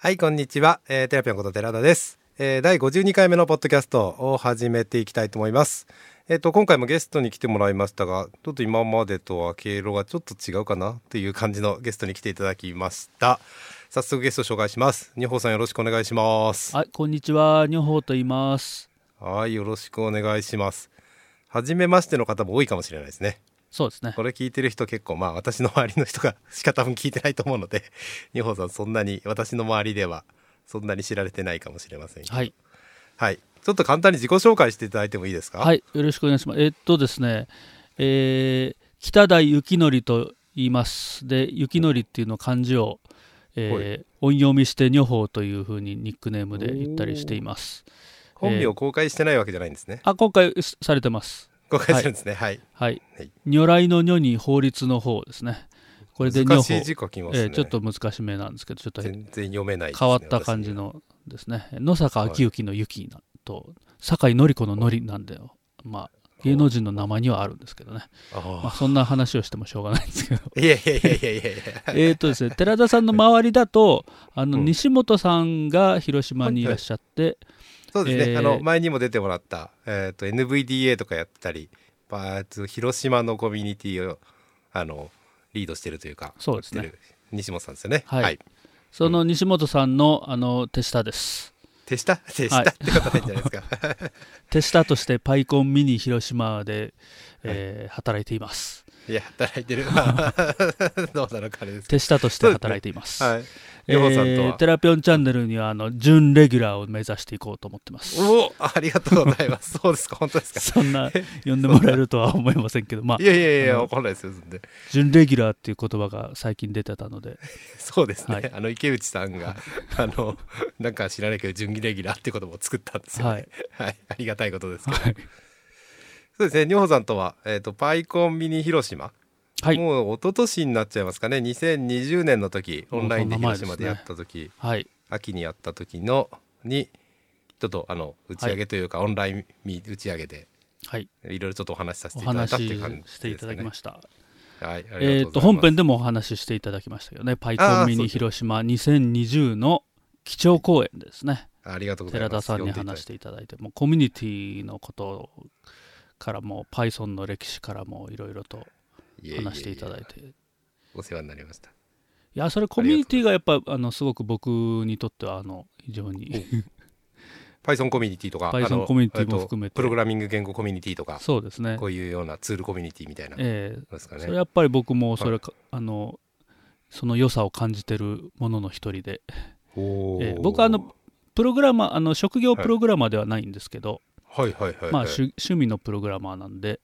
はい、こんにちは。えー、テラピョンこと寺田です。えー、第52回目のポッドキャストを始めていきたいと思います。えっ、と、今回もゲストに来てもらいましたが、ちょっと今までとは経路がちょっと違うかなっていう感じのゲストに来ていただきました。早速ゲスト紹介します。二宝さんよろしくお願いします。はい、こんにちは。女宝と言います。はい、よろしくお願いします。初めましての方も多いかもしれないですね。そうですね。これ聞いてる人結構まあ私の周りの人がしか多分聞いてないと思うので 二宝さんそんなに私の周りではそんなに知られてないかもしれませんはい。はいちょっと簡単に自己紹介していただいてもいいですか？はい、よろしくお願いします。えーっとですね、えー北台幸則と言います。で、幸則っていうの漢字を、えー音読みして女宝というふうにニックネームで言ったりしています。本名を公開してないわけじゃないんですね、あ、今回すされてます。公開してるんですね。はい、はい。はい。如来の如に法律の方ですね。これで難しい字書きますね、えーちょっと難しめなんですけど、ちょっと全然読めないね、変わった感じのですね。野坂昭之の幸なと酒井紀子の紀なんだよ。まあ芸能人の名前にはあるんですけどね、まあ、そんな話をしてもしょうがないんですけど。あ いやいやいやいやいや。い やえっとですね寺田さんの周りだとあのうん。西本さんが広島にいらっしゃって、そうですね、えー。あの前にも出てもらった、えー、と NVDA とかやったりバーツ広島のコミュニティをあのリードしてるというかそうですね。西本さんですよね。はい。その西本さんのあの手下です。手下？手下はいってことないんじゃないですか、手下としてパイコンミニ広島で、えー働いていますい、や働いてる。どうなのかあれです。け手下として働いています。どはい。えーは、テラピョンチャンネルにはあの準レギュラーを目指していこうと思ってます。おおありがとうございます。そうですか？本当ですか？そんな呼んでもらえるとは思いませんけど、まあ。い、やいやいやわかんないですよ準レギュラーっていう言葉が最近出てたので、そうですね、はい。あの池内さんがあのなんか知らないけど準レギュラーってことも作ったんですよね。はい、はい、ありがたいことですけど。はい、そうですね、女宝さんとは、えっ、と、パイコンミニ広島。はい、もう一昨年になっちゃいますかね、2020年の時、オンラインで広島でやった時、はい、秋にやった時の、に、ちょっとあの、打ち上げというか、オンラインみ打ち上げで、はい、いろいろちょっとお話しさせおていただいたって話いう感じです、ね。ししていただきました。はい。えっと、本編でもお話ししていただきましたけどね、パイコンミニ広島2020の基調講演ですね。ありがとうございます。寺田さんに話していただいて、もうコミュニティのことからも、Python の歴史からもいろいろと話していただいて。いお世話になりました。や、それコミュニティがやっぱ、あの、すごく僕にとっては、あの、非常に、Python コミュニティとか、Python コミュニティもえっと含めてプログラミング言語コミュニティとか、そうですね。こういうようなツールコミュニティみたいな、ええですかね。それやっぱり僕もそれか、あのその良さを感じてるものの一人で、えー僕はあのプログラマーあの職業プログラマーではないんですけど、はいはいはい、はい。まあ、趣趣味のプログラマーなんで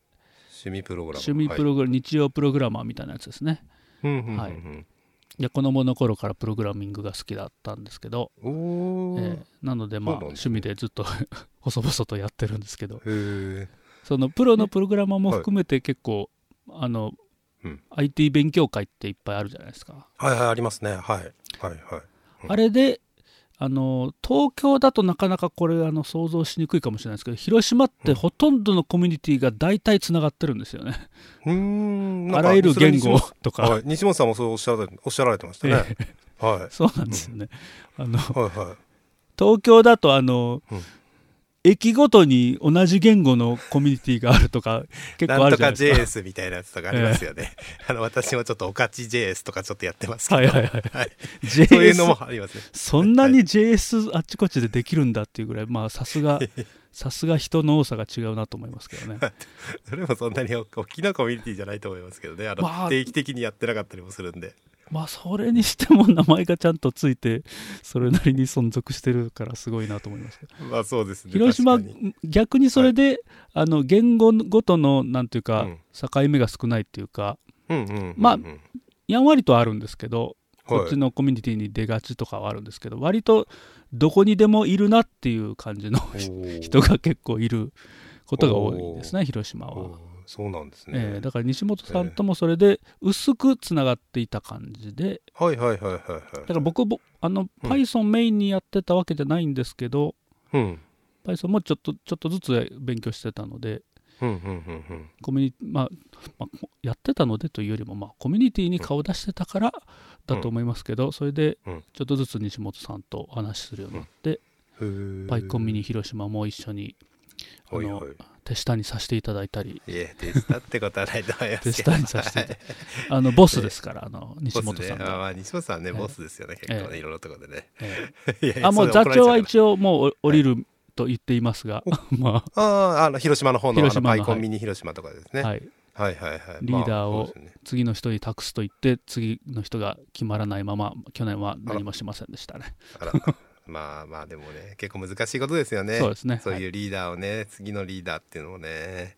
趣味プログラム。趣味プログラ、日曜プログラマーみたいなやつですねはい。いで子供の頃からプログラミングが好きだったんですけど、おーえーなのでまあ趣味でずっと 細々とやってるんですけど。そのプロのプログラマーも含めて結構、あのうん IT 勉強会っていっぱいあるじゃないですかはいはい、ありますね。はい。はいはい。うんあれであの東京だとなかなかこれあの想像しにくいかもしれないですけど広島ってほとんどのコミュニティが大体つながってるんですよね、うーん。あらゆる言語とか、西本はい。西本さんもそうおっしゃられおっしゃられてましたね。はい。そうなんですよね、あのはいはい。東京だとあの、うん駅ごとに同じ言語のコミュニティがあるとか 結構あなんとかるじゃないですか JS みたいなやつとかありますよね。あの、私もちょっとおかち JS とかちょっとやってますけど。はいはいはいはい JS そういうのもありますね。そんなに JS あっちこっちでできるんだっていうぐらいまあさすがさすが人の多さが違うなと思いますけどねそれもそんなに大きなコミュニティじゃないと思いますけどね。あの、まあ定期的にやってなかったりもするんで。まあそれにしても名前がちゃんとついてそれなりに存続してるからすごいなと思いますけど。まあそうですね。広島逆にそれで、あの言語ごとのなんていうか、うん。境目が少ないっていうかうんうんうんうん。まあやんわりとあるんですけど、はい。こっちのコミュニティに出がちとかはあるんですけど割とどこにでもいるなっていう感じの人が結構いることが多いですね広島は。そうなんですね。えーだから西本さんともそれで薄くつながっていた感じではいはいはいはいはい。だから僕もあのうん Python メインにやってたわけじゃないんですけど、うん。Python もちょっとちょっとずつ勉強してたのでうんうんうんうん。コミュニまあ、まあ、やってたのでというよりも、まあ、コミュニティに顔出してたからだと思いますけど、それでうんちょっとずつ西本さんとお話しするようになって、パイコンミニ広島も一緒にあの手下にさせていただいたり。いえ手伝ってことはないと思いま手すけど。下にさせてあのボスですからあの西本さんが、あまあ西本さんね、ええ。ボスですよね結構ね、ええ。いろんなところでね。あもう座長は一応もうお降りると言っていますが まあ。ああの広島の方の広島のコンはいミニ広島とかですね、あ、はい、はいはいはい。リーダーを次の人に託すと言って次の人が決まらないまま去年は何もしませんでしたねまあまあでもね結構難しいことですよね。そうですね。そういうリーダーをね、次のリーダーっていうのもね。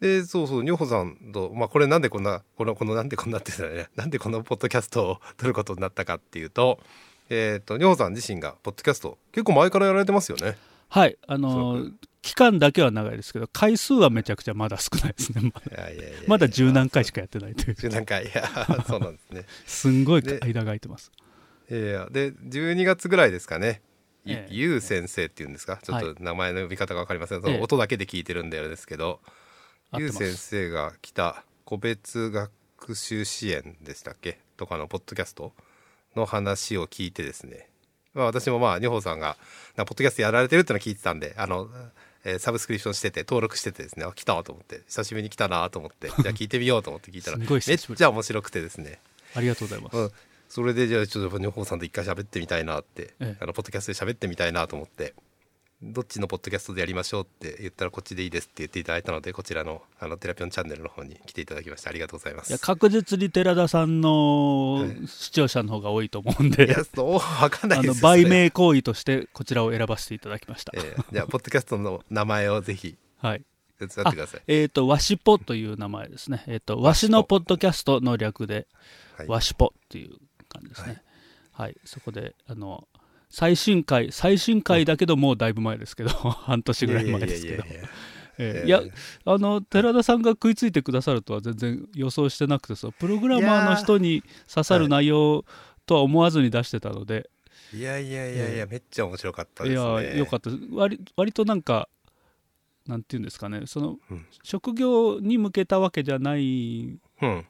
でそうそう女穂さんと、まあ、これなんでこんなこのこのなんでこんなってね なんでこのポッドキャストを撮ることになったかっていうとえっ、と女穂さん自身がポッドキャスト結構前からやられてますよね。はい。あのそう期間だけは長いですけど回数はめちゃくちゃまだ少ないですね。まだ十何回しかやってないという。十何回。いやそうなんですね。すんごいで間が空いてますいやで12月ぐらいですかね。ゆええゆう先生っていうんですか？ちょっはと名前の呼び方が分かりません、そえ音だけで聞いてるんであれですけど、ゆう合ってます。先生が来た個別学習支援でしたっけ？とかのポッドキャストの話を聞いてですね、まあ、私もまあ女宝さんがなんかポッドキャストやられてるってのを聞いてたんであの、えーサブスクリプションしてて登録しててですねあ来たと思って久しぶりに来たなと思ってじゃあ聞いてみようと思って聞いたら すめっごい久しぶり。ちゃ面白くてですね。ありがとうございます、うん、それでじゃあちょっと女宝さんと一回喋ってみたいなって、ええ。あのポッドキャストで喋ってみたいなと思ってどっちのポッドキャストでやりましょうって言ったらこっちでいいですって言っていただいたのでこちらのあのテラピオンチャンネルの方に来ていただきましてありがとうございます。いや確実に寺田さんのはい。視聴者の方が多いと思うんで、いやそうわかんないあのです売名行為としてこちらを選ばせていただきました、ええ。じゃあポッドキャストの名前をぜひはい。手伝ってください。えっ、とわしぽという名前ですね。えっ、とわしのポッドキャストの略ではい。わしぽっていう感じですね。はい、そこであの最新回最新回だけどもうだいぶ前ですけど半年ぐらい前ですけど。いやあの寺田さんが食いついてくださるとは全然予想してなくてそうプログラマーの人に刺さる内容とは思わずに出してたので、いやいやいやいやめっちゃ面白かったいですね。やよかった割割となんかなんていうんですかね。その、うん。職業に向けたわけじゃないうん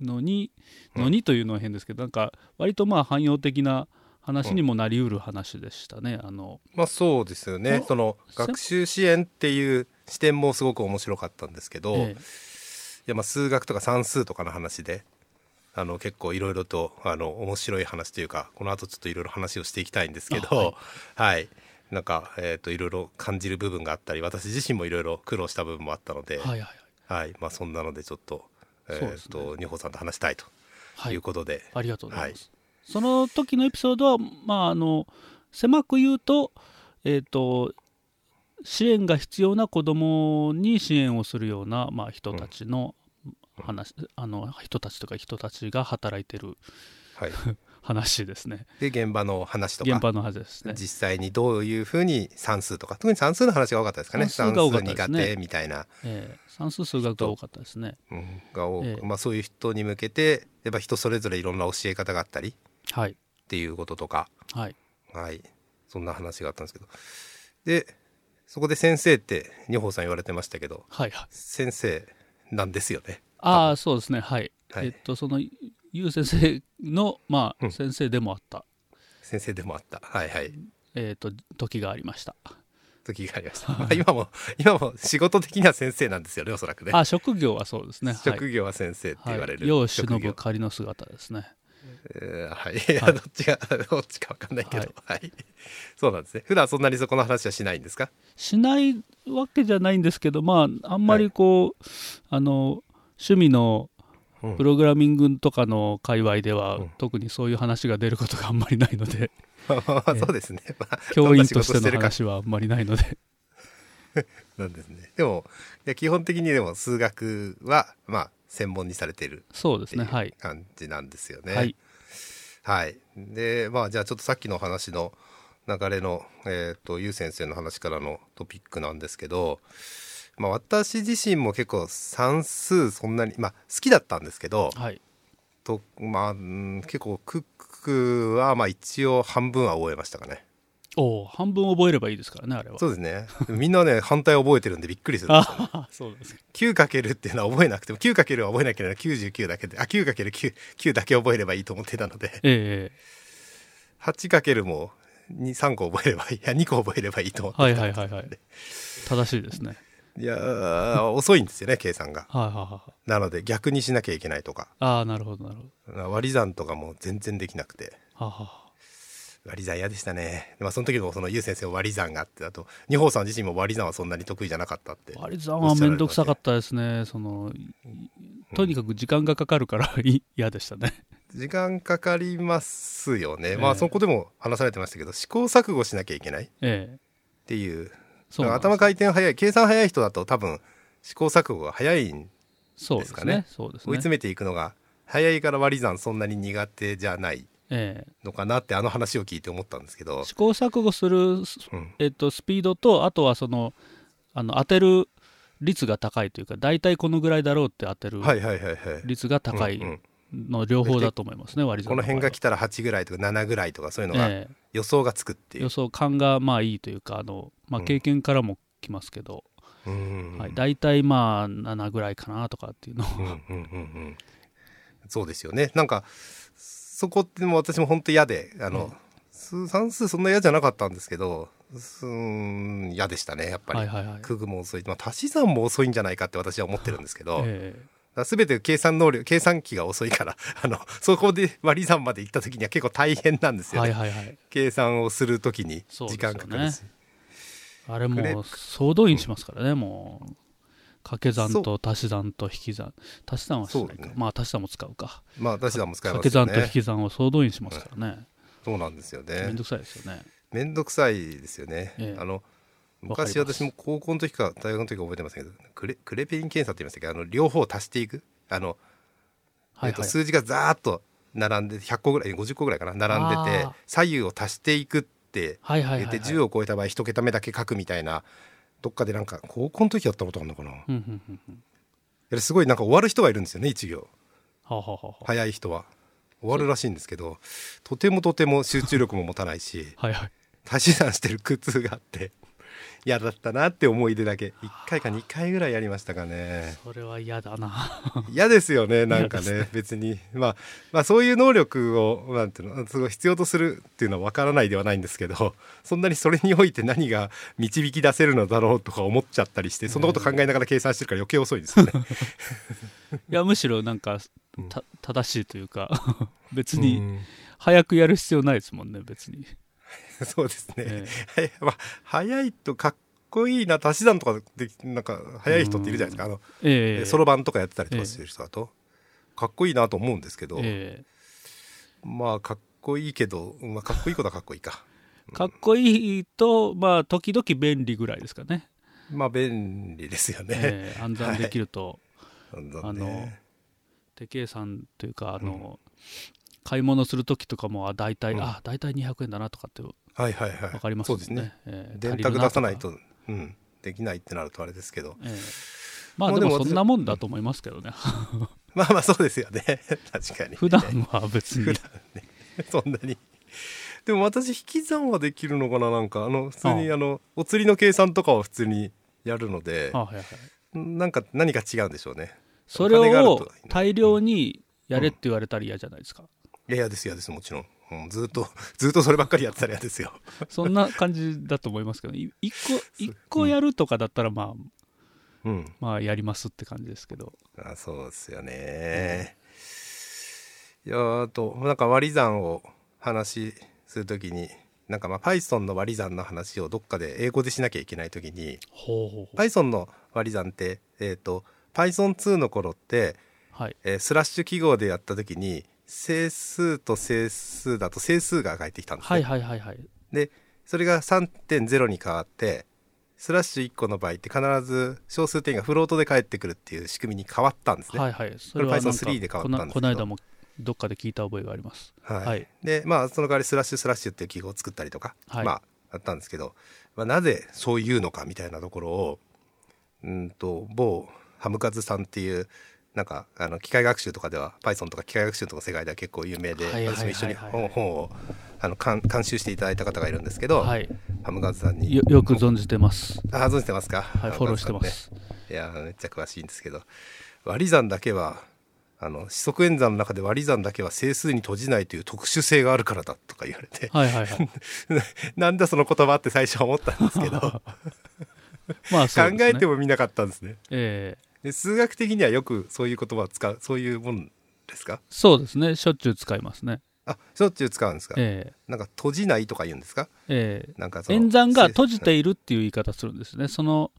のに、うん。のにというのは変ですけどなんか割とまあ汎用的な話にもなりうる話でしたね、あの。まあそうですよね。おそのせ学習支援っていう視点もすごく面白かったんですけど、えいやまあ数学とか算数とかの話であの結構いろいろとあの面白い話というかこの後ちょっといろいろ話をしていきたいんですけどあははい。い、なんか、えー、といろいろ感じる部分があったり私自身もいろいろ苦労した部分もあったので、えはいはい。はい。まあ、そんなのでちょっと,、えーと二穂さんと話したいとはい。いうことで、ありがとうございます。その時のエピソードは、まあ、あの狭く言うと,、えー、と支援が必要な子どもに支援をするような、まあ、人たちの話、あの人たちとか人たちが働いてるはい、話ですね。で現場の話とか。現場の話ですね。実際にどういうふうに算数とか。特に算数の話が多かったですかね。算数が多かったですね。苦手みたいな、えー算数数学が多かったですね。うん、が多く、ええ。まあ、そういう人に向けてやっぱ人それぞれいろんな教え方があったり。っはい、ていうこととか、はい、はい、そんな話があったんですけど。でそこで先生って二宝さん言われてましたけど。はい、はい。先生なんですよね。ああ、そうですね。はい。はい。えっと、その、ゆう先生の、まあ、うん。先生でもあった、先生でもあった。はいはい。えっと、時がありました。時がありました、まあ今も今も仕事的には先生なんですよねおそらくね。あ、職業はそうですね。はい。職業は先生って言われる、はい、世を忍ぶ仮の姿ですね。えーはい、い。やどっちが どっちか分かんないけど、はい。そうなんですね。普段そんなにそこの話はしないんですか？しないわけじゃないんですけど、まあ、あんまりこう、あの、趣味のうんプログラミングとかの界隈では、うん。特にそういう話が出ることがあんまりないので、そうですね、まあ、教員としての話はあんまりないので、なんですね。でもいや基本的にでも数学はまあ専門にされているそうですね。はい。感じなんですよね。はい。はい。でまあじゃあちょっとさっきの話の流れの、えー、とゆう先生の話からのトピックなんですけど、まあ、私自身も結構算数そんなに、まあ、好きだったんですけどはい。と、まあ、うん結構クックはまあ一応半分は終えましたかね。おお半分覚えればいいですからねあれは。そうですね。みんなね反対覚えてるんでびっくりするんですよ、そうです 9× っていうのは覚えなくても 9× は覚えなきゃいけない。99だけであ 9×9 9だけ覚えればいいと思ってたので。え 8× も3個覚えればいい。いや2個覚えればいいと思ってはいはいはいはい。正しいですねいやー遅いんですよね計算が。はいはいはいなので逆にしなきゃいけないとか。ああなるほどなるほ割り算とかも全然できなくて。どはあは。あ割り算嫌でしたね、まあ、その時のそのゆう先生は割り算があってあと二宝さん自身も割り算はそんなに得意じゃなかったって。割り算は面倒くさかったですね。そのとにかく時間がかかるからい 嫌でしたね。時間かかりますよね、ええ。まあそこでも話されてましたけど試行錯誤しなきゃいけないっええ。ていう頭回転早い計算早い人だと多分試行錯誤が早いんそうですかね。そうですね。追い詰めていくのが早いから割り算そんなに苦手じゃないえのかなってあの話を聞いて思ったんですけど。え、試行錯誤する、うん。えっと、スピードとあとはそのあの当てる率が高いというか大体このぐらいだろうって当てる率が高いの両方だと思いますね、割り算この辺が来来たら8ぐらいとか7ぐらいとかそういうのがえ予想がつくってえいう、予想感がまあいいというかあの、まあ、うん。経験からもきますけど、うん。はい、大体まあ7ぐらいかなとかっていうのを、うんうんうんうん。そうですよね。なんかそこってもう私も本当嫌であの、数算数そんな嫌じゃなかったんですけどすーん嫌でしたねやっぱり、はいはいはい。も遅い、まあ、足し算も遅いんじゃないかって私は思ってるんですけど、全て計算能力計算機が遅いから あのそこで割り算まで行った時には結構大変なんですえよね、はいはいはい。計算をする時に時間かかるし、あれもう総動員しますからね、もう。掛け算と足し算と引き算。足し算はしないか、ね。まあ足し算も使うか。まあ足し算も使い掛けますよね。算と引き算を総動員しますからね、そうなんですよね。めんどくさいですよね。めんどくさいですよね、ええ。あの昔私も高校の時か大学の時か覚えてませんけどクレクレペリン検査って言いましたけ？どあの両方足していく？あの、はいはい。えっと数字がザーッと並んで100個ぐらい50個ぐらいかな？並んでて左右を足していくってはいはいはい、言ってはい、10を超えた場合1桁目だけ書くみたいなどっかでなんか高校の時やったことあるのかな、すごいなんか終わる人がいるんですよね一行。早い人は。終わるらしいんですけどとてもとても集中力も持たないしはいはい。足し算してる苦痛があって嫌だったなって思い出だけ。1回か2回ぐらいやりましたかね。それは嫌だな。嫌ですよねなんか嫌ね別に、まあ、まあそういう能力をなんていうのすごい必要とするっていうのは分からないではないんですけどそんなにそれにおいて何が導き出せるのだろうとか思っちゃったりしてそんなこと考えながら計算してるから余計遅いですよね。いやむしろなんかうん。た正しいというか 別うにん。早くやる必要ないですもんね別に、そうですね、えはい まあ、早いとかっこいいな足し算とかでなんか早い人っているじゃないですか。あのええそろばんとかやってたりとかしてる人だと、かっこいいなと思うんですけど、えまあかっこいいけど、まあ、かっこいいことはかっこいいか。えかっこいいとまあ時々便利ぐらいですかね、まあ便利ですよね、ええ暗算できると、なんだあのね手計算というかあの、買い物する時とかもあ大体、うん。あ大体200円だなとかってはいはいはい。分かりますもんそうですね。ええ。電卓出さないとうん、できないってなるとあれですけど。ええ。まあまあでもそんなもんだと思いますけどね。まあまあそうですよね。確かに。普段は別に。普段ね。そんなに。でも私引き算はできるのかななんか。あの普通にああ。のお釣りの計算とかは普通にやるのであはいはい。なんか何か違うんでしょうね。それを大量にやれって言われたら嫌じゃないですか、いや嫌です嫌ですもちろん、うん、ずっと ずっとそればっかりやってたら嫌ですよ。そんな感じだと思いますけどい一個一個やるとかだったらまあうん。まあやりますって感じですけど。あそうですよね。いやーあとなんか割り算を話するときになんかまあ Python の割り算の話をどっかで英語でしなきゃいけないときにほうほうほう。Python の割り算って、えー、と Python2 の頃って、はい。えースラッシュ記号でやったときに整数と整数だと整数が返ってきたんですね。はいはいはいはい。でそれが3.0に変わってスラッシュ1個の場合って必ず小数点がフロートで返ってくるっていう仕組みに変わったんですね。はいはい。それはなんか Python3 で変わったんですこの間もどっかで聞いた覚えがあります。はい。はい。でまあその代わりスラッシュスラッシュっていう記号を作ったりとか、はい。まああったんですけど、まあ、なぜそういうのかみたいなところをうんと某ハムカズさんっていうなんかあの機械学習とかでは Python とか機械学習とかの世界では結構有名で、私も一緒に本本をあの監監修していただいた方がいるんですけど、はい。ハムガズさんに。よよく存じてます。あ存じてますか？はいフォローしてます。ねいやめっちゃ詳しいんですけど割り算だけはあの四則演算の中で割り算だけは整数に閉じないという特殊性があるからだとか言われてはいはいはい。なんだその言葉って最初は思ったんですけど。まあそう考えてもみなかったんですね。ええで数学的にはよくそういう言葉を使うそういうもんですか？そうですね。しょっちゅう使いますね。あしょっちゅう使うんですか、ええ。なんか閉じないとか言うんですか？ええ。なんかその演算がせ閉じているっていう言い方するんですね。その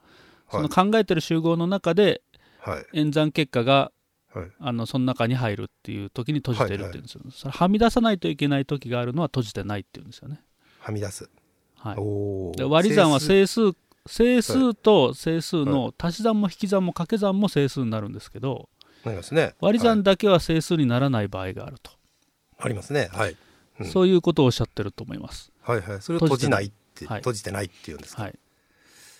そはい。の考えてる集合の中ではい。演算結果がはい。あのその中に入るっていう時に閉じているって言うんですよ、それはみ出さないといけない時があるのは閉じてないっていうんですよね、はみ出す、はい、おー。で割り算は整整数整数と整数の足し算も引き算も掛け算も整数になるんですけど数なりますね。割り算だけは整数にならない場合があると、はい。ありますね。はい、うん。そういうことをおっしゃってると思います、はいはい。それを閉じない。ってはい。閉じてないっていうんですか、はい、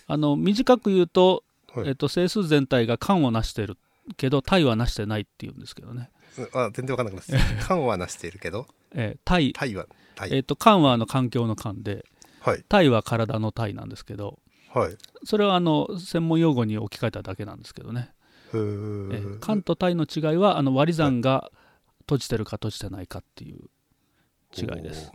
あの短く言うと,、はい。えっと整数全体が間をなしてるけど対はなしてないっていうんですけどね、あ全然わかんなくなって間はなしているけど？えー対対は対、えっと間はあの環境の間ではい。体は体の体なんですけどはい。それはあの専門用語に置き換えただけなんですけどね、へえーー間と体の違いはあの割り算が閉じてるか閉じてないかっていう違いです。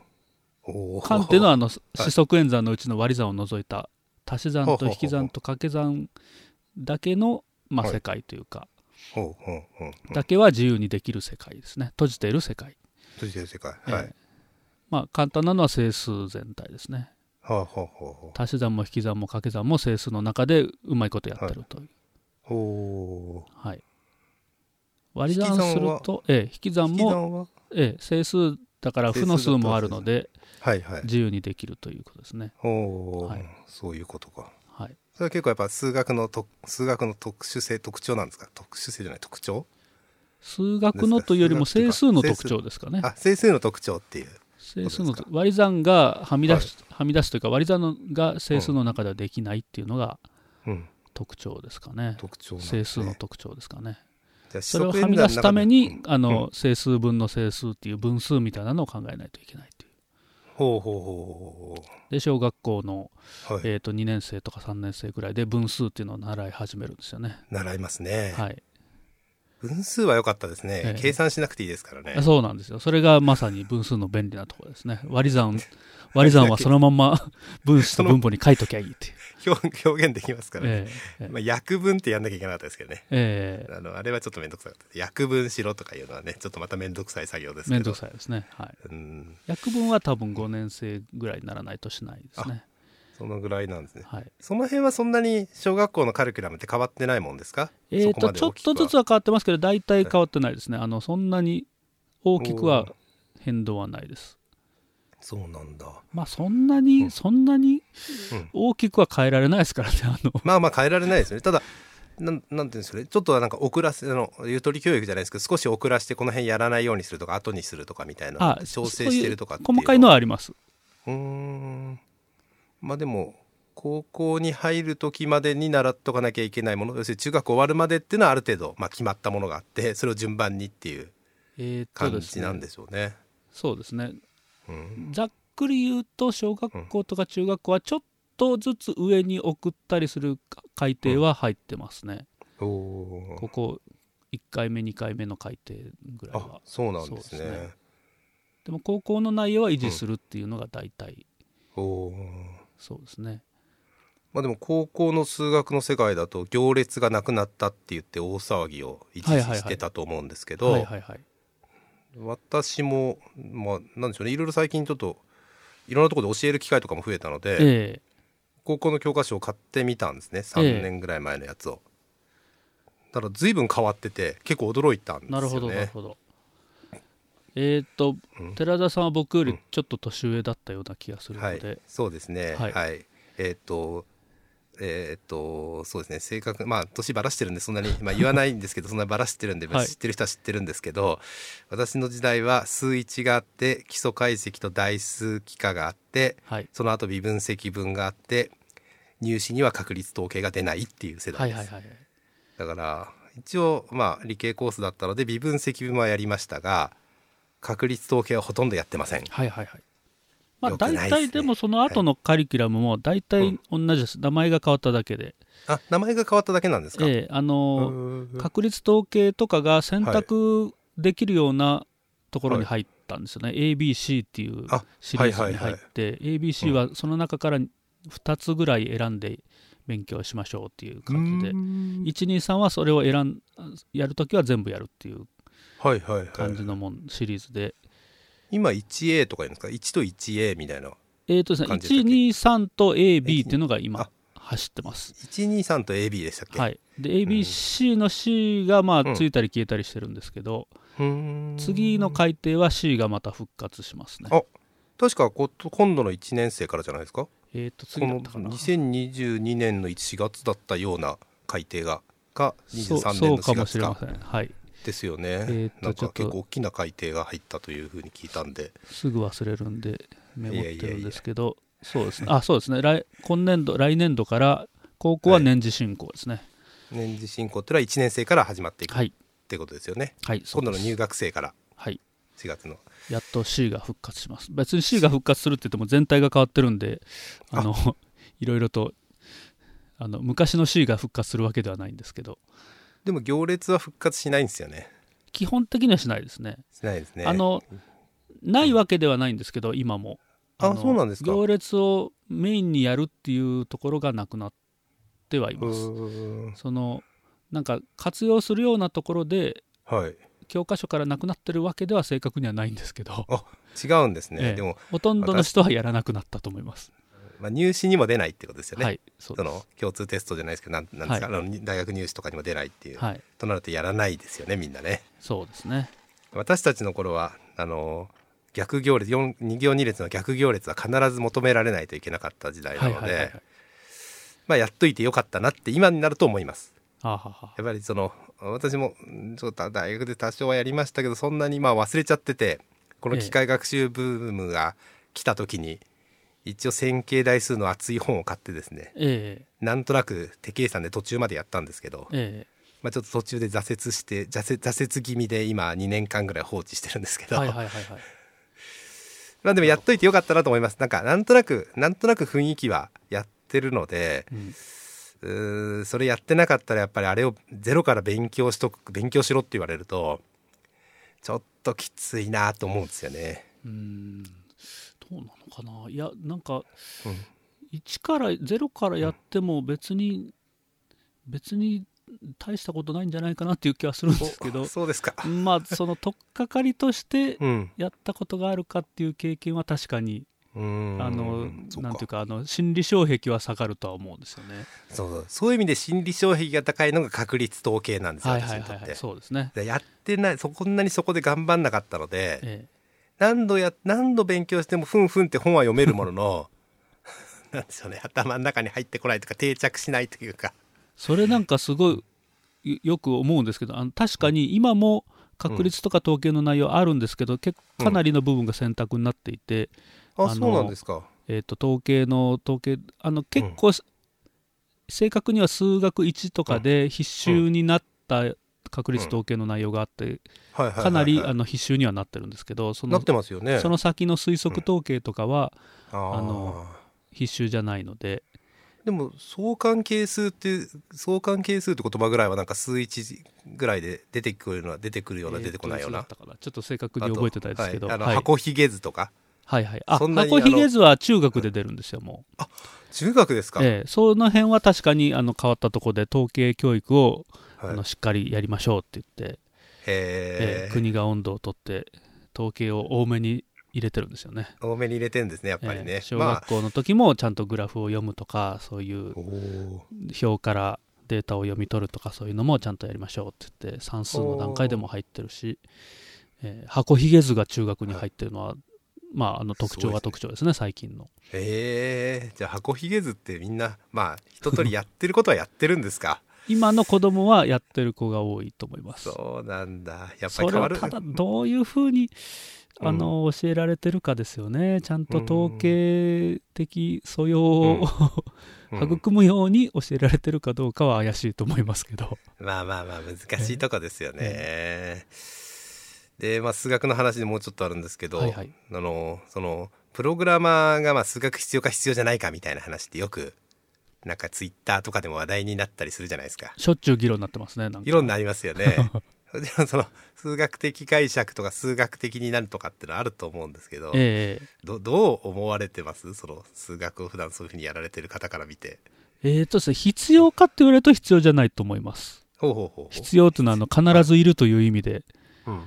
おー。間っていうのはあの四則演算のうちの割り算を除いた足し算と引き算と掛け算だけの、まあ、はい。世界というか、だけは自由にできる世界ですね。閉じている世界、閉じてる世界。えーはい、まあ簡単なのは整数全体ですねはあはあはあはあ足し算も引き算も掛け算も整数の中でうまいことやってるという、ほう。はい。割り算すると、ええ引き算も、ええ整数だから負の数もあるのではいはい。自由にできるということですね。はい。そういうことか。はい。それは結構やっぱ数学のと数学の特殊性特徴なんですか？特殊性じゃない特徴？数学のというよりも整数の特徴ですかね。あ整数の特徴っていう整数の割り算がはみ出し、はみ出すというか割り算のが整数の中ではできないっていうのがうん。特徴ですかね、特徴ね。整数の特徴ですかね。それをはみ出すために、うん。あの整数分の整数っていう分数みたいなのを考えないといけないっていう。ほうほうほうほで小学校の、うはい、えー、と2年生とか3年生ぐらいで分数っていうのを習い始めるんですよね。習いますね、はい分数は良かったですね、ええ。計算しなくていいですからね。そうなんですよ。それがまさに分数の便利なところですね。割り算 割り算はそのまんま 分子と分母に書いときゃいいっていう。表表現できますからね、えええまあ、約分ってやんなきゃいけなかったですけどね。ええ。あのあれはちょっと面倒くさかった約分しろとかいうのはねちょっとまた面倒くさい作業ですけど。面倒くさいですね。はい。うん。約分は多分5年生ぐらいにならないとしないですねそのぐらいなんですね。はい。その辺はそんなに小学校のカリキュラムって変わってないもんですか？えー、とちょっとずつは変わってますけど大体変わってないですね。あのそんなに大きくは変動はないです。そうなんだ。まあそんなに、うん。そんなにうん。大きくは変えられないですからねあの。まあまあ変えられないですよね。ただなんなんていうんですかね。ちょっとはなんか遅らせあのゆとり教育じゃないですけど少し遅らせてこの辺やらないようにするとか後にするとかみたいなあ調整してるとか細かいのはあります。うーんまあでも高校に入る時までに習っとかなきゃいけないもの。要するに中学終わるまでっていうのはある程度、まあ、決まったものがあって それを順番にっていう感じなんでしょうね。そうですね。うん。ざっくり言うと小学校とか中学校はちょっとずつ上に送ったりする改定は入ってますね、おー。ここ1回目2回目の改定ぐらいあはそうなんですね。ね。でも高校の内容は維持するっていうのが大体おーそうですね、まあでも高校の数学の世界だと行列がなくなったって言って大騒ぎを一時してたと思うんですけど、はいはいはい。私もまあなんでしょうね。いろいろ最近ちょっといろんなところで教える機会とかも増えたので、え高校の教科書を買ってみたんですね。え3年ぐらい前のやつを。だから随分変わってて結構驚いたんですよね。えなるほどなるほどえーっと、うん寺田さんは僕よりうんちょっと年上だったような気がするのはいで、、そうですね。は。はいいえーっと、えーっと、そうですね。正確、まあ、年ばらしてるんで、そんなに、まあ、言わないんですけど、そんなばらしてるんで、知ってる人は知ってるんですけど。私の時代は数一があって、基礎解析と代数幾何があって。はい、その後微分積分があって。入試には確率統計が出ないっていう世代です。はいはいはいだから、一応まあ理系コースだったので微分積分はやりましたが確率統計はほとんどやってません。はいはいはい。まあ大体でもその後のカリキュラムも大体同じです、名前が変わっただけで、あ名前が変わっただけなんですか、ええあのうん。確率統計とかが選択できるようなところに入ったんですよね、ABC っていうあシリーズにはいはいはい。入って、ABC はその中から2つぐらい選んで勉強しましょうっていう感じで、うん。123はそれを選んやるときは全部やるっていうはいはいはい感じのもん、シリーズで、今 1A とか言うんですか？1と 1A みたいなえーとですね、感じでしたっけ？123と AB っていうのが今あ走ってます。123と AB でしたっけ、はい、で ABC の C がまうんあついたり消えたりしてるんですけど、うーん次の改定は C がまた復活しますね。あ確かこ今度の1年生からじゃないですか？えっ、と次だったかな。2022年の4月だったような改定ががそう23年のそうか4月かもしれません。はい。ですよね、えーとなんか結構大きな改定が入ったというふうに聞いたんですぐ忘れるんでメモってるんですけど、そうですね。あ、そうですね。来今年度来年度から高校は年次進行ですね。年次進行ってのは1年生から始まっていくっはい。てことですよね、はい。今度の入学生からはい。4月のやっと C が復活します。別に C が復活するって言っても全体が変わってるんで、あの いろいろとあの昔の C が復活するわけではないんですけど、でも行列は復活しないんですよね基本的にはしないですね。しないですねあのないわけではないんですけど、今も。あのそうなんですか行列をメインにやるっていうところがなくなってはいます。そのなんか活用するようなところではい教科書からなくなってるわけでは正確にはないんですけど、違うんですね、ええでも、ほとんどの人はやらなくなったと思います。まあ、入試にも出ないってことですよね、はい、その共通テストじゃないですけどなんなんですか、はあの大学入試とかにも出ないっていう、はい、となるとやらないですよねみんなね。そうですね。私たちの頃はあの逆行列4 2行2列の逆行列は必ず求められないといけなかった時代なので、やっといてよかったなって今になると思います。はあ、は。やっぱりその私もうんちょっと大学で多少はやりましたけどそんなにまあ忘れちゃっててこの機械学習ブームが来た時に、一応線形代数の厚い本を買ってですねえなんとなく手計算で途中までやったんですけど、ええ。まあ、ちょっと途中で挫折して挫折挫折気味で今2年間ぐらい放置してるんですけど、えはいはいはいはい。まあでもやっといてよかったなと思います。なんかなんとなくなんとなく雰囲気はやってるのでうんそれやってなかったらやっぱりあれをゼロから勉強しとく勉強しろって言われるとちょっときついなと思うんですよね。うーんどうなのかないやなんかうん1から0からやっても別に、別に大したことないんじゃないかなっていう気はするんですけどおそうですか。まあその取っかかりとしてうん。やったことがあるかっていう経験は確かに、うーんあのそうなんていうかかあの心理障壁は下がるとは思うんですよね。そうそうそういう意味で心理障壁が高いのが確率統計なんですよ、はいはいはい、はい、私にとって。そうですね。でやってないそこんなにそこで頑張んなかったので、え何度や何度勉強してもふんふんって本は読めるものの なんでしょうね。頭の中に入ってこないとか定着しないというか。それなんかすごいよよく思うんですけどあの確かに今も確率とか統計の内容あるんですけど、結構かなりの部分が選択になっていて、あのあそうなんですか。えー、と統計の統計あの結構、正確には数学1とかで必修になった確率統計の内容があって、かなりあの必修にはなってるんですけどそのなってますよね。その先の推測統計とかはあー。あの必修じゃないので、でも相関係数って相関係数って言葉ぐらいはなんか数一ぐらいで出てくるのは出てくるような、えー出てこないような。ちょっと正確に覚えてないですけど、はいあの、はい。箱ひげ図とかはいはい。あそんなに箱ひげ図は中学で出るんですよもう。中学ですか、ええ、その辺は確かにあの変わったところで統計教育を、はい。あのしっかりやりましょうって言って、えへええ国が温度をとって統計を多めに入れてるんですよね。多めに入れてんですねやっぱりね、ええ小ま学校の時もちゃんとグラフを読むとかそういうあおー。表からデータを読み取るとかそういうのもちゃんとやりましょうって言って算数の段階でも入ってるし、ええ箱ひげ図が中学に入ってるのは、まあ、あの特徴は特徴ですね最近の。へえじゃあ箱ひげ図ってみんなまあ一通りやってることはやってるんですか？今の子供はやってる子が多いと思います。そうなんだ。やっぱそれり変わる。はただどういうふうにあの教えられてるかですよね。ちゃんと統計的素養を、育むように教えられてるかどうかは怪しいと思いますけど。まあまあまあ難しいとこですよね、で、まあ、数学の話でもうちょっとあるんですけど、はいはい。あのそのプログラマーがまあ数学必要か必要じゃないかみたいな話ってよくなんかツイッターとかでも話題になったりするじゃないですか。しょっちゅう議論になってますねなんか。議論になりますよね。その数学的解釈とか数学的になるとかってのはあると思うんですけど、ええどどう思われてます？その数学を普段そういうふうにやられてる方から見て。えーとですね、必要かって言われると必要じゃないと思います。ほうほうほう必要というのはあの必ずいるという意味で。うん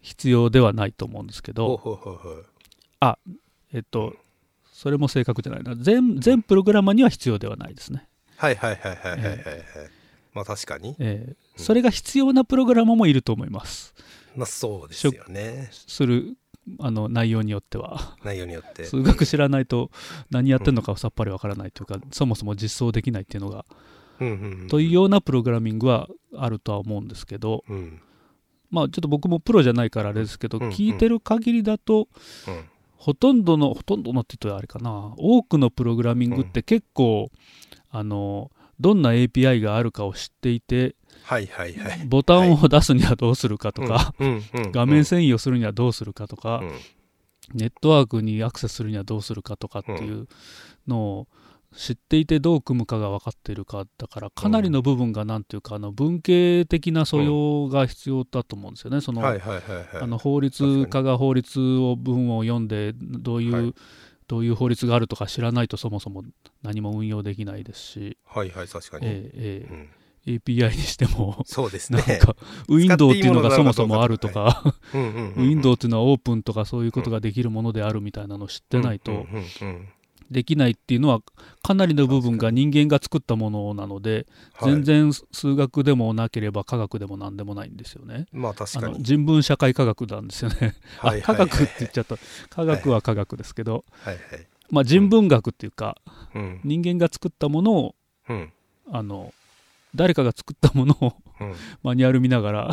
必要ではないと思うんですけど、ほうほうほうほう。えっと、それも正確じゃないな。全全プログラマーには必要ではないですね、はいはいはいはいはいはいはい。まあ確かに。えーそれが必要なプログラマーもいると思います。まあそうですよね。するあの内容によっては。内容によって。数学知らないと何やってるのかさっぱりわからないというか、そもそも実装できないっていうのが、うんうんうん。というようなプログラミングはあるとは思うんですけどうんまあちょっと僕もプロじゃないからあれですけど、うんうん。聞いてる限りだとうん。ほとんどのほとんどのって言うとあれかな。多くのプログラミングって結構、あのどんな API があるかを知っていてはいはいはい。ボタンを出すにはどうするかとか、うんうんうん。画面遷移をするにはどうするかとか、うん。ネットワークにアクセスするにはどうするかとかっていうのを知っていてどう組むかが分かっているかだからかなりの部分がなんていうかあの文系的な素養が必要だと思うんですよね。そのはいはいはいはい。あの法律家が法律を文を読んでどういう、はいどういう法律があるとか知らないとそもそも何も運用できないですし、はいはい確かに。えええうん。え API にしてもそうですなんねか。Windows っていうのがそもそもあるとか。Windows っていうのはオープンとかそういうことができるものであるみたいなのを知ってないとうんうんうんできないっていうのはかなりの部分が人間が作ったものなのではい。全然数学でもなければ科学でも何でもないんですよね。まあ確あかに。の人文社会科学なんですよね。あはい科学って言っちちゃった。科学は科学ですけど、はいはい。まあ、人文学っていうかうん人間が作ったものをうん。あの誰かが作ったものをうん。マニュアル見ながら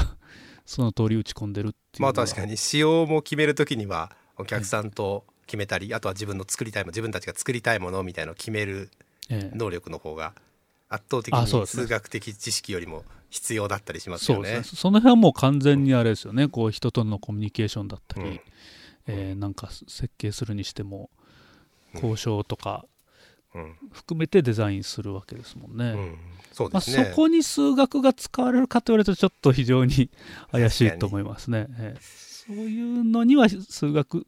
その通り打ち込んでるっていうまあ確かに。仕様も決めるときにはお客さんと決めたりあとは自分の作りたいもの自分たちが作りたいものみたいのを決めるええ。能力の方が圧倒的に数学的知識よりも必要だったりしますよね。そね。その辺はもう完全にあれですよね。こう人とのコミュニケーションだったり、うん。えーなんか設計するにしても交渉とかうん。含めてデザインするわけですもんね。うん。そうまあ。そこに数学が使われるかと言われるとちょっと非常に怪しいと思いますね。ええそういうのには数学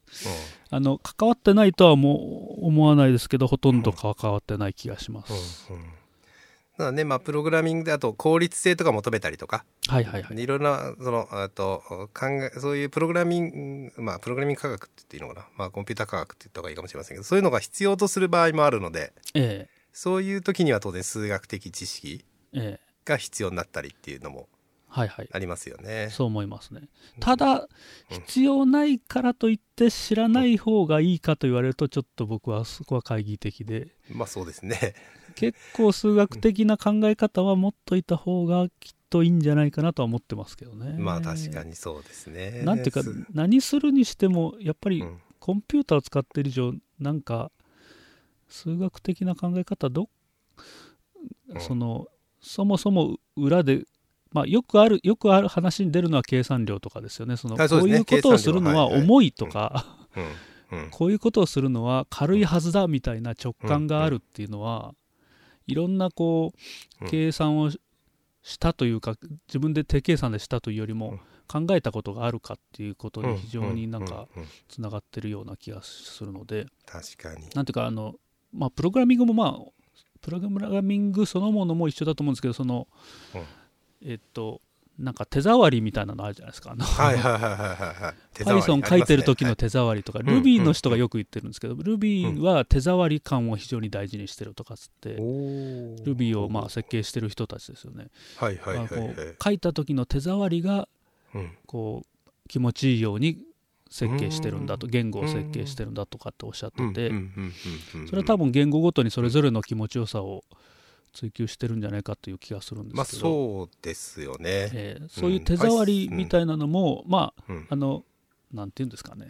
あの関わってないとはもう思わないですけどほとんど関わってない気がします。うんうん。だからねまあプログラミングであと効率性とか求めたりとか、はいはいはい。いろんなそのあと考えそういうプログラミングまあプログラミング科学って言っていいのかな。まあコンピューター科学って言った方がいいかもしれませんけどそういうのが必要とする場合もあるのでえそういう時には当然数学的知識えええ。が必要になったりっていうのもはいはい。ありますよね。そう思いますね。ただ、必要ないからといって知らない方がいいかと言われるとちょっと僕はそこは懐疑的でまあそうですね。結構数学的な考え方は持っといた方がきっといいんじゃないかなとは思ってますけどね。まあ確かにそうですね。なんていうかす何するにしてもやっぱりうんコンピューターを使っている以上なんか数学的な考え方ど、うんそのそもそも裏で、まあ、よくあるよくある話に出るのは計算量とかですよね。そのこういうことをするのは重いとか、こういうことをするのは軽いはずだみたいな直感があるっていうのは、いろんなこううん。計算をししたというか自分で手計算でしたというよりも考えたことがあるかっていうことに非常になんかつながってるような気がするので。確かに。なんていうかあの、まあ、プログラミングもまあプログラミングそのものも一緒だと思うんですけどその、うんえっとなんか手触りみたいなのあるじゃないですか。あのはいはいはいはい Python 書いてる時の手触りとか、ん Ruby の人がよく言ってるんですけど、Ruby は手触り感を非常に大事にしてるとかっつって、ますねおー Ruby をまあ設計してる人たちですよね。はいはい書いた時の手触りがうん。こう気持ちいいように設計してるんだと、うん。言語を設計してるんだとかっておっしゃってて、それは多分言語ごとにそれぞれの気持ちよさを追求してるんじゃないかという気がするんでまあすけど、そうですよね。えーそういう手触りみたいなのも、まあうん。あのなんていうんですかね。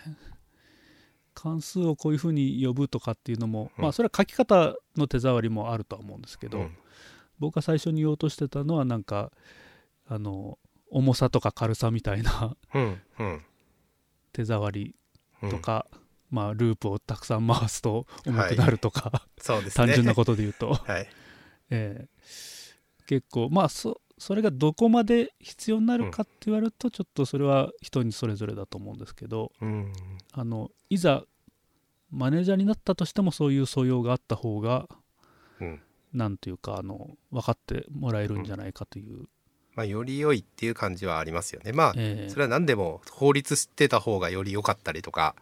関数をこういうふうに呼ぶとかっていうのも、うん。まあそれは書き方の手触りもあるとは思うんですけど、うん。僕が最初に言おうとしてたのはなんかあの重さとか軽さみたいなうんうん。手触りうん。とか、まあループをたくさん回すと重くなるとか、そうですね。単純なことで言うと、はいえー結構まあそそれがどこまで必要になるかって言われるとちょっとそれは人にそれぞれだと思うんですけどうん。あのいざマネージャーになったとしてもそういう素養があった方がうん。なんていうかあの分かってもらえるんじゃないかという、まあより良いっていう感じはありますよね。まあえーそれは何でも法律知ってた方がより良かったりとか、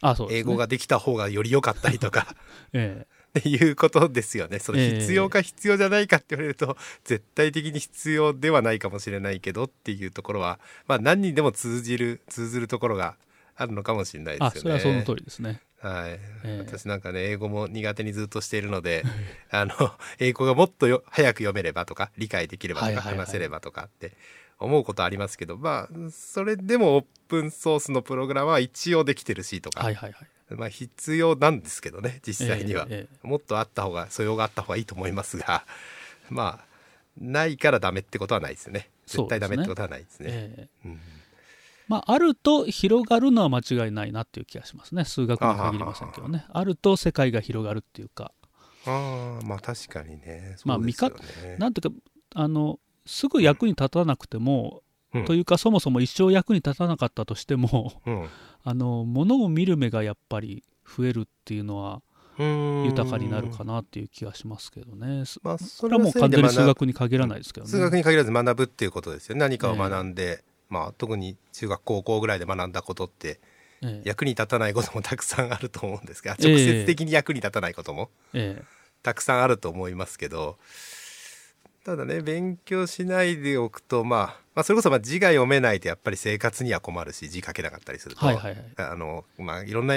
あね。英語ができた方がより良かったりとか。えっていうことですよね。そのええ。必要か必要じゃないかって言われると、絶対的に必要ではないかもしれないけどっていうところは、まあ何にでも通じる、通ずるところがあるのかもしれないえですよね。あそれはその通りですね。はい、え私なんかね英語も苦手にずっとしているので あの英語がもっとよ早く読めればとか理解できればとか話せればとかって思うことありますけど、まあそれでもオープンソースのプログラムは一応できてるしとか、はいはいはいまあ必要なんですけどね実際には、えええもっとあった方が素養があった方がいいと思いますが まあないからダメってことはないですよね。絶対ダメってことはないですね。まあ、あると広がるのは間違いないなっていう気がしますね。数学に限りませんけどね。あると世界が広がるっていうか。ああまあ確かにね。まあそうですよね。なんていうかあのすぐ役に立たなくても、うん。というかそもそも一生役に立たなかったとしてもうん。あの物を見る目がやっぱり増えるっていうのはうん。豊かになるかなっていう気がしますけどね。すまあ、そそれはもう完全に数学学に限らないですけどね。数学に限らず学ぶっていうことですよね。何かを学んで、まあ特に中学高校ぐらいで学んだことってええ。役に立たないこともたくさんあると思うんですが直接的に役に立たないこともええ。たくさんあると思いますけどただね勉強しないでおくと、まあ、まあそれこそまあ字が読めないとやっぱり生活には困るし字書けなかったりすると、はいはいはい。あのまあいろんな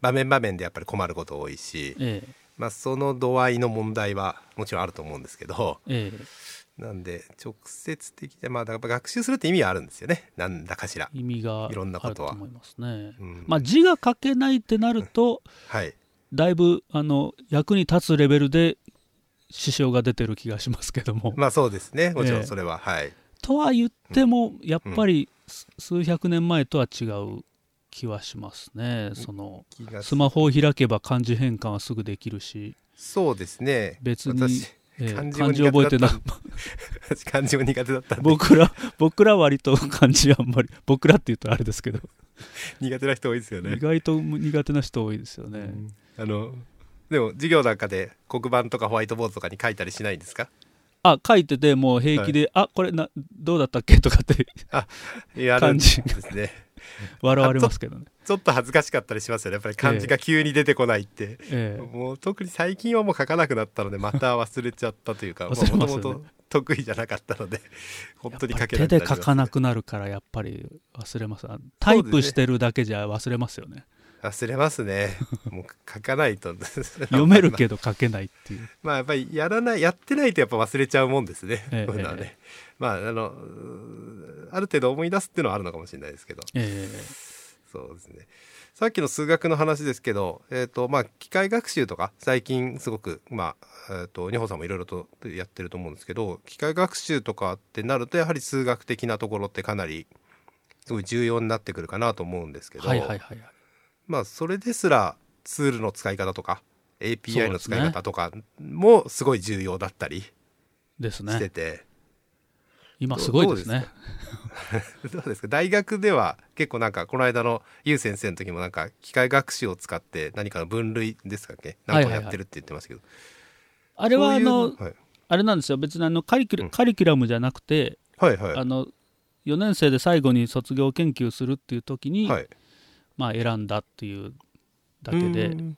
場面場面でやっぱり困ること多いし、ええ。まあ、その度合いの問題はもちろんあると思うんですけどええ。なんで直接的でまあやっぱ学習するって意味はあるんですよね。なんだかしら。意味がいろんなあことは。ると思いますね。うん。まあ字が書けないってなるとはい。だいぶあの役に立つレベルで支障が出てる気がしますけども。まあそうですね。もちろええんそれは、はい。とは言ってもやっぱりす数百年前とは違う気はしますね。そのスマホを開けば漢字変換はすぐできるし。そうですね。別に漢字漢字も苦手だった覚えてな 漢字も苦手だった僕ら僕ら割と漢字あんまり僕らって言うとあれですけど、苦手な人多いですよね。意。外と苦手な人多いですよね、うん。あのでも授業なんかで黒板とかホワイトボードとかに書いたりしないんですか？あ書いててもう平気で、あこれなどうだったっけ？とかってやるんですね。笑われますけどね、ちょっと恥ずかしかったりしますよね。やっぱり漢字が急に出てこないって、ええ。もう特に最近はもう書かなくなったのでまた忘れちゃったというか もともと得意じゃなかったので本当に書けやっぱり手で書かなくくなるからやっぱり忘れます。あタイプしてるだけじゃ忘れますよね忘れますね。もう書かないと。読めるけど書けないっていう。まあやっぱりやらないやってないとやっぱ忘れちゃうもんですね、ええこういうのはね、えまああのある程度思い出すっていうのはあるのかもしれないですけど。えそうですね。さっきの数学の話ですけど、えーとまあ、機械学習とか最近すごく、まあえー、と二穂さんもいろいろとやってると思うんですけど機械学習とかってなるとやはり数学的なところってかなりすごい重要になってくるかなと思うんですけど、えはいはいはいはいまあそれですらツールの使い方とか API の使い方とかもすごい重要だったりですしてねて、今すごいですね。どうですか？大学では結構なんかこの間のゆう先生の時もなんか機械学習を使って何かの分類ですかね何かをやってるって言ってますけど、あれはあそういうの？はい、あれなんですよ。別にあのカリキュラ,、うん。カリキュラムじゃなくてはいはい。あの4年生で最後に卒業研究するっていう時に、はいまあ、選んだっていうだけでうん。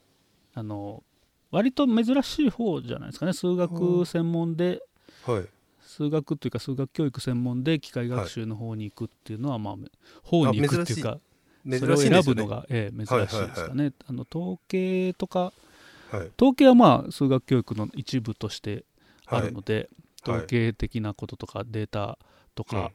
あの割と珍しい方じゃないですかね。数学専門ではい。数学っていうか数学教育専門で機械学習の方に行くっていうのは、まあ方に行くっていうか珍それを選ぶのが、ええ珍しいですかね、あの統計とかはい。統計はまあ数学教育の一部としてあるので、はい。統計的なこととかデータとか、うん。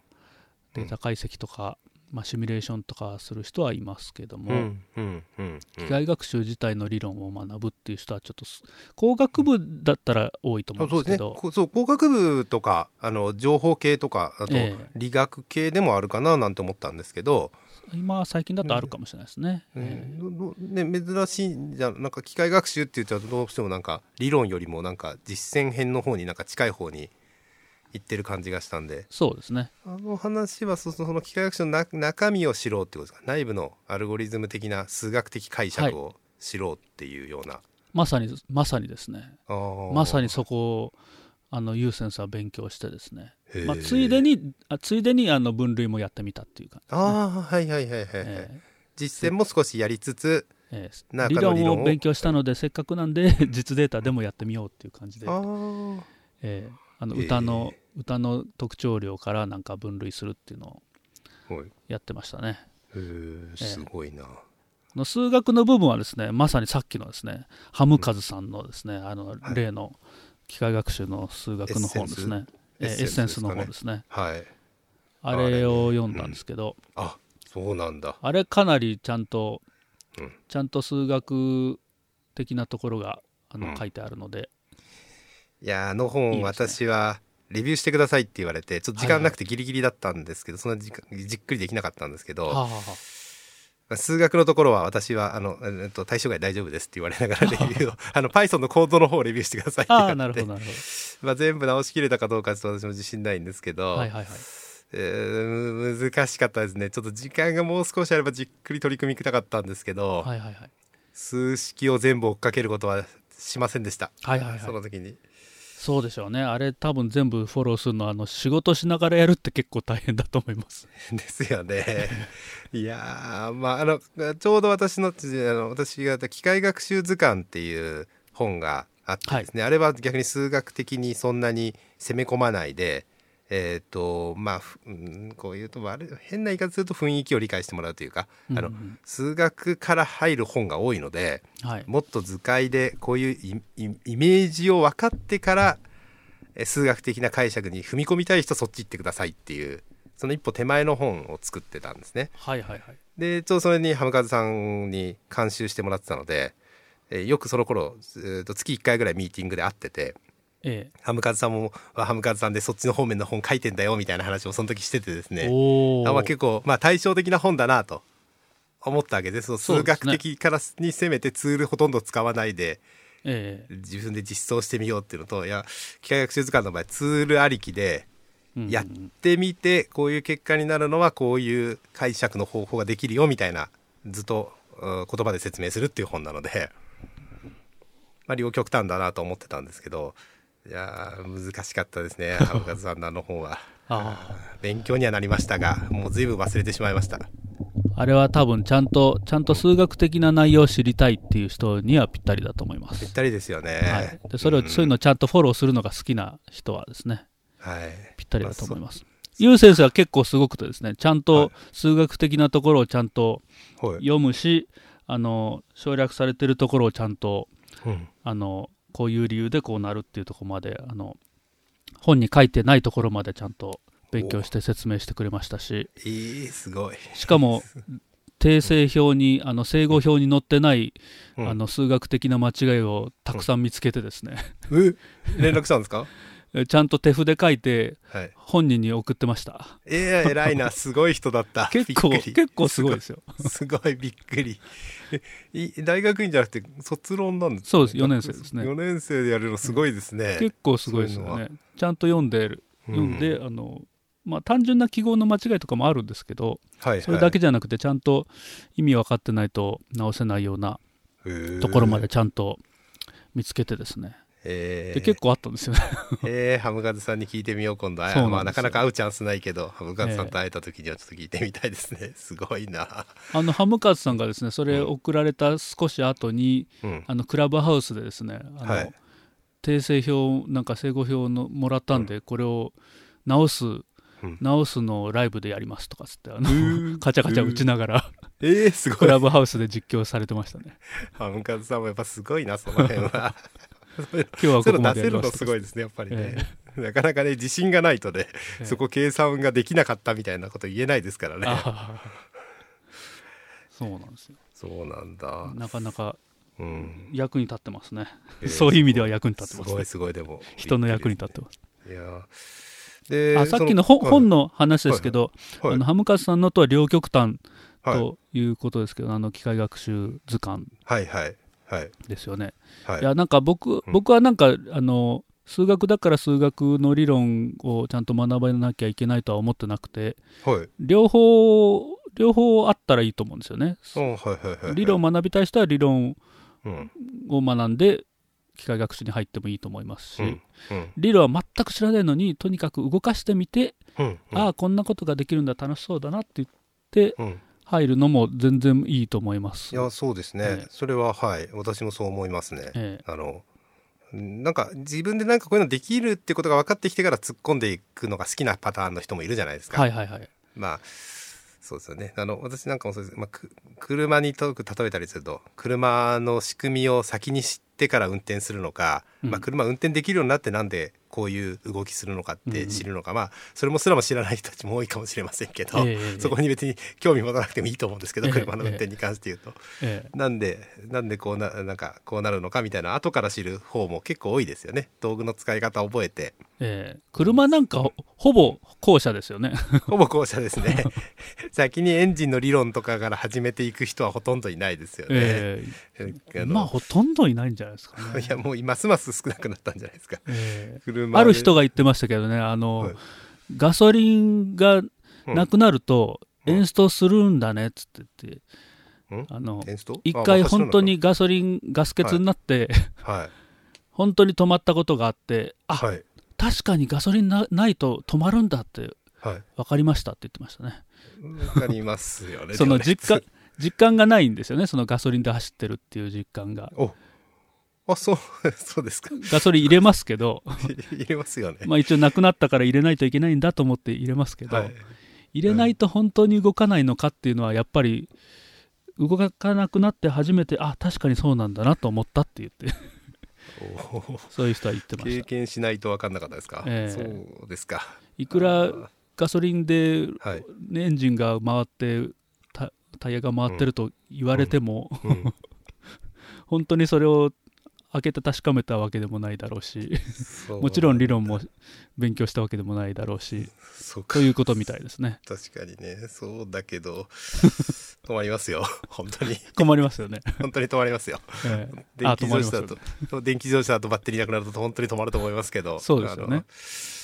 データ解析とか、まあ、シミュレーションとかする人はいますけども、うんうんうん機械学習自体の理論を学ぶっていう人はちょっとす工学部だったら多いと思うんですけど、こそう工学部とかあの情報系とかあとええ。理学系でもあるかななんて思ったんですけど、今最近だとあるかもしれないですね。ね、珍しいんじゃなんか機械学習って言っちゃうとどうしてもなんか理論よりもなんか実践編の方になんか近い方に行ってる感じがしたんで。そうですね。あの話はその機械学習のな中身を知ろうってことですか内部のアルゴリズム的な数学的解釈を知ろうっていうような、まさにまさにですね。まさにそこをあのユーセンスは勉強してですね。まあ、ついでにあついでにあの分類もやってみたっていう感じね、ああはいはいはいはい、はいえ実践も少しやりつつええ。え中理論をを勉強したのでせっかくなんで 実データでもやってみようっていう感じで、ええ。あの歌の、歌の特徴量からなんか分類するっていうのをはい。やってましたね。へーすごいな、の数学の部分はですねまさにさっきのですねハムカズさんのですねあのはい。例の機械学習の数学の本ですねえエッセンスの本ですね。はい。あれを読んだんですけど。あそうなんだ。あれかなりちゃんとうん。ちゃんと数学的なところがあうん。の書いてあるので。いやーあの本ね。私はレビューしてくださいって言われてちょっと時間なくてギリギリだったんですけど、そんな時間じっくりできなかったんですけど、はあはあ数学のところは私はあの、えっと、対象外大丈夫ですって言われながらレビューをあの Python のコードの方をレビューしてくださいって言われて。まあ、全部直しきれたかどうかちょっと私も自信ないんですけど、どはいはいはい。えー難しかったですね。ちょっと時間がもう少しあればじっくり取り組みたかったんですけど、はいはいはい。数式を全部追っかけることはしませんでした、はいはいはい。その時にそうでしょうね。あれ多分全部フォローするのはあの仕事しながらやるって結構大変だと思います。ですよね。いやーまああのちょうど私のあの私がやった機械学習図鑑っていう本があってですね、あれは逆に数学的にそんなに攻め込まないでえっ、とまあふうんこういうとあれ変な言い方すると雰囲気を理解してもらうというか、あのうん。うん数学から入る本が多いのではい。もっと図解でこういうイメージを分かってからえ数学的な解釈に踏み込みたい人そっち行ってくださいっていうその一歩手前の本を作ってたんですね。はいはいはい。でちょうどそれにハムカズさんに監修してもらってたので、えーよくその頃、えーと月1回ぐらいミーティングで会っててえハムカズさんもあハムカズさんでそっちの方面の本書いてんだよみたいな話をその時しててですえねあまあ、結構、まあ、対照的な本だなと思ったわけです。数学的からに攻めてツールほとんど使わないでええ。自分で実装してみようっていうのといや機械学習図鑑の場合ツールありきでやってみてこういう結果になるのはこういう解釈の方法ができるよみたいなずっとうん言葉で説明するっていう本なので、まあ、両極端だなと思ってたんですけどいやー難しかったですねハムカズさんのあの本は。あ勉強にはなりましたがもう随分忘れてしまいました。ああれは多分ちゃんとちゃんと数学的な内容を知りたいっていう人にはぴったりだと思います、ぴったりですよね。はい、でそれを、ん。そういうのをちゃんとフォローするのが好きな人はですねはい、ぴったりだと思います。ユウ先生は結構すごくてですねちゃんはい。と数学的なところをちゃんとはい。読むしあの省略されてるところをちゃんとうん。あのこういう理由でこうなるっていうところまであの本に書いてないところまでちゃんと勉強して説明してくれましたし。いいすごい。しかも訂正表にあの正誤表に載ってない、うん。あの数学的な間違いをたくさん見つけてですね、え？連絡したんですか？えちゃんと手筆書いてはい。本人に送ってました。えー、偉いな。すごい人だった。結構結構すごいですよ。すごい。びっくり。えい大学院じゃなくて卒論なんですかそうです。4年生ですね。4年生でやるのすごいですね。結構すごいですよね。ちゃんと読んでる。うん。読んで、あのまあ単純な記号の間違いとかもあるんですけどはい、それだけじゃなくてちゃんと意味分かってないと直せないようなはいところまで。ちゃんと見つけてですねえ結構あったんですよね。えー、ハムカズさんに聞いてみよう今度。なまあ、なかなか会うチャンスないけどハムカズさんと会えた時にはちょっと聞いてみたいですね、すごいな。あのハムカズさんがですねそれ送られた少し後にうん。あのクラブハウスでですねあの、はい。訂正表なんか正誤表のもらったんで、これを直すん。直すのをライブでやりますとかつってあうのー。カチャカチャ打ちながらえー、すごい。クラブハウスで実況されてましたね。ハムカズさんもやっぱすごいなその辺は今日はここまそういうの出せるのすごいですねやっぱりね、えなかなかね自信がないとね、えそこ計算ができなかったみたいなこと言えないですからね。あそうなんですよ。そうなんだ。なかなかうん。役に立ってますね、えーそういう意味では役に立ってますね。すごいすごいでも。人の役に立ってます。いやであさっきの本そ本の話ですけど、はいあのハムカツさんのとは両極端はい。ということですけど、あの機械学習図鑑。はいはいはいですよね。はい。いやなんか僕僕はなんかあの数学だから数学の理論をちゃんと学ばなきゃいけないとは思ってなくてはい。両方両方あったらいいと思うんですよね。理論を学びたい人は理論うん。を学んで機械学習に入ってもいいと思いますし、うん。うん。理論は全く知らないのにとにかく動かしてみて、うん。ああこんなことができるんだ楽しそうだなって言ってうん入るのも全然いいと思います。いやそうですね、ええ。それははい。私もそう思いますね、ええ。あのなんか自分でなんかこういうのできるってことが分かってきてから突っ込んでいくのが好きなパターンの人もいるじゃないですか。はいはいはい。まあそうですよね。あの私なんかもそうです、まあ、く車にとく例えたりすると車の仕組みを先に知ってから運転するのか、うん。まあ、車運転できるようになってなんでこういう動きするのかって知るのか、まあそれもすらも知らない人たちも多いかもしれませんけど、ええそこに別に興味持たなくてもいいと思うんですけど、ええ車の運転に関して言うと。ええなんで、なんでこうな、なんかこうなるのかみたいな後から知る方も結構多いですよね。道具の使い方を覚えて。ええ車なんかほほぼ後者ですよね。ほぼ後者ですね。先にエンジンの理論とかから始めていく人はほとんどいないですよね。えええあのまあほとんどいないんじゃないですかね。いや、もうますます少なくなったんじゃないですか。ええ車ある人が、が言ってましたけどね、あの、はいガソリンがなくなると、うんエンストするんだねっつって言って、うん？あの一回あ本当にガソリンガス欠になって、はい。本当に止まったことがあって、あ、はい。確かにガソリンなないと止まるんだってはい。分かりましたって言ってましたね。わかりますよね。その実感、実感がないんですよね、そのガソリンで走ってるっていう実感が。おあ、そう、そうですか。ガソリン入れますけど、入れますよね。まあ一応なくなったから入れないといけないんだと思って入れますけど、はい。入れないと本当に動かないのかっていうのはやっぱり動かなくなって初めてあ確かにそうなんだなと思ったって言ってそういう人は言ってま経した験しないと分かんなかったですか？ええそうですか。いくらガソリンではい。エンジンが回ってタタイヤが回ってると言われても、うん 本当にそれを開けて確かめたわけでもないだろうしもちろん理論も勉強したわけでもないだろうしそということみたいですね。確かにね。そうだけど 止まりますよ。本当に。困りますよね、本当に止まりますよ。ええ。電気自動車だと電気自動車だとバッテリーなくなると本当に止まると思いますけど。そうですよね。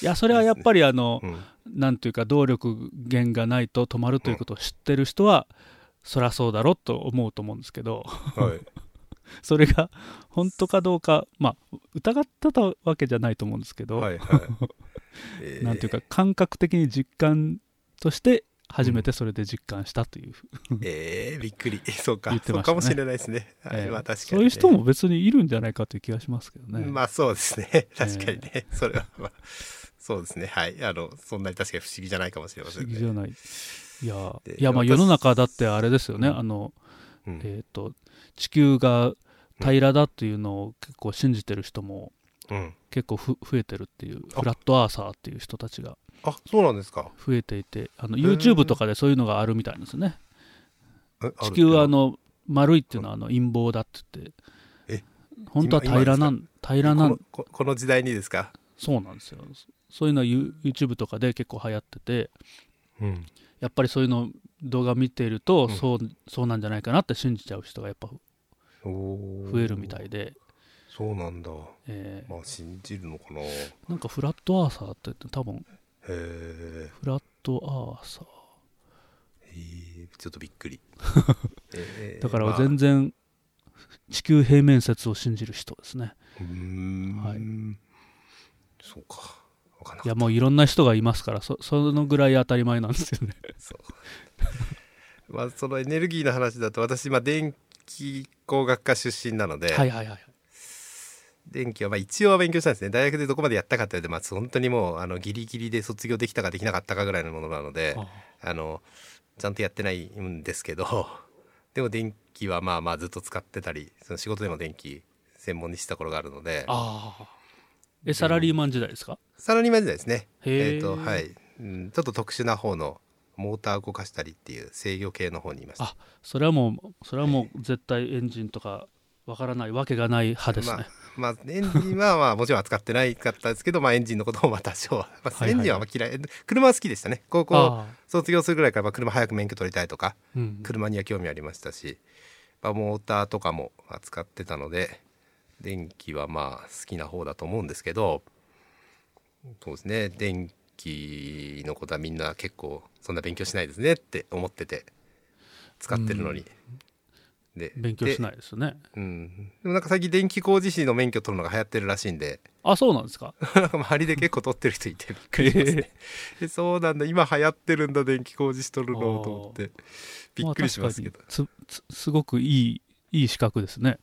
いやそれはやっぱりあの、あのうんなんていうか動力源がないと止まるということを知ってる人は、そりゃそうだろうと思うと思うん。ですけどはい それが本当かどうかまあ疑ってたわけじゃないと思うんですけど、はいはい。えー。なんていうか感覚的に実感として初めてそれで実感したという、えーびっくり。そうか。ね。そうかもしれないですね。はい。ええ。まあ確かにね。そういう人も別にいるんじゃないかという気がしますけどね、まあそうですね。確かにね。それはまあそうですね。はい。あのそんなに確かに不思議じゃないかもしれま不せんね。思議じゃない。いやでいやまあ私世の中だってあれですよね、うんあのうんえっ、と地球が平らだっていうのを結構信じてる人もうん。結構ふ増えてるっていうあ。フラットアーサーっていう人たちがあそうなんですか。増えていてあの YouTube とかでそういうのがあるみたいですよね。地球はあの丸いっていうのはあの陰謀だって言ってえ？本当は平らなん平らなんこのここの時代にですか？そうなんですよ。そういうのは You- YouTube とかで結構流行っててうん。やっぱりそういうの動画見ていると、うん。そうそうなんじゃないかなって信じちゃう人がやっぱ増増えるみたいで、そうなんだ。えーまあ信じるのかな。へなんかフラットアーサーって言って多分えフラットアーサー。ちょっとびっくり。えーだからまあ。全然地球平面説を信じる人ですね。うーん。はい。そうか。いやもういろんな人がいますからそそのぐらい当たり前なんですよね。そう まあそのエネルギーの話だと私まあ電気工学科出身なので、はいはいはい電気はまあ一応は勉強したんですね。大学でどこまでやったかって言われてまあ本当にもうあのギリギリで卒業できたかできなかったかぐらいのものなのでああ。のちゃんとやってないんですけど でも電気はまあまあずっと使ってたりその仕事でも電気専門にした頃があるのであえサラリーマン時代ですか？サラリーマン時代ですね。えっ、と、はい、うん。ちょっと特殊な方のモーター動かしたりっていう制御系の方にいました。あそれはもうそれはもう絶対エンジンとかわからないわけがない派ですね、まあ、まあ、エンジンはまあもちろん扱ってないかったですけど、まあエンジンのこともまあ多少は、まあ、はいはいエンジンはまあ嫌い、車は好きでしたね。高校卒業するぐらいからまあ車早く免許取りたいとか、うん。車には興味ありましたし、まあ、モーターとかも扱ってたので電気はまあ好きな方だと思うんですけどそうですね。電気のことはみんな結構そんな勉強しないですねって思ってて使ってるのに。で勉強しないですよね。で,、うん、でもなんか最近電気工事士の免許取るのが流行ってるらしいんで。あそうなんですか？周りで結構取ってる人いてびっくりしますね。えそうなんだ。今流行ってるんだ電気工事士取るのと思って。びっくりしますけど、あ確かに。つつすごくいいいい資格ですね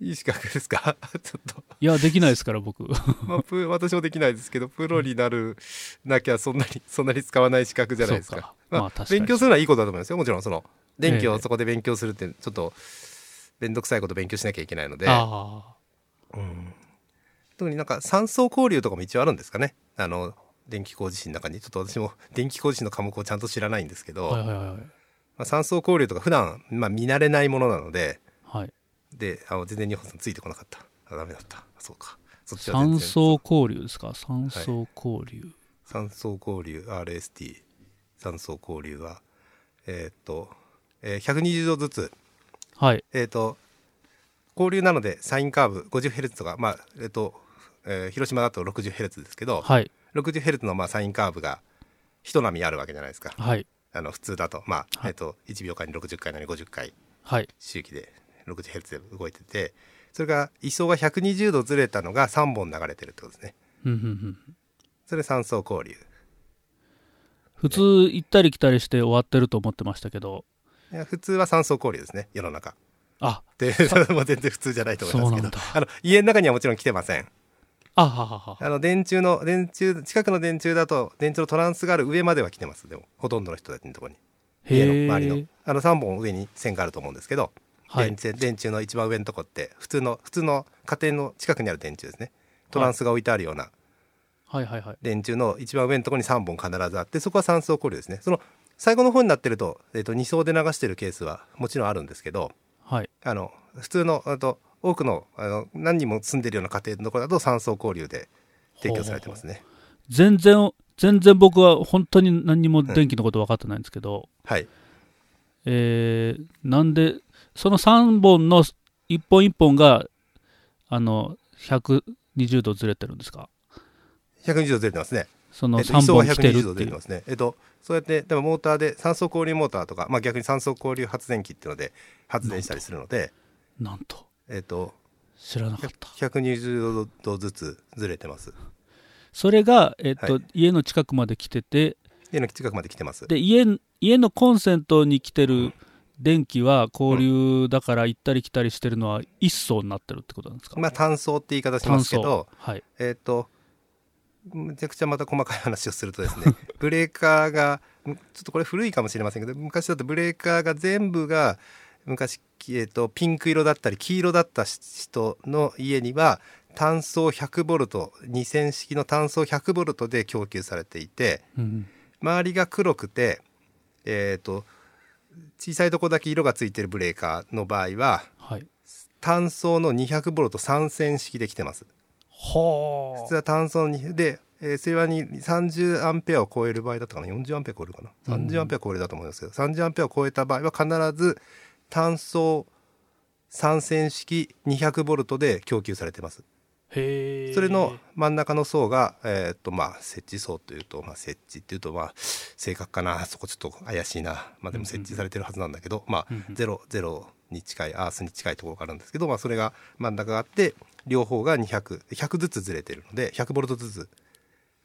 いい資格ですか？ちょっと、いやできないですから僕。まあ、プ私もできないですけどプロになるなきゃそんなにそんなに使わない資格じゃないですか。か。まあまあ勉強するのはいいことだと思いますよ。もちろんその電気ええ。をそこで勉強するってちょっと面倒くさいこと勉強しなきゃいけないので、あうん。特になんか酸素交流とかも一応あるんですかね。あの電気工事士の中に。ちょっと私も電気工事士の科目をちゃんと知らないんですけあど、はいはいはいまあ、酸素交流とか普段まあ見慣れないものなのではいであ全然日本さんついてこなかった。あダメだった。あそうか。そっちは全然。酸素交流ですか？酸素交流、酸素交流 RST 酸素交流はえーっと、えー120度ずつ。はい。えーっと交流なのでサインカーブ 50Hz とかまあえーっと、えー広島だと 60Hz ですけど、はい。60Hz のまあサインカーブが一波あるわけじゃないですか。はい。あの普通だと。まあ、はい。えーっと1秒間に60回なり50回はい。周期で 60Hz で動いててそれが位相が120度ずれたのが3本流れてるってことですね。それ酸素交流。普通行ったり来たりして終わってると思ってましたけど。いや普通は酸素交流ですね世の中。あ。で もう全然普通じゃないと思いますけど。あの家の中にはもちろん来てません。あははは。あの電柱の電柱近くの電柱だと電柱のトランスがある上までは来てます。でもほとんどの人たちのところに家のへ周りの。えあの3本上に線があると思うんですけど、はい。電柱の一番上のとこって普通の普通の家庭の近くにある電柱ですね。トランスが置いてあるような電柱の一番上のところに3本必ずあってそこは酸素交流ですね。その最後の方になってると,、えー、と2層で流してるケースはもちろんあるんですけどはい。あの普通のあと多くのあの何人も住んでるような家庭のところだと酸素交流で提供されてますね。全然全然僕は本当に何にも電気のこと分かってないんですけど、はい。えーなんでその3本の1本1本があの120度ずれてるんですか？120度ずれてますね。そのえっと、3位相は本来てる120度っていう。ますね。えっと、そうやって、でもモーターで酸素交流モーターとか、まあ逆に酸素交流発電機っていうので発電したりするので、なんと。えっと、知らなかった。120度ずつずれてます。それが、えっとはい。家の近くまで来てて家の近くまで来てます。で家家のコンセントに来てる電気は交流だから行ったり来たりしてるのは一層になってるってことなんですか、まあ単層って言い方しますけど、はい。えっと、めちゃくちゃまた細かい話をするとですね、ブレーカーが、ちょっとこれ古いかもしれませんけど、昔だとブレーカーが全部が、昔、えっと、ピンク色だったり黄色だった人の家には、単層100ボルト、2000式の単層100ボルトで供給されていて、うん周りが黒くて、えっと、小さいとこだけ色がついてるブレーカーの場合は、はい。単層の200ボルト3000式で来てます。は普通は単層にで、えー、それはに30アンペアを超える場合だったかな？40アンペア超えるかな？30アンペア超えるだと思いますけど、30アンペアを超えた場合は必ず単層3線式200ボルトで供給されてますそれの真ん中の層が、えーっとまあ、設置層というと、まあ、設置っていうと、まあ、正確かなそこちょっと怪しいな、まあ、でも設置されてるはずなんだけど、まあうんうん、ゼロゼロに近いアースに近いところがあるんですけど、まあ、それが真ん中があって両方が200100ずつずれてるので100ボルトずつ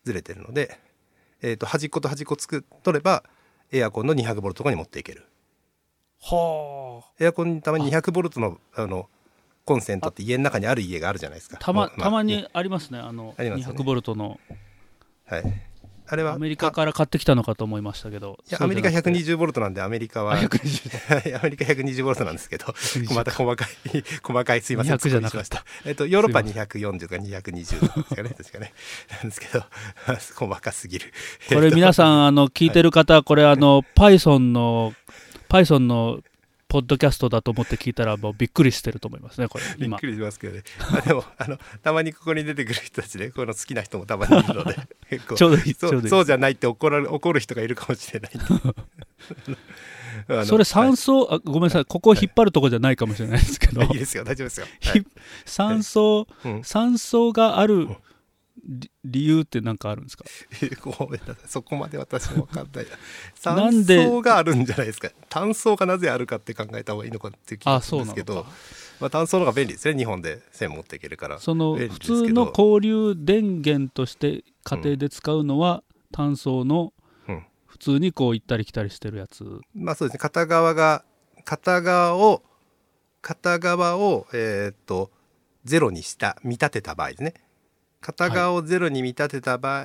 ずれてるので、えー、と端っこと端っこつく取ればエアコンの200ボルトとかに持っていける。はエアコンにたまに200ボルトのあのコンセントって家の中にある家があるじゃないですか。あたまたまにありますねあのありますよね。200ボルトの。はい、あれはアメリカから買ってきたのかと思いましたけどいやアメリカ120ボルトなんでアメリカはあ120 はいアメリカ120ボルトなんですけどまた細かい 細かいすいません200じゃなかった。えっとヨーロッパ240とか220なんですかね。確かね。なんですけど 細かすぎる。これ皆さんあの聞いてる方これあの Python の Python のポッドキャストだと思って聞いたらもうびっくりしてると思いますねこれ今。びっくりしますけどね。あでもあのたまにここに出てくる人たちね、この好きな人もたまにいるので、結構。ちょうどいい。そうじゃないって怒られ怒る人がいるかもしれないそれ酸は素、あごめんなさいここ引っ張るとこじゃないかもしれないですけど。い いいですよ、大丈夫ですよ。はひい。酸素うん。酸素がある理由って何かあるんですか？ごめんなさいそこまで私も分かんない で？素があるんじゃないですか。炭素がなぜあるかって考えた方がいいのかっていう気があするんですけどまあ、炭素の方が便利ですね、日本で。線持っていけるから。その普通の交流電源として家庭で使うのは単層のうん。普通にこう行ったり来たりしてるやつ。まあそうですね。片側が片側を片側をえーっとゼロにした見立てた場合ですね片側をゼロに見立てた場合、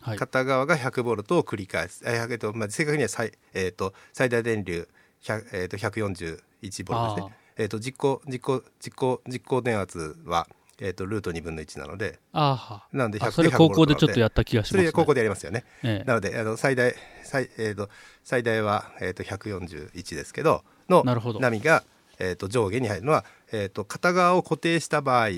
はい。片側が100ボルトを繰り返す、えっとまあ、正確には最,、えーっと最大電流100、えーっと141ボルトですね。えー。っと実行実行実行実行電圧は、えーっとルート2分の1なので。あなんで100あそれ高校でちょっとやった気がします、ね、それ高校でやりますよね。ええ。なのであの最大最,、えー、と最大は、えー、と141ですけどのなるほど。波が、えー、と上下に入るのは、えー、と片側を固定した場合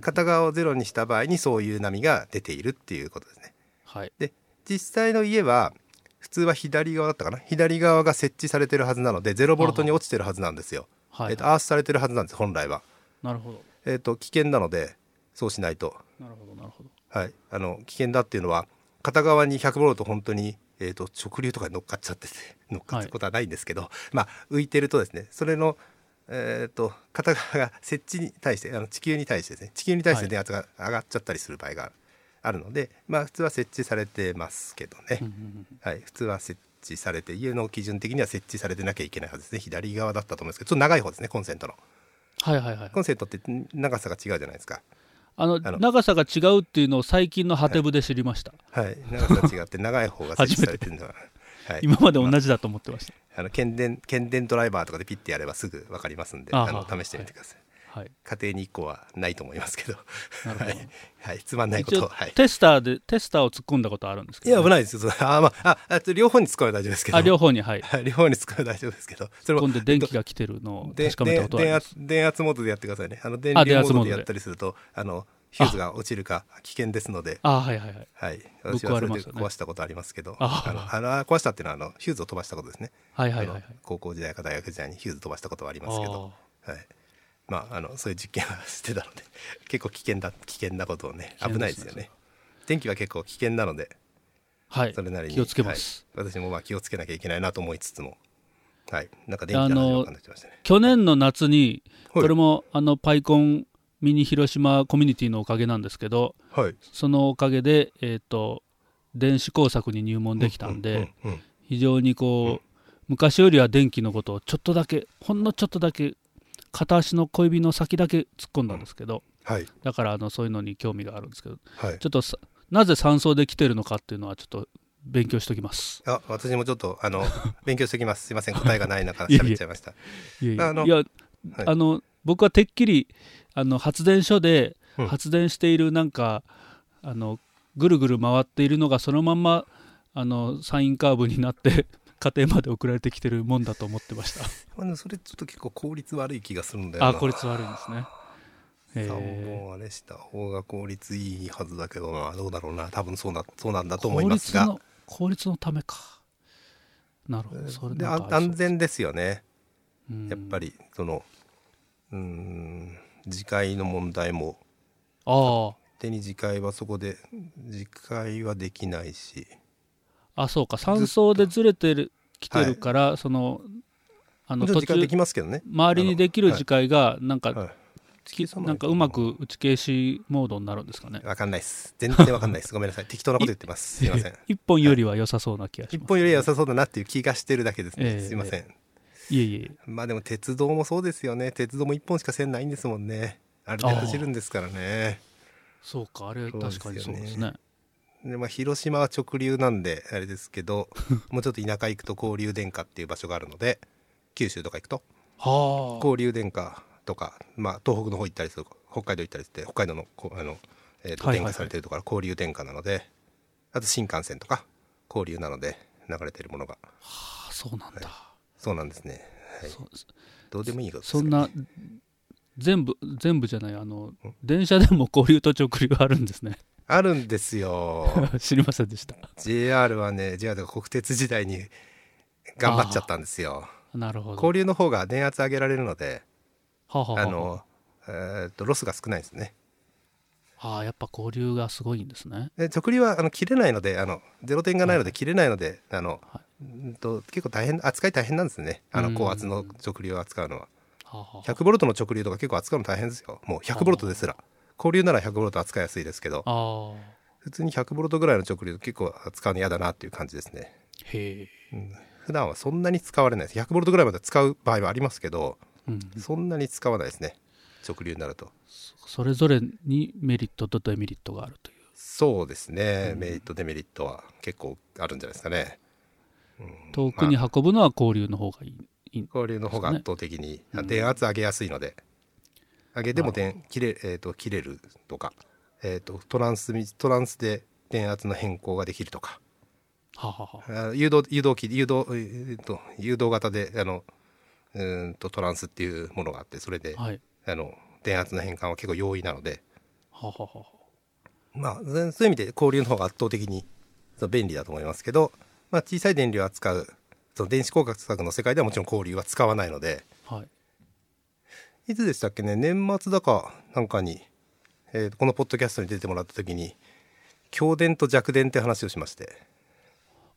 片側をゼロにした場合にそういう波が出ているっていうことですね。はい。で実際の家は普通は左側だったかな？左側が設置されてるはずなので0ボルトに落ちてるはずなんですよ。はい、えー、とアースされてるはずなんです本来は。なるほど。えー、と危険なのでそうしないと。なるほどなるほど。はい、あの危険だっていうのは片側に100ボルト本当に、えー、と直流とかに乗っかっちゃってて乗っかることはないんですけど、まあ浮いてるとですねそれの、えー、と片側が設置に対してあの地球に対してですね。地球に対して電圧が上がっちゃったりする場合がある。ので、まあ普通は設置されてますけどね、うんうんうんはい、普通は設置されて家の基準的には設置されてなきゃいけないはずですね。左側だったと思うんですけどちょっと長い方ですねコンセントの。はいはいはいコンセントって長さが違うじゃないですか。あの長さが違うっていうのを最近のハテブで知りました、はい。長さが違って長い方が設置されてるのは、はい、今まで同じだと思ってました。あの検検電ドライバーとかでピッてやればすぐ分かりますんでああのはい試してみてください、はい。家庭に1個はないと思いますけど。はい、はい、つまんないことはい。テスターでテスターを突っ込んだことあるんですけいどね、や危ないですよあ、まあ、ああと両方に使えば大丈夫ですけど。あ両方にはい。はい両方に使えば大丈夫ですけど。それも突っ込んで電気が来てるのをで確かめたことはあり電ます。圧電圧モードでやってくださいね。あの電あ流モードで。やったりするとあのフューズが落ちるか危険ですので。あはいはいはい。はい、私はそれで壊したことありますけど、ああのあの壊したっていうのはあのフューズを飛ばしたことですね。はいはいはいはい。高校時代か大学時代にフューズ飛ばしたことはありますけど、はい、まああのそういう実験はしてたので 結構危険だ危険なことをね危ないですよね。電気は結構危険なのではい。それなりに気をつけます、はい。私もまあ気をつけなきゃいけないなと思いつつも、はい、なんか電気の話が分かんなってましたね。去年の夏にはい。これもあのパイコンミニ広島コミュニティのおかげなんですけどはい、そのおかげで、えー、と電子工作に入門できたんで、非常にこう、昔よりは電気のことをちょっとだけほんのちょっとだけ片足の小指の先だけ突っ込んだんですけど、はい。だからあのそういうのに興味があるんですけどはい。ちょっとさなぜ酸素で来てるのかっていうのはちょっと勉強しておきます。あ私もちょっとあの 勉強しておきます。すいません答えがない中 喋っちゃいました。いやいや。あのいやはい。あの僕はてっきりあの発電所でうん発電しているなんか、あのぐるぐる回っているのがそのまんまあのサインカーブになって 家庭まで送られてきてるもんだと思ってました。それちょっと結構効率悪い気がするんだよな。あ効率悪いんですね。へ3ー本あれした方が効率いいはずだけどなどうだろうな多分そうなそうなんだと思いますが効率の効率のためか。なるほど。それで安全ですよねうんやっぱりそのうーん自戒の問題も。あ手に自戒はそこで自戒はできないし。ああそうか。酸素でずれてるきてるから、そのあの途中できますけどね。周りにできる自戒がなんか、はい。きなんかうまく打ち消しモードになるんですかね。わかんないです。全然わかんないです。ごめんなさい。適当なこと言ってます。すいません。一本よりは良さそうな気がし一ます。本よりは良さそうだなっていう気がしてるだけですね、ええ。すいません、いえいえ。まあでも鉄道もそうですよね。鉄道も一本しか線ないんですもんね。あれで走るんですからね。そうか、あれ確かにそうですね。でまあ、広島は直流なんであれですけど もうちょっと田舎行くと交流電化っていう場所があるので九州とか行くと。は交流電化とか、まあ、東北の方行ったりする北海道行ったりして北海道のこあの、えーとはいはいはい。電化されてるところは交流電化なのであと新幹線とか交流なので流れてるものが。あそうなんだ、そうなんですね、はい、そどうでもいいことですそんな全部全部じゃないあの電車でも交流と直流あるんですね。あるんですよ。知りませんでした。JR はね JR が国鉄時代に頑張っちゃったんですよ。なるほど。交流の方が電圧上げられるのではあの、えーっとロスが少ないですね。ああやっぱ交流がすごいんですね。で直流はあの切れないのであのゼロ点がないので切れないので、あの、はうんと結構大変扱い大変なんですね。あうん。の高圧の直流を扱うのは。はあはあは100ボルトの直流とか結構扱うの大変ですよ。もう100ボルトですら。交流なら100ボルト扱いやすいですけど。普通に100ボルトぐらいの直流結構扱うの嫌だなっていう感じですね。へえ、普段はそんなに使われないです。100ボルトぐらいまで使う場合はありますけどうん、そんなに使わないですね。直流になると。それぞれにメリットとデメリットがあるという。そうですね、メリットデメリットは結構あるんじゃないですかね遠くに運ぶのは交流の方がいい。いい交流の方が圧倒的に、電圧上げやすいので。上げても電切れ,、えー、と切れるとか、えー、とトランスミトランスで電圧の変更ができるとか。はあ、はあはあ。あ誘導誘導機誘導,、えー、と誘導型であのうーんとトランスっていうものがあってそれで、はい。あの電圧の変換は結構容易なので。はあはあはあまあそういう意味で交流の方が圧倒的に便利だと思いますけど、まあ、小さい電流を扱うその電子工学の世界ではもちろん交流は使わないので。はい。いつでしたっけね？年末だかなんかに、えーこのポッドキャストに出てもらった時に強電と弱電って話をしまして、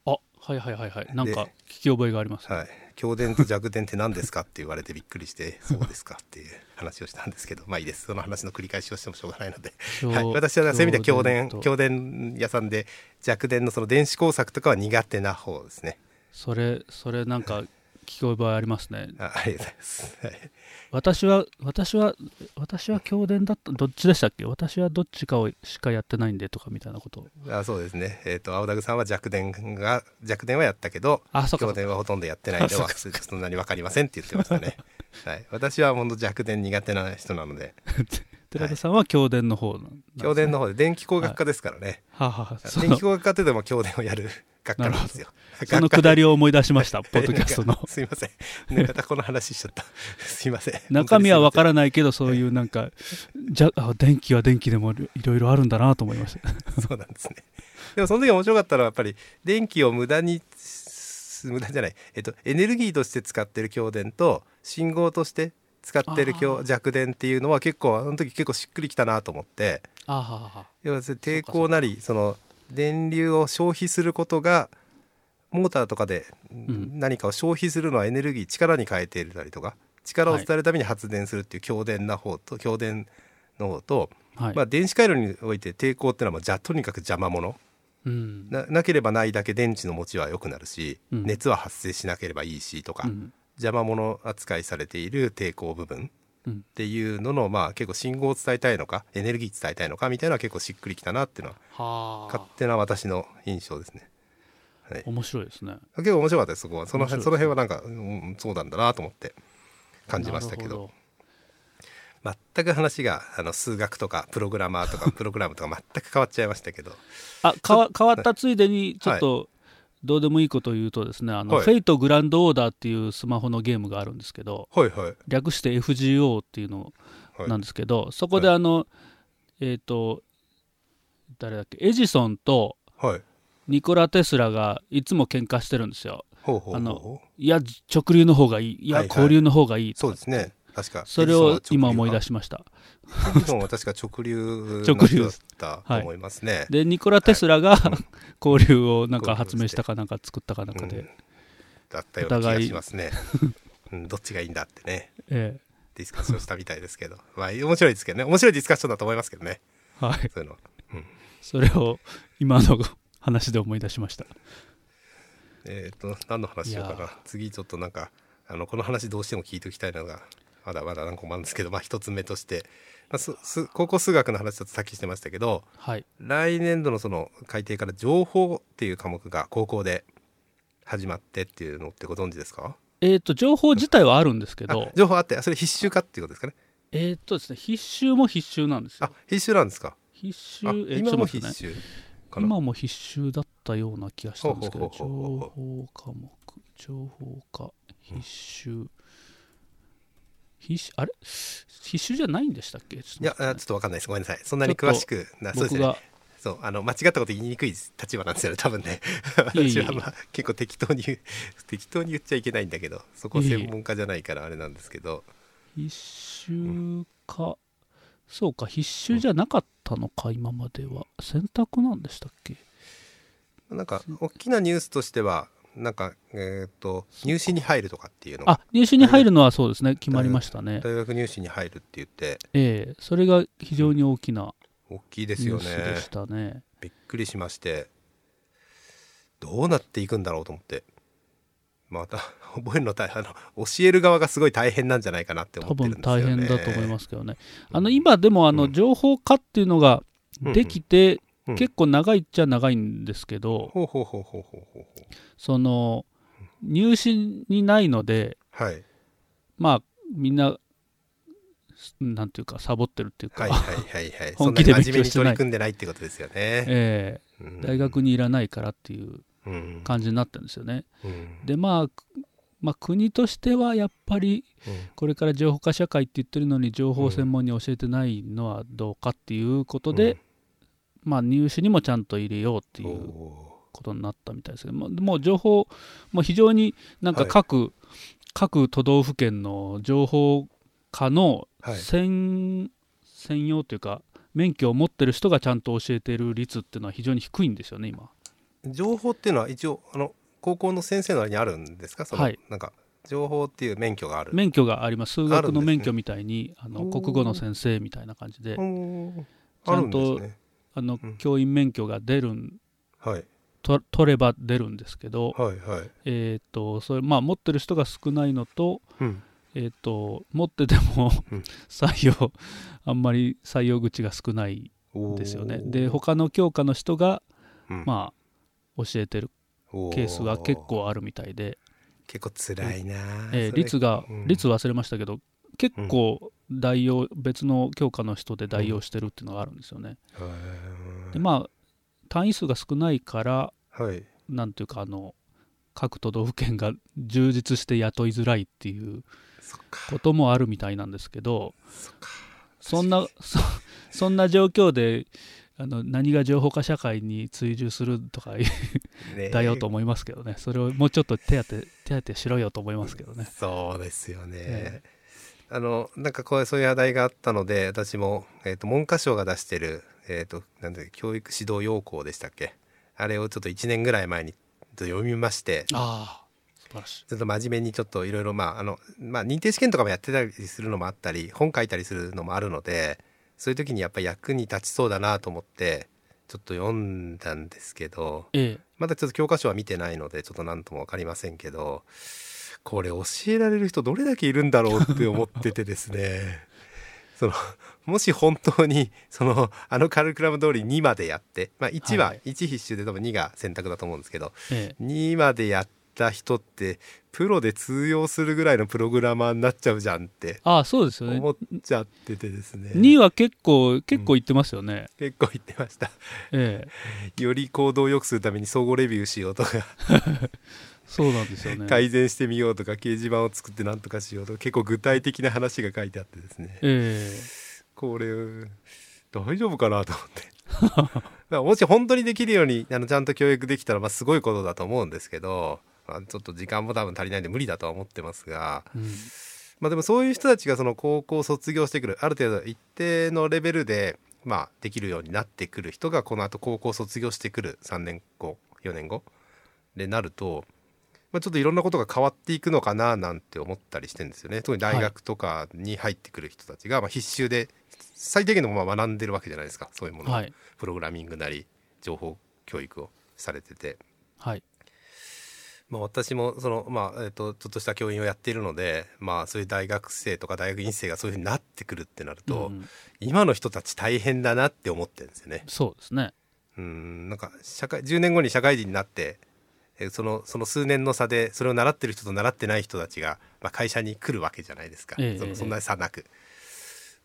あはいはいはいはい。なんか聞き覚えがあります、はい、強電と弱電って何ですか？って言われてびっくりして そうですかっていう話をしたんですけどまあいいです。その話の繰り返しをしてもしょうがないので、強はい、私はそういう意味では強電強電屋さんで弱電のその電子工作とかは苦手な方ですね。それそれなんか聞き覚えありますね。あありがとうございます、はい。私は私は私は教電だったどっちでしたっけ？私はどっちかをしかやってないんでとかみたいなこと。をあそうですね。えっ、と青田さんは弱電が弱電はやったけどあそうか強電はほとんどやってないんではそんなに分かりませんって言ってましたね、はい、私は本当弱電苦手な人なので。寺田さんは教電の方ね。強電の方で電気工学科ですからね、はあはあそ電の気工学科ってでも強電をやる学科なんですよ。そのくだりを思い出しましたポッドキャストの。すいません。ねまたこの話しちゃった。すいません。中身は分からないけどそういうなんかじゃあ電気は電気でもいろいろあるんだなと思いました。そうなんですね。でもその時面白かったのはやっぱり電気を無駄に無駄じゃない、えっと、エネルギーとして使ってる強電と信号として使ってる弱電っていうのは結構あの時結構しっくりきたなと思って。あははは要は抵抗なりその電流を消費することがモーターとかでん。何かを消費するのはエネルギー力に変えていたりとか力を伝えるために発電するっていう強電な方と強電の方と、はい、まあ、電子回路において抵抗っていうのはもうじゃとにかく邪魔者。うん。ななければないだけ電池の持ちは良くなるし、うん。熱は発生しなければいいしとか、うん。邪魔者扱いされている抵抗部分。うんっていうののまあ結構信号を伝えたいのかエネルギー伝えたいのかみたいなのは結構しっくりきたなっていうのははあ。勝手な私の印象ですね。はい、面白いですね。結構面白かったですそこは。その面白い辺その辺はなんか、うん、そうなんだなと思って感じましたけど。全く話があの数学とかプログラマーとかプログラムとか全く変わっちゃいましたけど。あかわ変わったついでにちょっとどうでもいいことを言うとですね、あの、はい。フェイトグランドオーダーっていうスマホのゲームがあるんですけどはいはい。略して FGO っていうのはい。なんですけど、そこであの、えっ、と誰だっけエジソンとはい。ニコラ・テスラがいつも喧嘩してるんですよ。ほうほうほうあのいや直流の方がいいいやはいはい。交流の方がいいそうですね確か。それを今思い出ししました。エジソンは確か直流直流だったと思いますね、でニコラ・テスラが交流をなんか発明したかなんか作ったかなんかで、うん。だったような気がしますね、うん、どっちがいいんだってね。えディスカッションしたみたいですけど。まあ面白いですけどね。面白いディスカッションだと思いますけどね。えはい。そういうの。それを今の話で思い出しました。えっ、と何の話しようかな。次ちょっとなんかあのこの話どうしても聞いておきたいのがまだまだ何個もあるんですけど、まあ、一つ目として、まあ、すす高校数学の話ちょっとさっきしてましたけどはい。来年度のその改定から情報っていう科目が高校で始まってっていうのってご存知ですか？えっ、と情報自体はあるんですけあど情報あってそれ必修化っていうことですかね？えっ、とですね必修も必修なんですよ。あ必修なんですか？必修あえー今も必修今も必修だったような気がしたんですけど情報科目情報科必修必修あれ？必修じゃないんでしたっけ？ちいやちょっとわかんないです。ごめんなさい。そんなに詳しくなそうですね。そうあの間違ったこと言いにくい立場なんですよね多分ね。私はまあ結構適当に適当に言っちゃいけないんだけどそこ専門家じゃないからあれなんですけど。必修か。そうか必修じゃなかったのか今までは。選択なんでしたっけ？なんか大きなニュースとしてはなんかえっ、と入試に入るとかっていうのがあ入試に入るのはそうですね。決まりましたね。大学入試に入るって言って。ええそれが非常に大きな大きいですよね。したね。びっくりしましてどうなっていくんだろうと思って。また覚えるの大変。あの教える側がすごい大変なんじゃないかなって思多ってるんですよね。分大変だと思いますけどね。あの今でもあのうん。情報化っていうのができてうん結構長いっちゃ長いんですけどその入試にないのでうはい。まあみんななんていうかサボってるっていうか、はいはいはいはい。本気で勉強してない。取り組んでないってことですよね、ええ。うん。大学にいらないからっていううん。感じになってるんですよね。うん。でまあまあ、国としてはやっぱりこれから情報化社会って言ってるのに情報専門に教えてないのはどうかっていうことで、まあ、入試にもちゃんと入れようってうんいうおことになったみたいですけどもうもう情報もう非常になんかはい。各,、各都道府県の情報化のーはい。専,、専用というか免許を持ってる人がちゃんと教えてる率っていうのは非常に低いんですよね今。情報っていうのは一応あの高校の先生のにあるんですか？その、はい。なんか情報っていう免許がある。免許があります。数学の免許みたいにあのおー国語の先生みたいな感じでちあるんゃんとですねあのうん。教員免許が出るんはい。と取れば出るんですけど、はいはい。えー、とそれまあ持ってる人が少ないのと,、うん。えー、と持っててもうん。採用あんまり採用口が少ないんですよね。で他の教科の人がうん。まあ教えてるおケースが結構あるみたいで、結構辛いな、えー率がうん。率忘れましたけど結構代用別の教科の人で代用してるっていうのがあるんですよね。はいでまあ単位数が少ないからはい。なんていうかあの各都道府県が充実して雇いづらいっていうこともあるみたいなんですけどそんなそそんな状況であの何が情報化社会に追従するとかねだよと思いますけどね。それをもうちょっと手当て手当てしろよと思いますけどね。そうですよね、えあのなんかこうそういう話題があったので私も、えー、と文科省が出してる、えー、となんだっけ教育指導要項でしたっけ？あれをちょっと1年ぐらい前に読みまして。ああ素晴らしい。ちょっと真面目にちょっといろいろまああの、まあ、認定試験とかもやってたりするのもあったり本書いたりするのもあるのでそういう時にやっぱり役に立ちそうだなと思ってちょっと読んだんですけどええ。まだちょっと教科書は見てないのでちょっと何とも分かりませんけどこれ教えられる人どれだけいるんだろうって思っててですね。そのもし本当にそのあのカリキュラム通り2までやって、まあ、1ははい。1必修で多分2が選択だと思うんですけどええ。2までやった人ってプロで通用するぐらいのプログラマーになっちゃうじゃんってああそうですよね。思っちゃっててですね。2は結構結構言ってますよね。結構言ってました。ええ。より行動を良くするために総合レビューしようとか そうなんですよね。改善してみようとか掲示板を作って何とかしようとか結構具体的な話が書いてあってですね。えこれ大丈夫かなと思って。だからもし本当にできるようにあのちゃんと教育できたらまあすごいことだと思うんですけど、まあ、ちょっと時間も多分足りないんで無理だとは思ってますが、えうん。まあ、でもそういう人たちがその高校を卒業してくるある程度一定のレベルでまあできるようになってくる人がこの後高校を卒業してくる3年後4年後でなると、まあ、ちょっといろんなことが変わっていくのかななんて思ったりしてるんですよね。特に大学とかに入ってくる人たちがまあ必修で最低限のものは学んでるわけじゃないですか。そういうものを、はい。プログラミングなり情報教育をされてて。はい。まあ、私もその、まあえー、とちょっとした教員をやっているので、まあ、そういう大学生とか大学院生がそういうふうになってくるってなると、うん今の人たち大変だなって思ってるんですよね。そうですね。うんなんか社会10年後に社会人になってえーそのその数年の差でそれを習ってる人と習ってない人たちが、まあ、会社に来るわけじゃないですか、ええそのそんな差なく。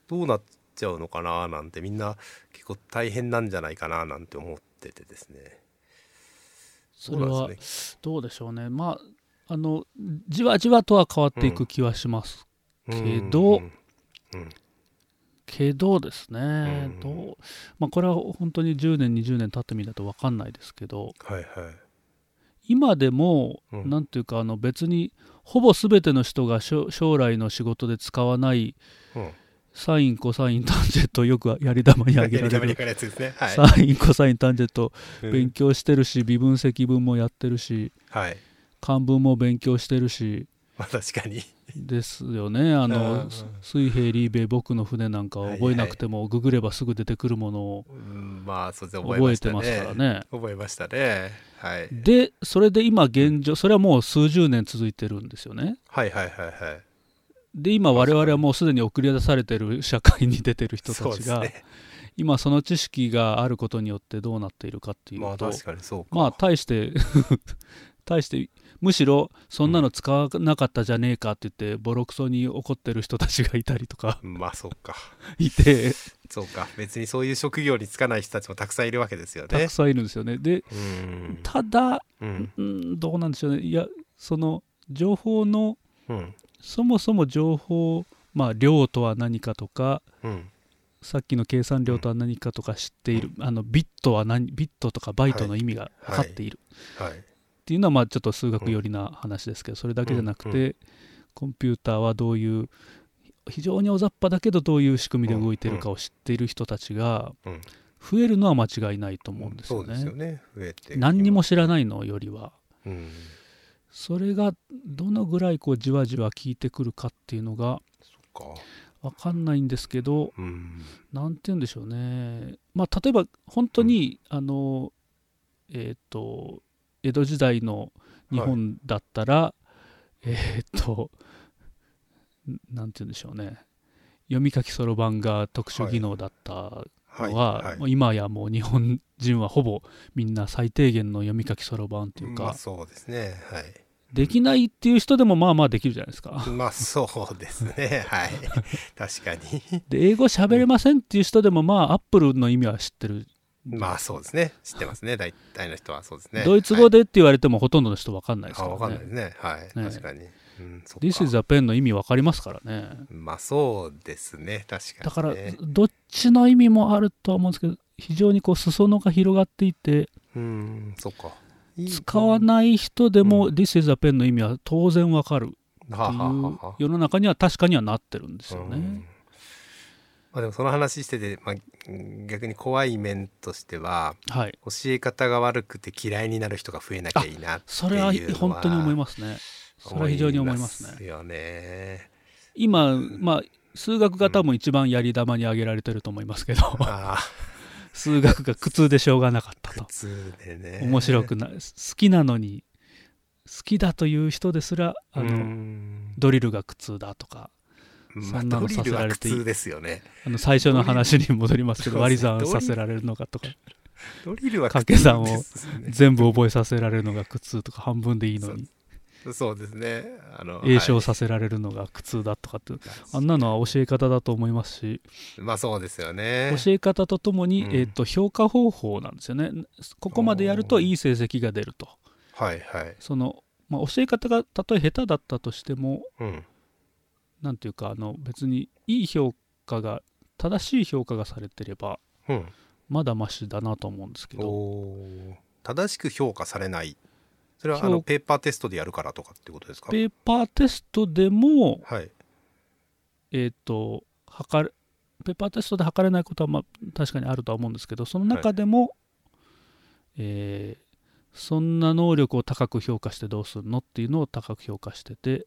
どうなっちゃうのかななんてみんな結構大変なんじゃないかななんて思っててですね。それはどうでしょうね。まあ、あの、じわじわとは変わっていく気はします。ねけどうんうんけどですね、うんどうまあ、これは本当に10年、20年経ってみないと分かんないですけど、はいはい。今でも、うんなんていうか、あの別にほぼ全ての人が将来の仕事で使わないうんサイン、コサイン、タンジェットをよくやり玉にあげられる。サイン、コサイン、タンジェットうん勉強してるし、微分積分もやってるし、はい。漢文も勉強してるし、まあ確かに。ですよね。あうんのうん、水平リーベイ僕の船なんか覚えなくても、ググればすぐ出てくるものを覚えてますね。からね。覚えましたね。はい。で、それで今現状、それはもう数十年続いてるんですよね。はいはいはいはい。で、今我々はもうすでに送り出されてる社会に出てる人たちが、ね。今その知識があることによってどうなっているかっていうと、まあ確かにそうか。まあ大して 大してむしろそんなの使わなかったじゃねえかって言ってボロクソに怒ってる人たちがいたりとかまあそうか。いてそうか。別にそういう職業に就かない人たちもたくさんいるわけですよねたく。さんいるんですよねでうん。ただ、うん。うん、どうなんでしょうねいやその情報のうん。そもそも情報まあ量とは何かとかうん。さっきの計算量とは何かとか知っている、あのビットは何ビットとかバイトの意味が分かっている、はい。っていうのはまあちょっと数学寄りな話ですけど、それだけじゃなくて、うんコンピューターはどういう非常に大雑把だけどどういう仕組みで動いているかを知っている人たちがうん増えるのは間違いないと思うんですよそうですよね。何にも知らないのよりはうん。それがどのぐらいこうじわじわ効いてくるかっていうのが。分かんないんですけどうん。なんて言うんでしょうねまあ例えば本当に、あのえっ、と江戸時代の日本だったら、えっ、とんなんて言うんでしょうね読み書きそろばんが特殊技能だったはい。のは、はいもう今やもう日本人はほぼみんな最低限の読み書きそろばんっていうか、まあそうですね。はい。できないっていう人でもまあまあできるじゃないですか。まあそうですね。はい。確かに。で英語喋れませんっていう人でもまあアップルの意味は知ってる。まあそうですね。知ってますね。大体の人はそうですね。ドイツ語でって言われてもほとんどの人わかんないですあ、からねわかんない。ですね。はい。ね確かに。うん、This is a pen の意味わかりますからね。まあそうですね。確かに、ね。だからどっちの意味もあるとは思うんですけど非常にこう裾野が広がっていてうん、そっか。使わない人でもうん This is a pen の意味は当然わかるっていう世の中には確かにはなってるんですようんね。まあでもその話してて、まあ、逆に怖い面としてははい。教え方が悪くて嫌いになる人が増えなきゃいいなっていうそれは本当に思いまますね。それは非常に思いますね。よね。今、まあ、数学が多分一番やり玉に挙げられてると思いますけど、ああ、数学が苦痛でしょうがなかったと。普通でね。面白くない。好きなのに、好きだという人ですら、あの、うんドリルが苦痛だとか、まあそんなのさせられていいですよね。あの最初の話に戻りますけど、割り算させられるのかとか、ドリルは掛け算を全部覚えさせられるのが苦痛とか、半分でいいのに、そうですね。あの、栄唱はさせられるのが苦痛だとかって、いあんなのは教え方だと思いますし、まあそうですよね。教え方とともに、うんえー、と評価方法なんですよね。ここまでやるといい成績が出ると。はいはい。そのまあ、教え方がたとえ下手だったとしても、うん。なんていうか、あの別にいい評価が、正しい評価がされてれば、うん。まだマシだなと思うんですけど、正しく評価されない。それはあ評のペーパーテストでやるからとかってことですか？ペーパーテストでも、はい。えっ、と、測れ、ペーパーテストで測れないことは、まあ、確かにあるとは思うんですけど、その中でも、えーそんな能力を高く評価してどうするのっていうのを高く評価してて、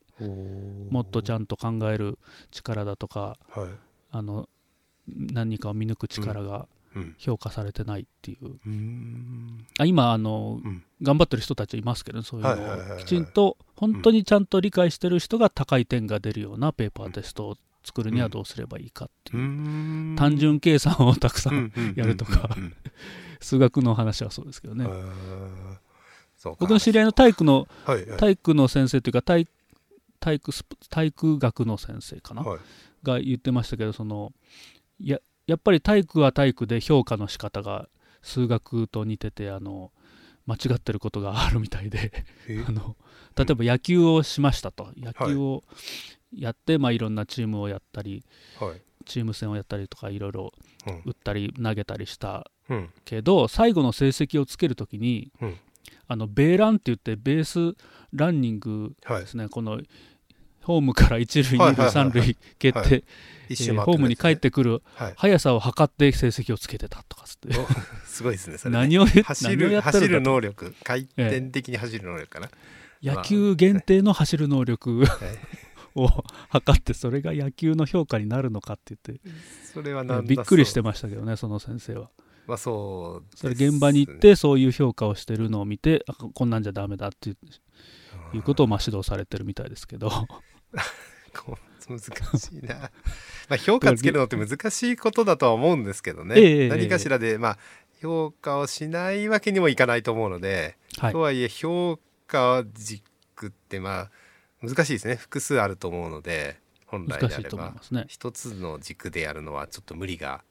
もっとちゃんんと考える力だとか、はい。あの何かを見抜く力がうん。評価されてないっていう。うーん。あ今あの、うん。頑張ってる人たちいますけどそういうのを。きちんと本当にちゃんと理解してる人が高い点が出るようなペーパーテストを作るにはどうすればいいかっていう、ん。単純計算をたくさん、うんやるとか。うんうん数学の話はそうですけどね、僕の知り合いの体育のはいはい。体育の先生というか体体育スポ体育学の先生かな、はい。が言ってましたけどそのややっぱり体育は体育で評価の仕方が数学と似ててあの間違ってることがあるみたいで。え？あの例えば野球をしましたと。野球をやって、いまあ、いろんなチームをやったりはいチーム戦をやったりとかいろいろうん。打ったり投げたりしたうん。けど最後の成績をつけるときに、うん。あのベーランって言ってベースランニングはい。ですね、このホームから一塁、二塁、三塁蹴って、ホームに帰ってくるはい。速さを測って成績をつけてたとか。つって、お すごいですねそれね。何を言走何をる走る能力回転的に走る能力かな、野球限定の走る能力。はいを測って、それが野球の評価になるのかって言って、それはえなんびっくりしてましたけどね、その先生は。まあそうそれ現場に行って、そういう評価をしてるのを見て、あこんなんじゃダメだっていういうことをまあ指導されてるみたいですけど、難しいな。まあ評価つけるのって難しいことだとは思うんですけどね、ええ。何かしらでまあ評価をしないわけにもいかないと思うので、はい。と、はいえ評価軸ってまあ難しいですね複数あると思うので本来であればと思いますね。一つの軸でやるのはちょっと無理が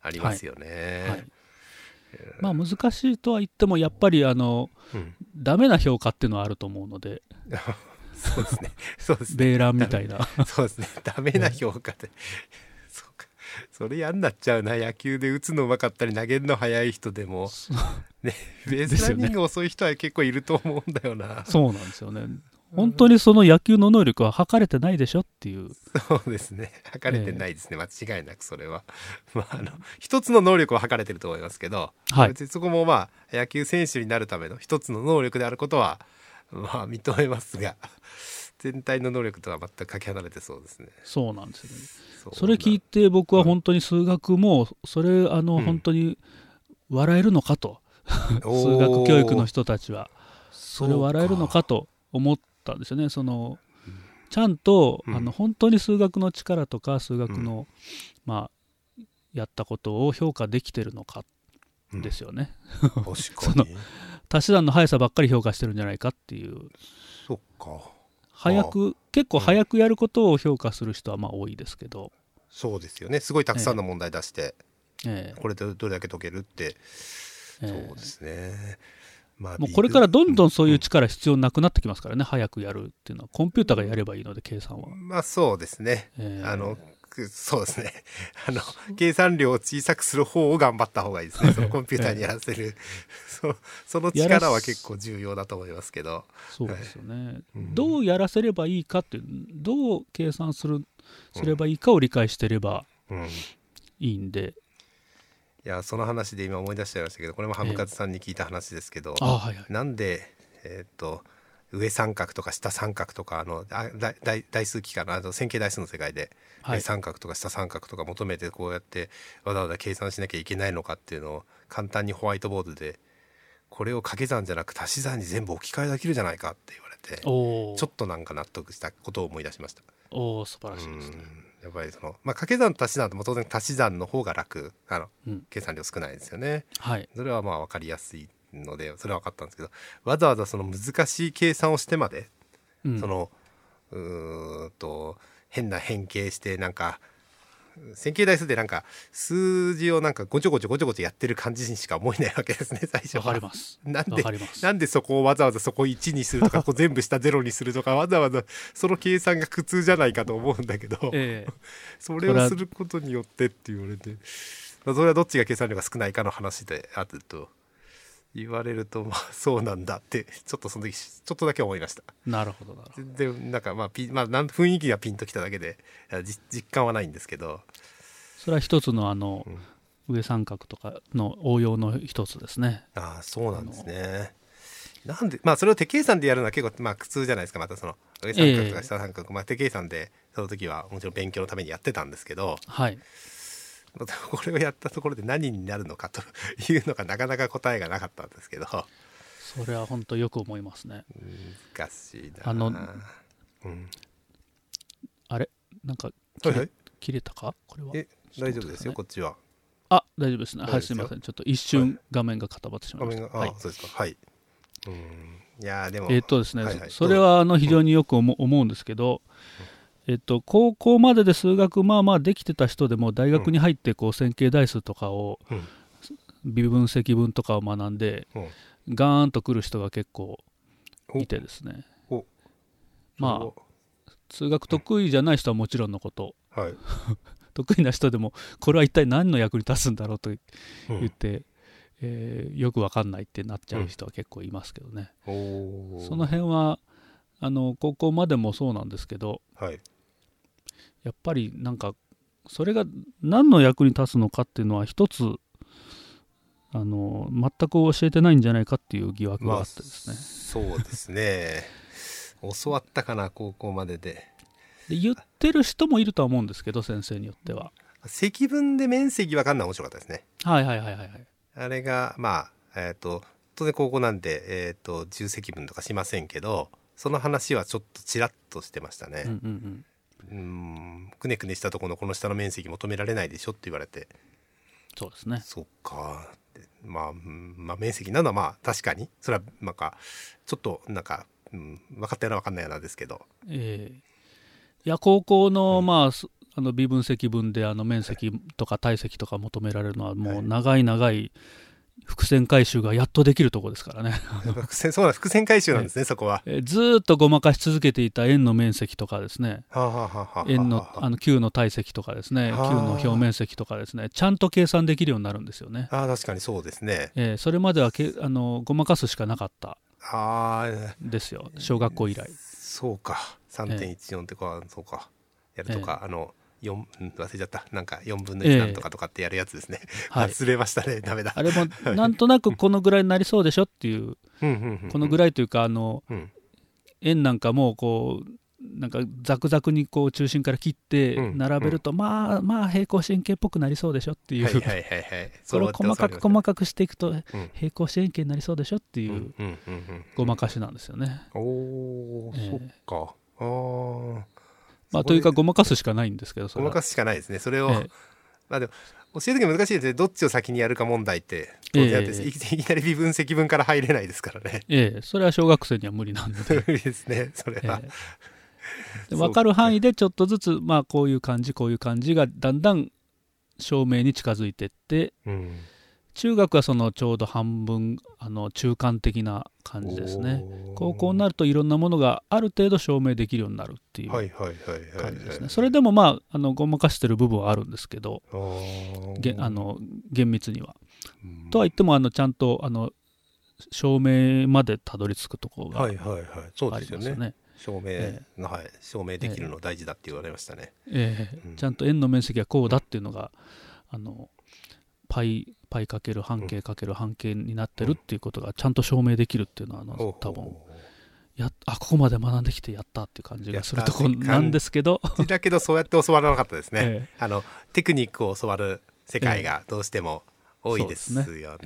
ありますよね。はいまあ難しいとは言っても、やっぱりあのうん、ダメな評価っていうのはあると思うので、そうですね。そうですね。ベーランみたいな。そうですね。ダメな評価で。そうか。それ嫌になっちゃうな。野球で打つのうまかったり投げるの早い人でも、ね、ベースランニング遅い人は結構いると思うんだよな。そうなんですよね。本当にその野球の能力は測れてないでしょっていう。そうですね。測れてないですね。間違いなくそれは。まあ、あの、一つの能力を測れてると思いますけど、はい別にそこもまあ、野球選手になるための一つの能力であることは、まあ、認めますが、全体の能力とは全くかけ離れてそうですね。そうなんですよね。それ聞いて僕は本当に数学も、それあのうん本当に笑えるのかと。お数ー学教育の人たちは。それ笑えるのかと思ったんですよね。そのちゃんと、うんあの本当に数学の力とか数学の、まあやったことを評価できてるのかうんですよね。確かそのに。足し算の速さばっかり評価してるんじゃないかっていうそっか。早く結構早くやることを評価する人はまあ多いですけど、そうですよね。すごいたくさんの問題出して、えこれでどれだけ解けるって、ええそうですね。まあもうこれからどんどんそういう力力必要なくなってきますからね、早くやるっていうのはコンピューターがやればいいので計算は、まあそうですね。ええあの、くそうですね。あの、計算量を小さくする方を頑張った方がいいですね。そのコンピューターにやらせる。そその力は結構重要だと思いますけど。そうですよね、うんどうやらせればいいかっていうどう計算するすればいいかを理解してればうん。いいんで、いや、その話で今思い出しちゃいましたけど、これもハムカツさんに聞いた話ですけど、あはいはい。なんで、えっ、と、上三角とか下三角とか、あの、あ大大大数機かな、あの線形代数の世界で、はい。上三角とか下三角とか求めてこうやってわざわざ計算しなきゃいけないのかっていうのを簡単にホワイトボードでこれを掛け算じゃなく足し算に全部置き換えできるじゃないかって言われておちょっとなんか納得したことを思い出しました。お素晴らしうんいですね、やっぱりその、まあ、掛け算と足し算とも当然足し算の方が楽。あのうん。計算量少ないですよね。はい。それはまあ分かりやすいのでそれは分かったんですけどわざわざその難しい計算をしてまで、うん。そのうーんと変な変形してなんか線形代数でなんか数字をなんかごちょごちょごちょごちょやってる感じにしか思えないわけですね最初は。わかります。なんでなんでそこをわざわざそこ1にするとかこう全部下0にするとかわざわざその計算が苦痛じゃないかと思うんだけど、ええ。それをすることによってって言われて、まあ、それはどっちが計算量が少ないかの話であると言われるとまあ そうなんだってちょっとその時ちょっとだけ思いました。なるほどなるほど。全然なんかまあピン、まあ、なん雰囲気がピンときただけで実感はないんですけど。それは一つのあの、上三角とかの応用の一つですね。ああそうなんですね。なんでまあそれを手計算でやるのは結構まあ苦痛じゃないですかまたその上三角とか下三角、まあ手計算でその時はもちろん勉強のためにやってたんですけど。はい これをやったところで何になるのかというのがなかなか答えがなかったんですけど。それは本当よく思いますね。難しいな。あのうん、あれ？なんか切れ,、はいはい。切れたか？これは？え大丈夫ですよこっちは。あ大丈夫ですね。はいすよ。すいません。ちょっと一瞬画面が固まってしまいました、画面があ、はい。そうですか。はい。うん。いやーでもえっ、とですね、はいはい。それはあの非常によく思,、思うんですけど、えっと、高校までで数学まあまあできてた人でも大学に入ってこう線形代数とかを、うん。微分積分とかを学んでうん。ガーンと来る人が結構お。いてですね。お。まあ数学得意じゃない人はもちろんのこと。あはい、得意な人でもこれは一体何の役に立つんだろうとうん。言って、えーよくわかんないってなっちゃう人は結構いますけどね、おー。その辺はあの高校までもそうなんですけどはいやっぱりなんかそれが何の役に立つのかっていうのは一つあの全く教えてないんじゃないかっていう疑惑があってですね、そうですね。教わったかな高校までで。で言ってる人もいるとは思うんですけど先生によっては。積分で面積わかんない面白かったですね。はいはいはいはいはい。あれがまあえっ、と当然高校なんでえっ、と重積分とかしませんけどその話はちょっとちらっとしてましたうんうねんうんうん。くねくねしたところのこの下の面積求められないでしょって言われて。そうですね。そっか。まあ、うんまあ面積なのはまあ確かに。それはなんかちょっとなんか、うん、分かったような分かんないようなですけど。ええ。いや高校の、まあすあの微分積分であの面積とか体積とか求められるのはもう長い長い伏線回収がやっとできるところですからね、伏線そうなん伏線回収なんですね、そこは。えーずーっとごまかし続けていた円の面積とかですね。円のあの球の体積とかですね。球はあ。の表面積とかですね。ちゃんと計算できるようになるんですよね、ああ確かにそうですね。えーそれまではけあのごまかすしかなかった。ああんですよ。小学校以来。そうか。3.14ってか、そうか。やるとか、あの4うん忘れちゃった。なんか4分の1ええ。なんとかとかってやるやつですね、はい。忘れましたね。ダメだ。あれも なんとなくこのぐらいになりそうでしょっていう。このぐらい、というかあのうん。円なんかもこうなんかザクザクにこう中心から切ってうん。並べると、まあまあ平行四辺形っぽくなりそうでしょっていう、はいはいはいはい それを細かく細かくしていくとうん。平行四辺形になりそうでしょっていううんうんうんうんごまかしなんですよね。おお、ええ。そっか。あーまあ、というかごまかすしかないんですけどごまかすしかないですね。それを、ええ。まあでも教える時難しいですね。どっちを先にやるか問題って当然あって、ええ いきなり微分積分から入れないですからね。ええそれは小学生には無理なんで、無理ですねそれは、ええ。で分かる範囲でちょっとずつ、まあ、こういう感じこういう感じがだんだん証明に近づいていってうん中学はそのちょうど半分あの中間的な感じですね。高校になるといろんなものがある程度証明できるようになるっていう感じですね。それでもまああのごまかしてる部分はあるんですけどげあの厳密には。うん。とは言ってもあのちゃんとあの証明までたどり着くところがありはいはいはい。そうまですすよね。よね。証明、えはい。証明できるの大事だって言われましたね、ええ。うん。ちゃんと円の面積はこうだっていうのがあのパイパイかける半径かける半径になってるっていうことがちゃんと証明できるっていうのはあの多分やあここまで学んできてやったっていう感じがするところなんですけど、だけどそうやって教わらなかったですね、えあのテクニックを教わる世界がどうしても多いですよね。それは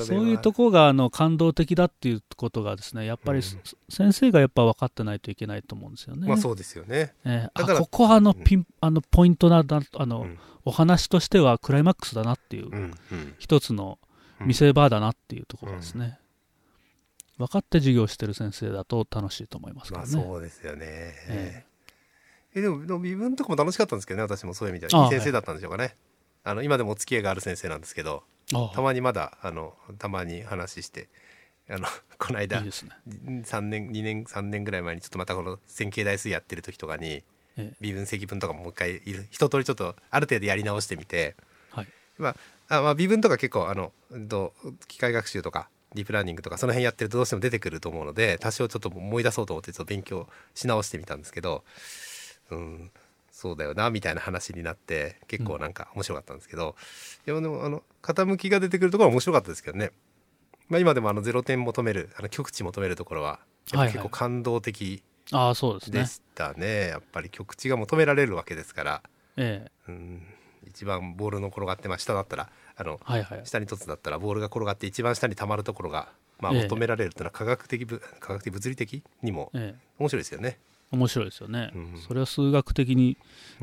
そういうところがあの感動的だっていうことがですねやっぱり、うん。先生がやっぱ分かってないといけないと思うんですよね。まあそうですよね。ええ。あだからここはあのピン、あのポイントなんだあの、うん。お話としてはクライマックスだなっていう、うんうん。一つのうん。見せ場だなっていうところですね、分かって授業してる先生だと楽しいと思いますかまあらね、そうですよね。ええ。でもでも微分とかも楽しかったんですけどね私もそういう意味でああはいい先生だったんでしょうかね。あの今でもお付き合いがある先生なんですけどああたまにまだあのたまに話してあの この間いいね、3年2年3年ぐらい前にちょっとまたこの線形代数やってる時とかにええ。微分積分とかももう一回一通りちょっとある程度やり直してみて、はい。まあ、あまあ微分とか結構あの、機械学習とかディープラーニングとかその辺やってるとどうしても出てくると思うので多少ちょっと思い出そうと思ってちょっと勉強し直してみたんですけどうんそうだよなみたいな話になって結構なんか面白かったんですけど、いやでもあの傾きが出てくるところは面白かったですけどね、まあ、今でもあの0点求めるあの極値求めるところは結構感動的ああそうですね。でしたね、やっぱり極値が求められるわけですから、ええ。うん、一番ボールの転がってまあ下だったらあのはいはい。下に凸だったらボールが転がって一番下に溜まるところが、まあ、ええ。求められるというのは科学的ぶ科学的物理的にもええ。面白いですよね。面白いですよね、うん。それは数学的に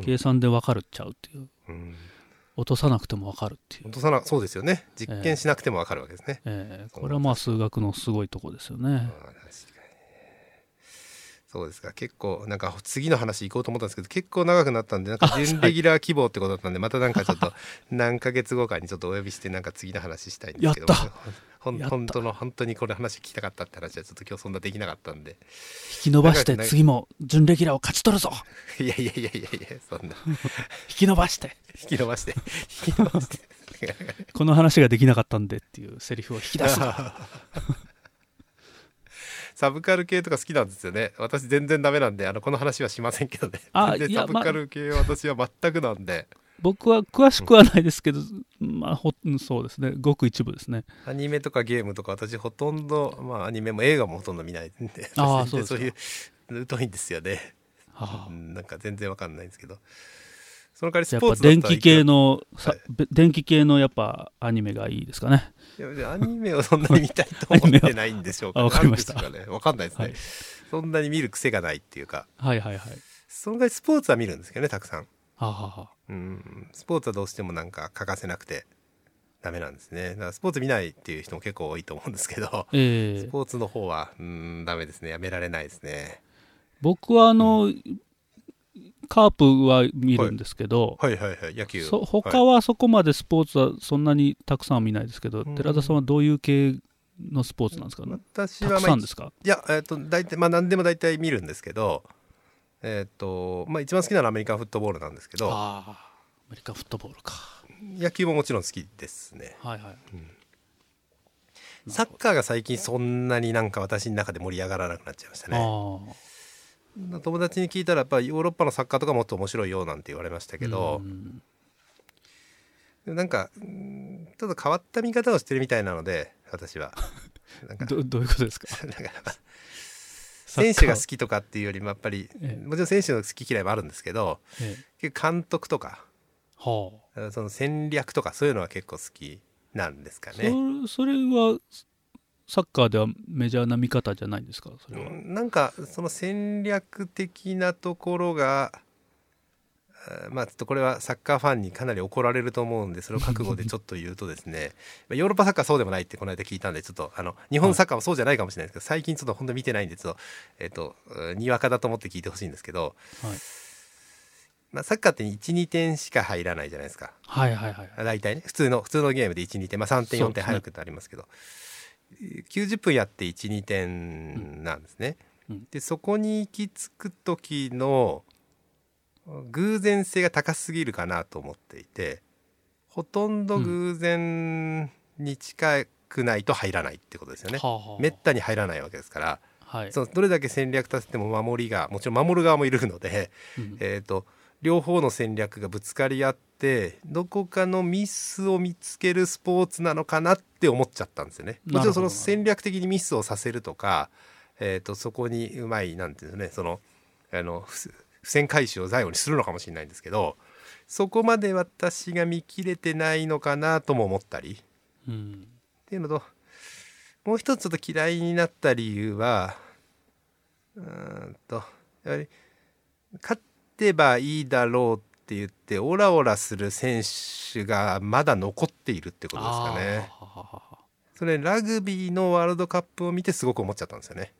計算で分かるっちゃうっていう、うん、落とさなくても分かるっていう。落、とさなそうですよね。実験しなくてもわかるわけですね。ええ。これはまあ数学のすごいとこですよね、そうですか。結構なんか次の話行こうと思ったんですけど結構長くなったんでなんか準レギュラー希望ってことだったんでまたなんかちょっと 何ヶ月後かにちょっとお呼びしてなんか次の話したいんですけど本当の本当にこれ話聞きたかったって話はちょっと今日そんなできなかったんで。引き伸ばして次も準レギュラーを勝ち取るぞ。いやいやいやいやいやそんな。引き伸ばして。引き伸ばして。引き伸ばして。この話ができなかったんでっていうセリフを引き出すぞサブカル系とか好きなんですよね。私全然ダメなんであのこの話はしませんけどね。あサブカル系は私は全くなんで、僕は詳しくはないですけど、まあほうんそうですね。ごく一部ですね。アニメとかゲームとか私ほとんどまあアニメも映画もほとんど見ないんで。あそうそういう疎いんですよね、はあ。うんなんか全然わかんないんですけど。その代わりスポーツ電気系の、さはい。べ電気系のやっぱアニメがいいですかねいやアニメをそんなに見たいと思ってないんでしょうか。あわかりました。なんですかね。わかんないですね、はい。そんなに見る癖がないっていうか。はいはいはい。その代わりスポーツは見るんですけどねたくさん。はあ、はあはあ、うん。スポーツはどうしてもなんか欠かせなくてダメなんですね。だからスポーツ見ないっていう人も結構多いと思うんですけどええ。スポーツの方はうんダメですね。やめられないですね。僕はあの、カープは見るんですけど、はい。はいはい野球。そ他はい。はそこまでスポーツはそんなにたくさんは見ないですけど、うん。寺田さんはどういう系のスポーツなんですか、私はまあたくさんですか？いやえっ、と大体まあ何でも大体見るんですけどえっ、とまあ一番好きなのはアメリカンフットボールなんですけどアメリカンフットボールか。野球ももちろん好きですね。はいはい。サッカーが最近そんなになんか私の中で盛り上がらなくなっちゃいましたね。あ友達に聞いたらやっぱりヨーロッパのサッカーとかもっと面白いよなんて言われましたあけどう、ん。なんかうんちょっと変わった見方をしてるみたいなので私は。なんかどどういうことです か？選手が好きとかっていうよりもやっぱり、ええ。もちろん選手の好き嫌いもあるんですけどええ。結構監督とかはあ。その戦略とかそういうのは結構好きなんですかね。そそれはサッカーではメジャーな見方じゃないんですか？それは、うんなんかその戦略的なところがまあちょっとこれはサッカーファンにかなり怒られると思うんでそれを覚悟でちょっと言うとですね まあヨーロッパサッカーはそうでもないってこの間聞いたんでちょっとあの日本サッカーはそうじゃないかもしれないですけど、最近ちょっと本当見てないんでちょっとえっ、とうんにわかだと思って聞いてほしいんですけど、はい。まあ、サッカーって12点しか入らないじゃないですか。はいはいはい大体ね普通の普通のゲームで12点、まあ、3点4そうですね。点入ることありますけど90分やって12点なんですね。うん。でそこに行き着く時の偶然性が高すぎるかなと思っていてほとんど偶然に近くないと入らないってことですよね。はあはあ。めったに入らないわけですからはい。そのどれだけ戦略立てても守りがもちろん守る側もいるので、うん。えー、と両方の戦略がぶつかり合ってどこかのミスを見つけるスポーツなのかなって思っちゃったんですよね。もちろんその戦略的にミスをさせるとか、えー、とそこにうまいなんていうのねそのあの不不戦回収を最後にするのかもしれないんですけどそこまで私が見切れてないのかなとも思ったり。うん。っていうのともう一つちょっと嫌いになった理由はうーんとやはり勝ってばいいだろうって言ってオラオラする選手がまだ残っているってことですかね。それラグビーのワールドカップを見てすごく思っちゃったんですよね。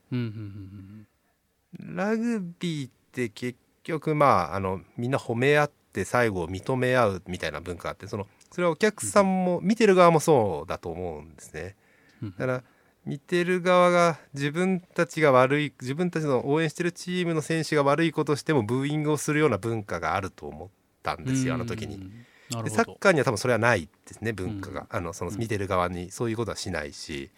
ラグビーって結局まああのみんな褒め合って最後認め合うみたいな文化があってそのそれはお客さんも見てる側もそうだと思うんですね。うんだから見てる側が自分たちが悪い自分たちの応援してるチームの選手が悪いことをしてもブーイングをするような文化があると思ったんですよあの時に。でサッカーには多分それはないですね文化が、うん。あのその見てる側にそういうことはしないし、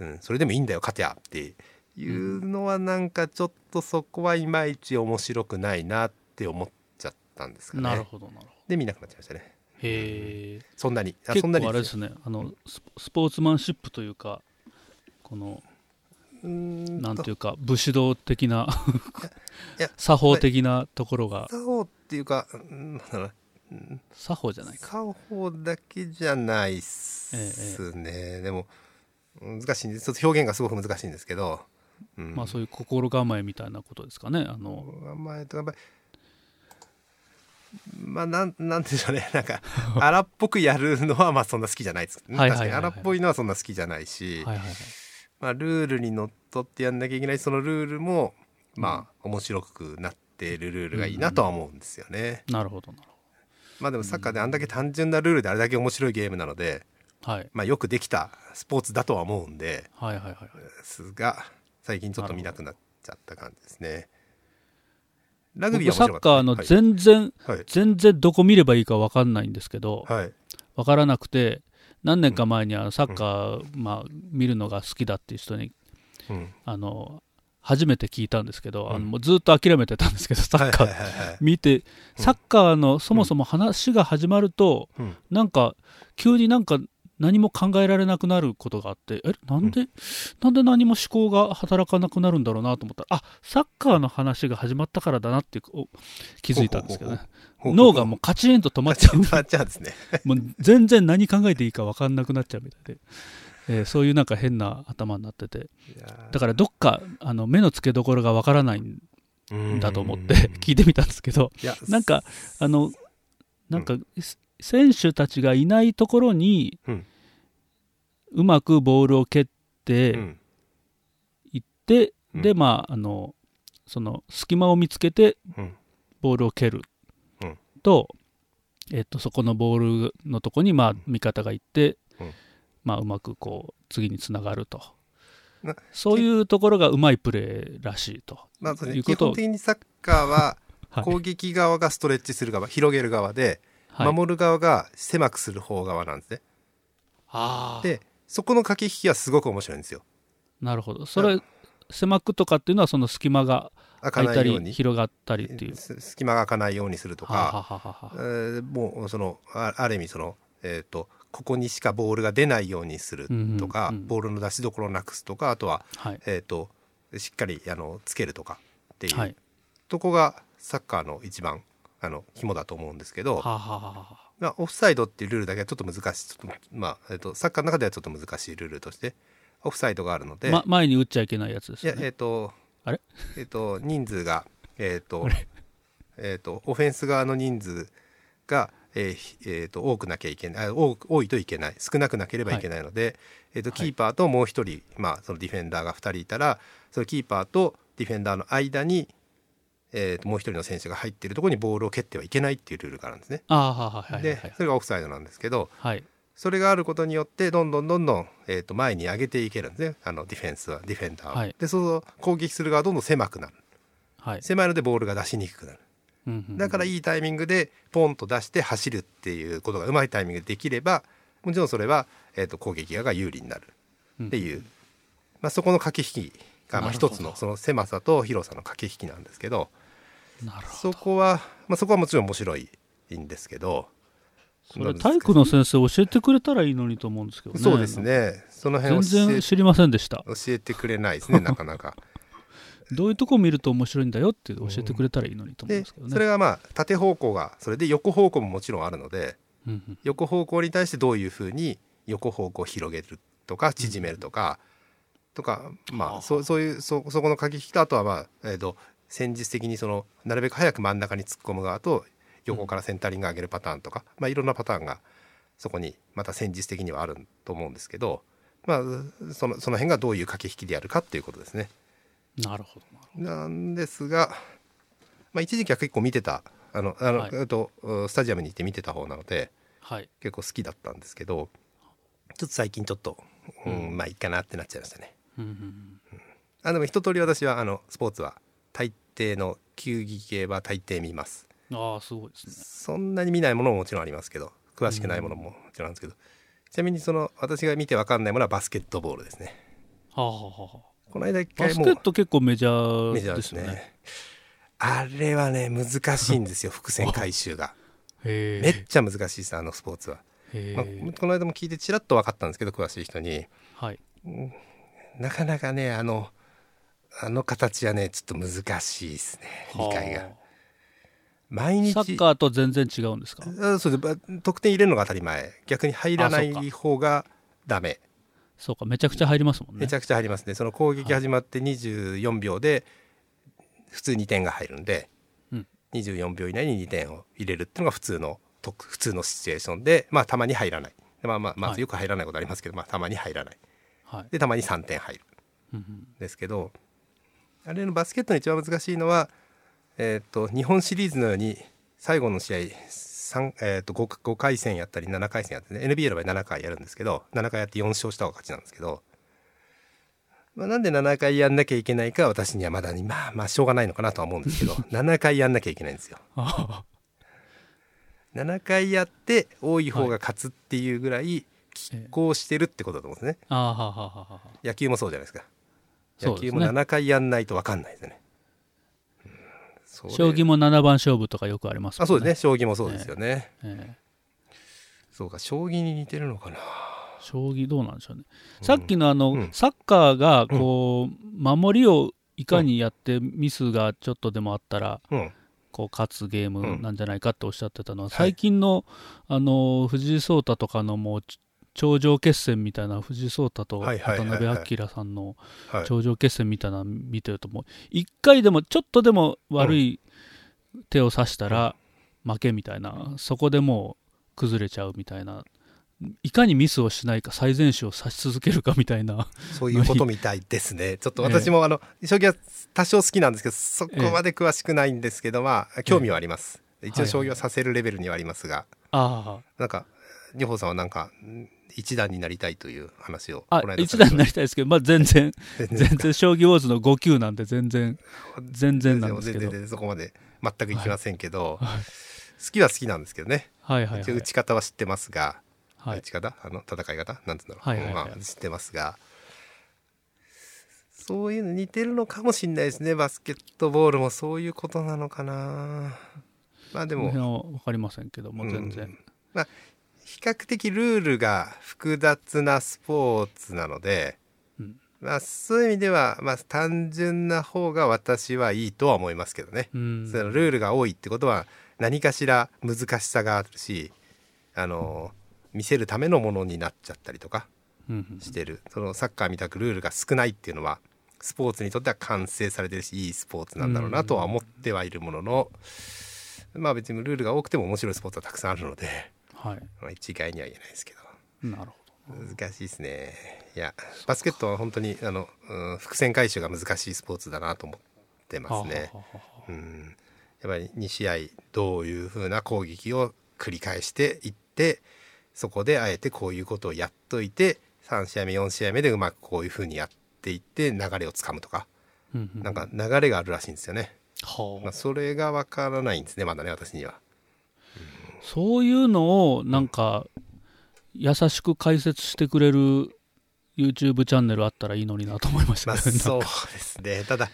うん、それでもいいんだよ勝てやっていうのはなんかちょっとそこはいまいち面白くないなって思っちゃったんですかね。なるほどなるほど。で見なくなっちゃいましたね。へえそんなに。あ結そんなに構あれですねあのススポーツマンシップというかこのんと。なんていうか武士道的な作法的なところが。作法っていうかうんなんだろう。な作法じゃないか。作法だけじゃないっすね、でも難しいんですちょっと表現がすごく難しいんですけど、うん。まあそういう心構えみたいなことですかね。あの構えとかやっぱりまあなんなんでしょうね。なんか荒っぽくやるのはまあそんな好きじゃないです、ね、い。確かに荒っぽいのはそんな好きじゃないし、はいはいはいまあ、ルールにのっとってやんなきゃいけないそのルールもまあ面白くなっているルールがいいなとは思うんですよね。なるほどなるまあでもサッカーであんだけ単純なルールであれだけ面白いゲームなので、ほどはい。まあ、よくできたスポーツだとは思うんではいはいはいはい。ですが最近ちょっと見なくなっちゃった感じですね。ラグビーはサッ。カーの全然、はい。全然どこ見ればいいか分かんないんですけど、はい、はい分からなくて何年か前にあのサッカー、まあ、見るのが好きだっていう人にうん、あの初めて聞いたんですけど、あのうん。もうずっと諦めてたんですけどサッカー、見てサッカーのそもそも話が始まると、うん。なんか急になんか何も考えられなくなることがあってえなんで、なんで何も思考が働かなくなるんだろうなと思ったらあサッカーの話が始まったからだなってお気づいたんですけどね脳がもうカチンと止まっちゃう。止まっちゃうんですね。もう全然何考えていいか分かんなくなっちゃうみたいで、えーそういうなんか変な頭になってて。だからどっかあの目の付けどころが分からないんらだと思って 聞いてみたんですけど。なんかあのなんか、す選手たちがいないところにうまくボールを蹴っうてん。いって、うん。でまああのその隙間を見つけてうん。ボールを蹴る。うんと,、えっとそこのボールのとこにまあ味方が行って、うん。まあ、うまくこう次につながると。なそういうところがうまいプレーらしいと。まあね基いうこと。を本的にサッカーは はい。攻撃側がストレッチする側広げる側で、はい、守る側が狭くする方側なんですね。あー。でそこの駆け引きはすごく面白いんですよ。なるほど。それ狭くとかっていうのはその隙間が開いたないように。り広がったりっていう。す隙間が開かないようにするとか、えもうそのあある意味そのえっ、とここにしかボールが出ないようにするとか、うんうんうん。ボールの出しどころをなくすとかあとははい。えっ、としっかりあのつけるとかっていう、はい。とこがサッカーの一番あの肝だと思うんですけど、はあはあは。まあ、オフサイドっていうルールだけはちょっと難しいちょっと、まあえっとサッカーの中ではちょっと難しいルールとしてオフサイドがあるので、ま、前に打っちゃいけないやつですね。えっ、とあれ？えっ、と人数がえっ、とあれ？えっ、とオフェンス側の人数がえーひえーと多くなきゃいけないあ多く多いといけない少なくなければいけないので、えー、とはい。キーパーともう一人、まあ、そのディフェンダーが2人いたらそのキーパーとディフェンダーの間に、えーともう一人の選手が入っているところにボールを蹴ってはいけないっていうルールがあるんですね。ああはいはいはいではい。それがオフサイドなんですけどはいそれがあることによってどんどんどんどん、えー、と前に上げていけるんですねあのディフェンスはディフェンダーは。はいでそう攻撃する側はどんどん狭くなるはい。狭いのでボールが出しにくくなる。うんうんうんだからいいタイミングでポンと出して走るっていうことがうまいタイミングでできればもちろんそれは、えー、と攻撃側が有利になるっていう、まあ、そこの駆け引きがまあ一つのその狭さと広さの駆け引きなんですけどなるほそこは、まあ、そこはもちろん面白いんですけどど。それ体育の先生教えてくれたらいいのにと思うんですけどね。そうですねその辺全然知りませんでした。教えてくれないですねなかなか。どういうとこ見ると面白いんだよって教えてくれたらいいのにと思うんでですけどね。それがまあ縦方向がそれで横方向ももちろんあるのでうんうん横方向に対してどういうふうに横方向を広げるとか縮めるとか、とかまはああそうそういうそそこの駆け引きとあとはまあ、えー、と戦術的にそのなるべく早く真ん中に突っ込む側と横からセンタリング上げるパターンとか、まあ、いろんなパターンがそこにまた戦術的にはあると思うんですけど、まあ、そのその辺がどういう駆け引きでやるかっていうことですね。なるほどなんですが、まあ、一時期は結構見てたあのあの、はい。とスタジアムに行って見てた方なので。はい。結構好きだったんですけどちょっと最近ちょっと、うんうん。まあいいかなってなっちゃいましたね。うんうん。うん。あでも一通り私はあのスポーツは大抵の球技系は大抵見ますああすごいですね。そんなに見ないものももちろんありますけど詳しくないものももちろんあるんですけど、ちなみにその私が見て分かんないものはバスケットボールですねはあはあはあはあ。この間一バス回もうケット結構メジャーメジャーですね。あれはね難しいんですよ 伏線回収がへめっちゃ難しいですあのスポーツは、え。まあ。この間も聞いてちらっと分かったんですけど詳しい人にはい。なかなかねあのあの形はねちょっと難しいですね理解がは毎日。サッカーと全然違うんですか？あそうです。ば得点入れるのが当たり前。逆に入らない方がダメ。そうかめちゃくちゃ入りますもんね。めちゃくちゃ入りますね。その攻撃始まって24秒で普通2点が入るんで、うん。24秒以内に2点を入れるっていうのが普通のと普通のシチュエーションでまあたまに入らない。でまあまあまはい。ずよく入らないことありますけど、まあたまに入らない。はい。でたまに3点入る。ん。ですけどあれのバスケットの一番難しいのはえっ、と日本シリーズのように最後の試合三えー、と 5, 5回戦やったり7回戦やってね NBA の場合7回やるんですけど7回やって4勝した方が勝ちなんですけど、まあ、なんで7回やんなきゃいけないかは私にはまだにまあまあしょうがないのかなとは思うんですけど 7回やんなきゃいけないんですよ。あ7回やって多い方が勝つっていうぐらい拮抗してるってことだと思うんですね。野球もそうじゃないですか。野球も7回やんないと分かんないですよね。将棋も7番勝負とかよくありますもんあそうですね。将棋もそうですよね。ええ。そうか将棋に似てるのかな。将棋どうなんでしょうね、さっきのあの、うん。サッカーがこう、守りをいかにやってミスがちょっとでもあったら、うん。こう勝つゲームなんじゃないかっておっしゃってたのは、はい。最近のあの藤井聡太とかのもうち頂上決戦みたいな藤井聡太と渡辺明さんのはい。頂上決戦みたいなの見てるともう一回でもちょっとでも悪い手を指したら負けみたいなそこでもう崩れちゃうみたいないかにミスをしないか最善手を指し続けるかみたいな。そういうことみたいですね。ちょっと私もあの将棋は多少好きなんですけどそこまで詳しくないんですけどまあ興味はあります。一応将棋はさせるレベルにはありますが、あ。なんか二宝さんはなんかん一段になりたいという話をあ一段になりたいですけど、まあ、全然 全然将棋ウォーズの5級なんで全然 全然なんですけど。全然そこまで全くいきませんけど、はい。好きは好きなんですけどね、はいはいはい。打ち方は知ってますが、はい。打ち方？あの戦い方？なんつうんだろう、はいはいはい。まあ、知ってますが。そういうの似てるのかもしれないですね。バスケットボールもそういうことなのかな。まあでも。分かりませんけども全然、うんまあ比較的ルールが複雑なスポーツなので、うん。まあ、そういう意味では、まあ、単純な方が私はいいとは思いますけどね。うん。そのルールが多いってことは何かしら難しさがあるしあの見せるためのものになっちゃったりとかしてる。そのサッカーみたくルールが少ないっていうのはスポーツにとっては完成されてるしいいスポーツなんだろうなとは思ってはいるものの、まあ別にルールが多くても面白いスポーツはたくさんあるので、はい。まあ、一概には言えないですけど。なるほ難しいですね。いやバスケットは本当にあの、うん、伏線回収が難しいスポーツだなと思ってどますね。うん、やっぱり2試合どういう風な攻撃を繰り返していってそこであえてこういうことをやっといて3試合目4試合目でうまくこういう風にやっていって流れをつかむとか。うんうん。なんか流れがあるらしいんですよね、はあ。まあ、それがわからないんですねまだね私には。そういうのをなんか優しく解説してくれる YouTube チャンネルあったらいいのになと思いましたまあけど。ねそうですね。ただ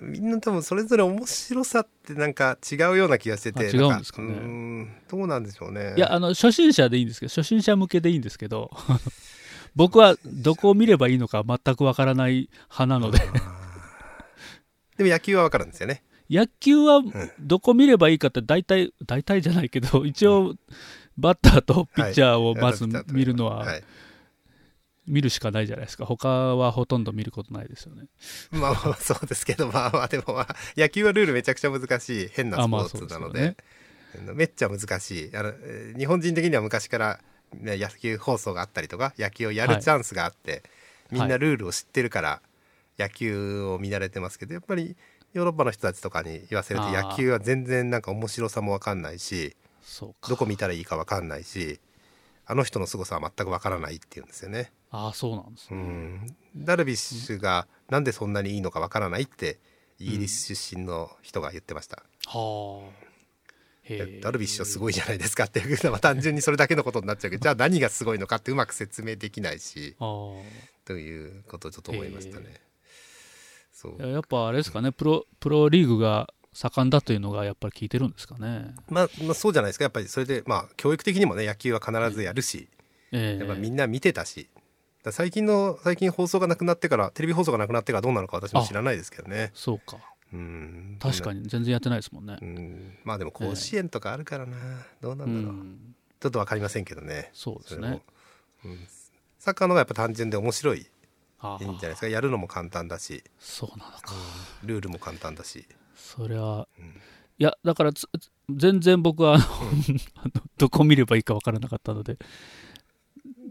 みんな多分それぞれ面白さってなんか違うような気がしてて。あ違うんですかね。うんどうなんでしょうね。いやあの初心者でいいんですけど初心者向けでいいんですけど 僕はどこを見ればいいのか全くわからない派なので。でも野球はわかるんですよね野球はどこ見ればいいかって大体大体じゃないけど一応バッターとピッチャーをまずはい見るのははい。見るしかないじゃないですか。他はほとんど見ることないですよね。まあまあそうですけどまあまあでもまあ野球はルールめちゃくちゃ難しい変なスポーツなので,、ですよめっちゃ難しい。あのえー日本人的には昔から、ね、野球放送があったりとか野球をやるはいチャンスがあって、みんはないルールを知ってるから野球を見慣れてますけどやっぱりヨーロッパの人たちとかに言わせると野球は全然なんか面白さも分かんないしどこ見たらいいか分かんないしあの人の凄さは全く分からないっていうんですよね。ああそうなんですうね、ん、ダルビッシュがなんでそんなにいいのかわからないってイギリス出身の人が言ってました、はあ。へえダルビッシュはすごいじゃないですかっていうのは単純にそれだけのことになっちゃうけど じゃあ何がすごいのかってうまく説明できないしということをちょっと思いましたね。へそう。いややっぱあれですかねプロプロリーグが盛んだというのがやっぱり効いてるんですかね。まあ、まあそうじゃないですか。やっぱりそれでまあ教育的にもね野球は必ずやるしええ。やっぱみんな見てたし。最近の最近放送がなくなってからテレビ放送がなくなってからどうなのか私も知らないですけどね。そうか。うん。確かに全然やってないですもんね。う。ん。まあでも甲子園とかあるからな、どうなんだろう、うん。ちょっと分かりませんけどね。そうですね。うん、サッカーの方がやっぱ単純で面白いいいんじゃないですか？やるのも簡単だし、そうなのか。ルールも簡単だし、それは、うん。いや、だからつ全然僕はあの あのどこ見ればいいか分からなかったので。っ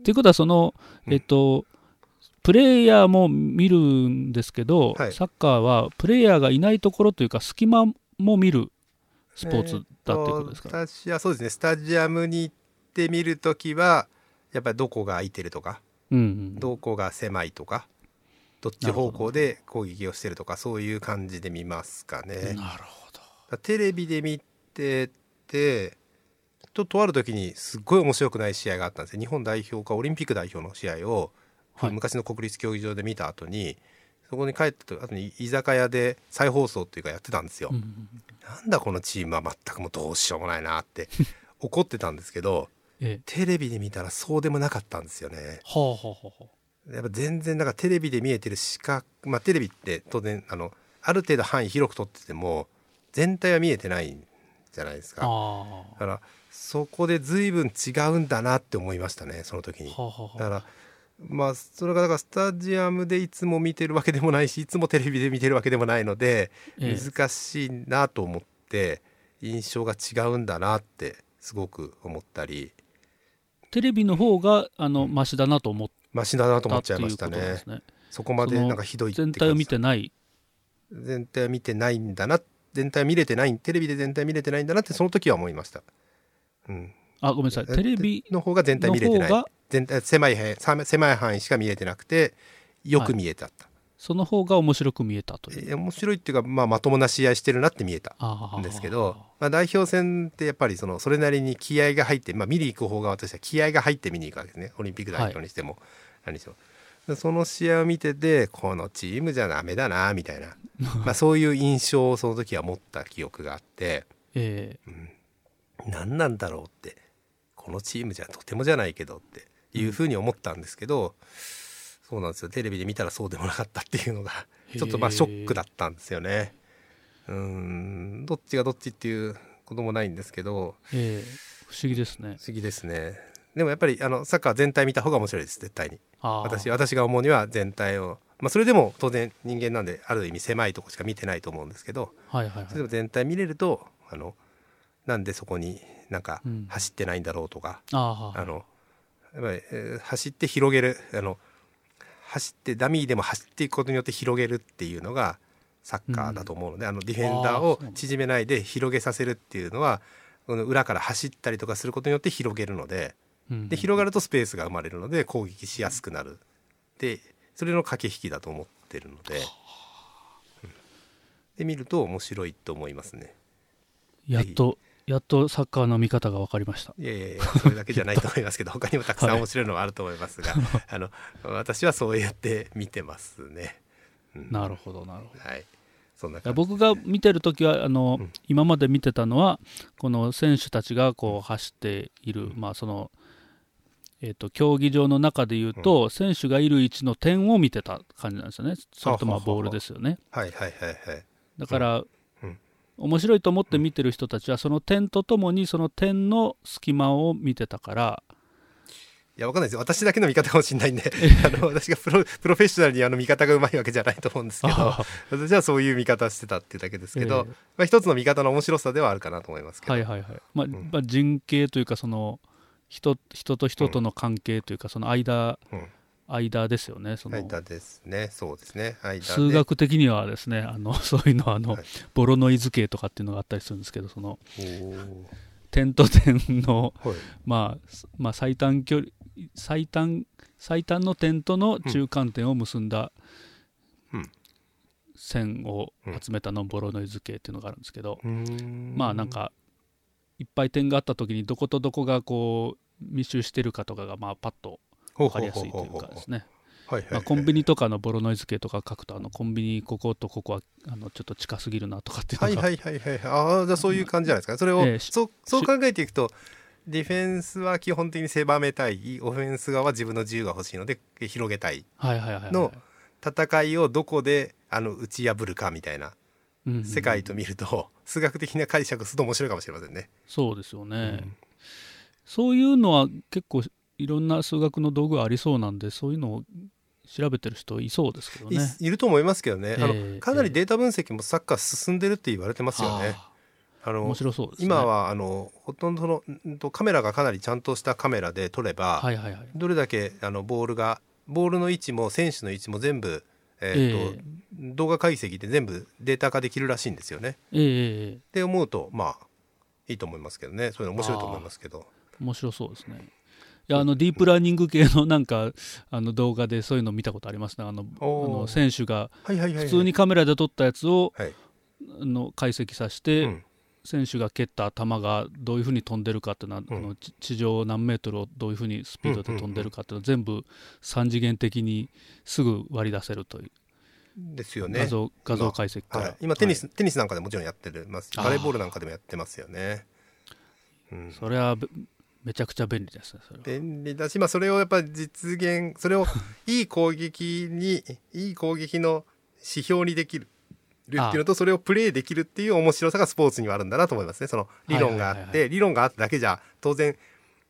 ていうことは、その、うん。えっと、プレイヤーも見るんですけど、はい。サッカーはプレイヤーがいないところというか、隙間も見るスポーツだっていうことですか？えーと私はそうですね。スタジアムに行ってみるときはやっぱりどこが空いてるとか。うんうん、どこが狭いとかどっち方向で攻撃をしてるとかそういう感じで見ますかね。なるほど。テレビで見ててととある時にすっごい面白くない試合があったんですよ日本代表かオリンピック代表の試合を、はい昔の国立競技場で見た後にそこに帰った後に居酒屋で再放送っていうかやってたんですよ。なんだこのチームは全くもうどうしようもないなって怒ってたんですけどええ、テレビで見たらそうでもなかったんですよね。はあはあはあはあ。やっぱ全然なんかテレビで見えてる視覚まあテレビって当然あのある程度範囲広く撮ってても全体は見えてないじゃないですかあだからそこで随分違うんだなって思いましたねその時にあ。はあはあはあ。だからまあそれがだからスタジアムでいつも見てるわけでもないしいつもテレビで見てるわけでもないのでええ難しいなと思って印象が違うんだなってすごく思ったりテレビの方があのマシだなと思っマシだなと思たっちゃいましたね。ね。そこまでなんかひどい全体を見てない。全体は見てないんだな全体は見れてないテレビで全体見れてないんだなってその時は思いました、うん、あ、ごめんなさい。テレビの方が全体の見れてない。全体狭い範囲さ狭い範囲しか見えてなくてよく見えたった、その方が面白く見えたという。え面白いっていうか、まあ、まともな試合してるなって見えたあんですけど、まあ、代表戦ってやっぱりそのそれなりに気合が入って、まあ、見に行く方が私は気合が入って見に行くわけですね。オリンピック代表にしても、何にしてもでその試合を見ててこのチームじゃダメだなみたいな。まあそういう印象をその時は持った記憶があって。え何なんだろうって。このチームじゃとてもじゃないけどっていうふうに思ったんですけど、そうなんですよテレビで見たらそうでもなかったっていうのがちょっとまあショックだったんですよね。うーんどっちがどっちっていうこともないんですけど不思議ですね。不思議ですね。でもやっぱりあのサッカー全体見た方が面白いです絶対に私私が思うには全体を、まあ、それでも当然人間なんである意味狭いとこしか見てないと思うんですけどはいはいはい。それでも全体見れるとあのなんでそこになんかうん走ってないんだろうとか、あーあのやっぱり、えー走って広げるあの走ってダミーでも走っていくことによって広げるっていうのがサッカーだと思うので、あのディフェンダーを縮めないで広げさせるっていうのはこの裏から走ったりとかすることによって広げるのでうんで広がるとスペースが生まれるので攻撃しやすくなる。でそれの駆け引きだと思ってるので、うん。で見ると面白いと思いますね。やっと、やっとサッカーの見方が分かりました。いやいやいやそれだけじゃないと思いますけど他にもたくさん面白いのはあると思いますが、あの私はそうやって見てますね。うんなるほど、なるほど。はい。そんないや感じ僕が見てる時はあの、うん今まで見てたのはこの選手たちがこう走っている、まあそのえー、と競技場の中でいうと、選手がいる位置の点を見てた感じなんですよね、それとまあははははボールですよね。はいはいはいはい。だから、うん面白いと思って見てる人たちは、その点とともにその点の隙間を見てたから、いやわかんないです。よ私だけの見方かもしれないんで。あの私がプロプロフェッショナルにあの見方がうまいわけじゃないと思うんですけど。あ 私はそういう見方してたっていうだけですけど、ええ。まあ、一つの見方の面白さではあるかなと思いますけど、はいはいはい、まあん。まあ、人形というかその人、人と人との関係というか、その間うん間ですよね、その。間ですね。そうですね。間で。数学的にはですねあの そういうのはあの、はい。ボロノイズ形とかっていうのがあったりするんですけどその点と点の、はい。まあ、すまあ最短距離最短最短の点との中間点を結んだうん。線を集めたのボロノイズ形っていうのがあるんですけど、まあなんかいっぱい点があった時にどことどこがこう密集してるかとかがまあパッと分かりやすいというかですね。コンビニとかのボロノイズ系とか書くとあのコンビニこことここはあのちょっと近すぎるなとかっていうのが、はいはいはいはいああじゃあそういう感じじゃないですか。それを、ええしそうそう考えていくとディフェンスは基本的に狭めたい。オフェンス側は自分の自由が欲しいので広げたい。の戦いをどこであの打ち破るかみたいな世界と見ると、数学的な解釈すると面白いかもしれませんね。そうですよね、うん。そういうのは結構いろんな数学の道具ありそうなんでそういうのを調べてる人いそうですけどね。いいると思いますけどね、あええのかなりデータ分析もサッカー進んでるって言われてますよね。はあのあ面白そうですね。今はあのほとんどそのカメラがかなりちゃんとしたカメラで撮れば、はいはいはい。どれだけあのボールがボールの位置も選手の位置も全部、えーと動画解析で全部データ化できるらしいんですよね。ええええ。って思うとまあいいと思いますけどね。そういうの面白いと思いますけど。面白そうですね。いやあのディープラーニング系のなんかあの動画でそういうの見たことありますね。あのあの選手が普通にカメラで撮ったやつを、はい。あの解析させて、うん。選手が蹴った球がどういうふうに飛んでるかっていうのは、うん。あの地地上何メートルをどういうふうにスピードで飛んでるかっていうのは全部3次元的にすぐ割り出せるという。ですよね。画像,、画像解析から、はい、今テニス、はテニスなんかでもちろんやってる。バレーボールなんかでもやってますよね。うん。い、それはべめちゃくちゃ便利ですねそれは。便利だし、まあ、それをやっぱり実現それを いい攻撃にいい攻撃の指標にできるっていうのとそれをプレーできるっていう面白さがスポーツにはあるんだなと思いますね。その理論があって、はい。はいはいは理論があっただけじゃ当然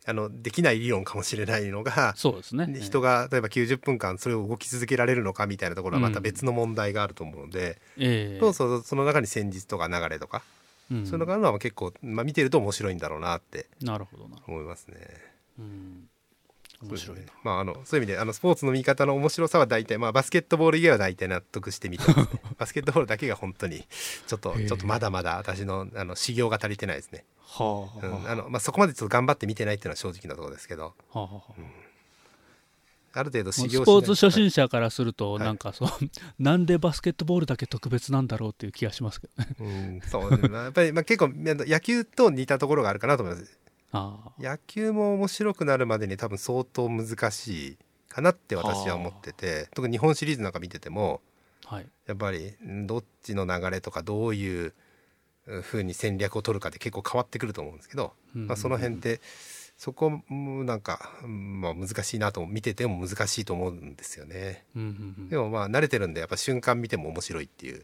あのできない理論かもしれないのがそうですね。人が例えば90分間それを動き続けられるのかみたいなところはまた別の問題があると思うので、ええ。そうそうその中に戦術とか流れとか、うん。そういうのがあるのは結構、まあ、見てると面白いんだろうなってなるほどな、思いますね。うん、面白いまあ、あのそういう意味であのスポーツの見方の面白さは大体、まあ、バスケットボール以外は大体納得して見て バスケットボールだけが本当にちょっとちょっとまだまだ私のあの修行が足りてないですね、はあ、うん。あのまあ、そこまでちょっと頑張って見てないっていうのは正直なところですけど。はあはあ。はあある程度修行スポーツ初心者からすると、はい。なんかそう、なんでバスケットボールだけ特別なんだろうっていう気がしますけどね。うん、そうまあやっぱり、まあ、結構野球と似たところがあるかなと思います。ああ。野球も面白くなるまでに多分相当難しいかなって私は思ってて特に日本シリーズなんか見ててもはい、やっぱりんどっちの流れとかどういうふうに戦略を取るかって結構変わってくると思うんですけど、うんまあ、その辺ってそこもなんか、うんまあ、難しいなと見てても難しいと思うんですよね。うんうんうん。でもまあ慣れてるんでやっぱ瞬間見ても面白いっていう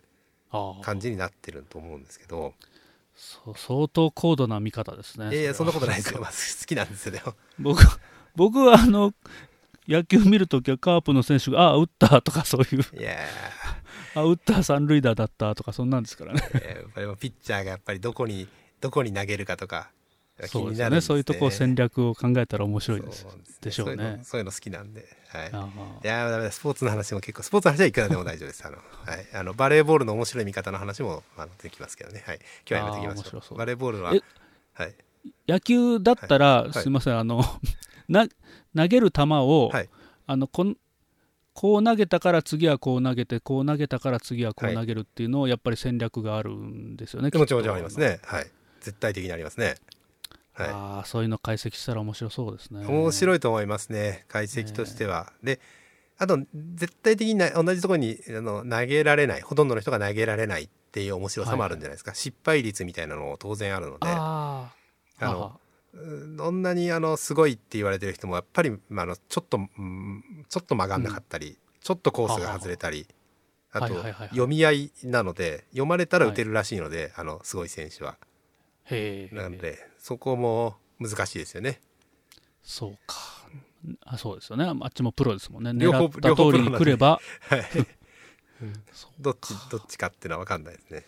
感じになってると思うんですけど。そう相当高度な見方ですね。いやいやそんなことないですよ、まあ、好きなんですよでも。僕僕はあの野球見るときはカープの選手が、ああ、打ったとかそういう、いや あ打った三塁打だったとか、そんなんですからね。ーやっぱりピッチャーがやっぱりどこにどこに投げるかとか気そうですよね。になるんですそういうとこ戦略を考えたら面白いですそうでしょうね。そういうの好きなんで、はい、いやーダメだ。スポーツの話も結構スポーツの話はいくらでも大丈夫です。あの、はい、あのバレーボールの面白い見方の話もあのできますけどね、はい、今日はやめていきましょう。バレーボールはえはい。野球だったら、い。すいません、あの な投げる球を、はい。あのこんこう投げたから次はこう投げて、こう投げたから次はこう投げるっていうのを、やっぱり戦略があるんですよね、もちろんもちろんありますね。はい。絶対的にありますねはい。ああそういうの解析したら面白そうですね。面い白いと思いますね。解析としては、であと絶対的にな同じところにあの投げられないほとんどの人が投げられないっていう面白さもあるんじゃないですか、失敗率みたいなのも当然あるので。あのうんどんなにあのすごいって言われてる人もやっぱり、まあ、あのちょっと、うんちょっと曲がんなかったり、ちょっとコースが外れたりあとはいはいはいはい。読み合いなので読まれたら打てるらしいので、あのすごい選手は。なのでそこも難しいですよね。そうか。あそうですよね。あっちもプロですもんね。両方狙った通りに来れば。はい。どっちどっちかっていうのは分かんないですね。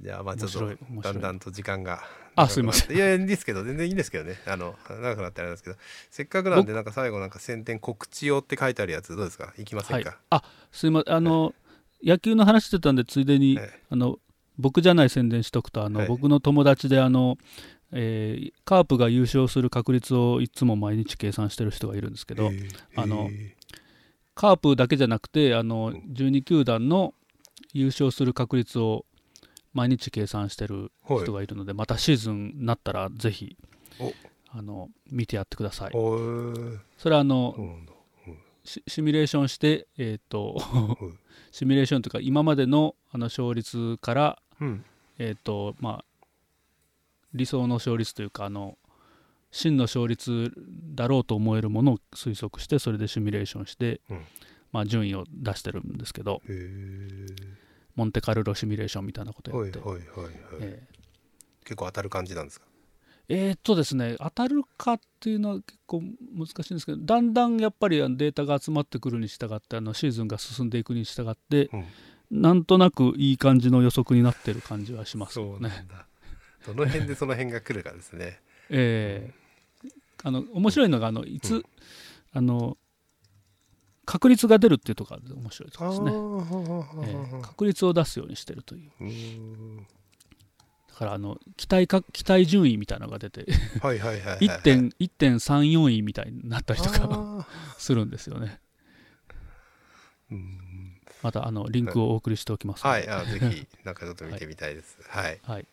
じゃあまあちょっとだんだんと時間があすいません。いやいやいいんですけど全然いいんですけどね。あの長くなってあれなんですけど。せっかくなんでなんか最後なんか宣伝告知用って書いてあるやつどうですか？いきませはい。んか、、あすいません。あの、野球の話してたんでついでに、はいあの僕じゃない宣伝しとくとあの、はい。僕の友達であの、えーカープが優勝する確率をいつも毎日計算してる人がいるんですけど、へーあのへー。カープだけじゃなくてあの12球団の優勝する確率を毎日計算してる人がいるので、またシーズンになったらぜひお。あの見てやってください。それはあの、シシミュレーションして、えー、とうんシミュレーションというか今までのあの勝率から、うん。えーとまあ、理想の勝率というかあの真の勝率だろうと思えるものを推測してそれでシミュレーションして、うん。まあ、順位を出してるんですけど、モンテカルロシミュレーションみたいなことやって、はいはいえー結構当たる感じなんですか？えーっとですね当たるかっていうのは結構難しいんですけどだんだんやっぱりデータが集まってくるに従ってあのシーズンが進んでいくに従って、うんなんとなくいい感じの予測になってる感じはしますね。どの辺でその辺が来るかですね。えーあの面白いのがあのいつ、うん。あの確率が出るっていうところが面白いところですね、確率を出すようにしてるという。だからあの期待か期待順位みたいなのが出てはいはいはいはいはい。1.- 1.34位みたいになったりとかあ するんですよね。ーうんまたあのリンクをお送りしておきますはいあぜひなんかちょっと見てみたいです。はい。はい。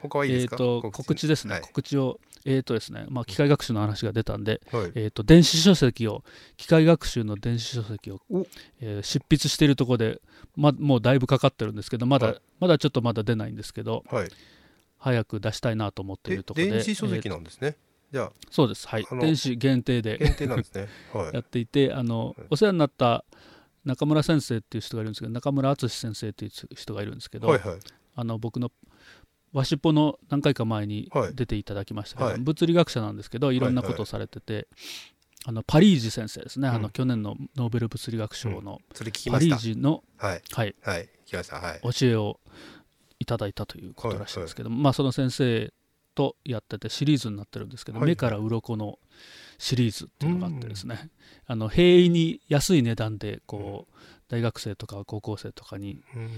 他はいいですか？えー、と告知。ですね、はい。告知を、えーとですねまあ、機械学習の話が出たんで、はい。えー、と電子書籍を機械学習の電子書籍をお、えー執筆しているところで、ま、もうだいぶかかってるんですけどまだ、はい。まだちょっとまだ出ないんですけどはい。早く出したいなと思っていでるところで電子書籍えーなんですね。じゃあ。そうです。はい。電子限定で。限定なんですね。はい。やっていてあの、はい。お世話になった中村先生っていう人がいるんですけど中村敦先生っていう人がいるんですけど、はいはい。あの僕のわしっぽの何回か前にはい。出ていただきましたけど、はい。物理学者なんですけどいろんなことをされてて、あのパリージ先生ですね、あうん。の去年のノーベル物理学賞のパリージの、はい。はい、はい。教えをいただいたということらしいんですけど、まあ、その先生とやっててシリーズになってるんですけど、はいはい。目から鱗のシリーズっていうのがあってですね、あの平易に安い値段でこう大学生とか高校生とかに、うん。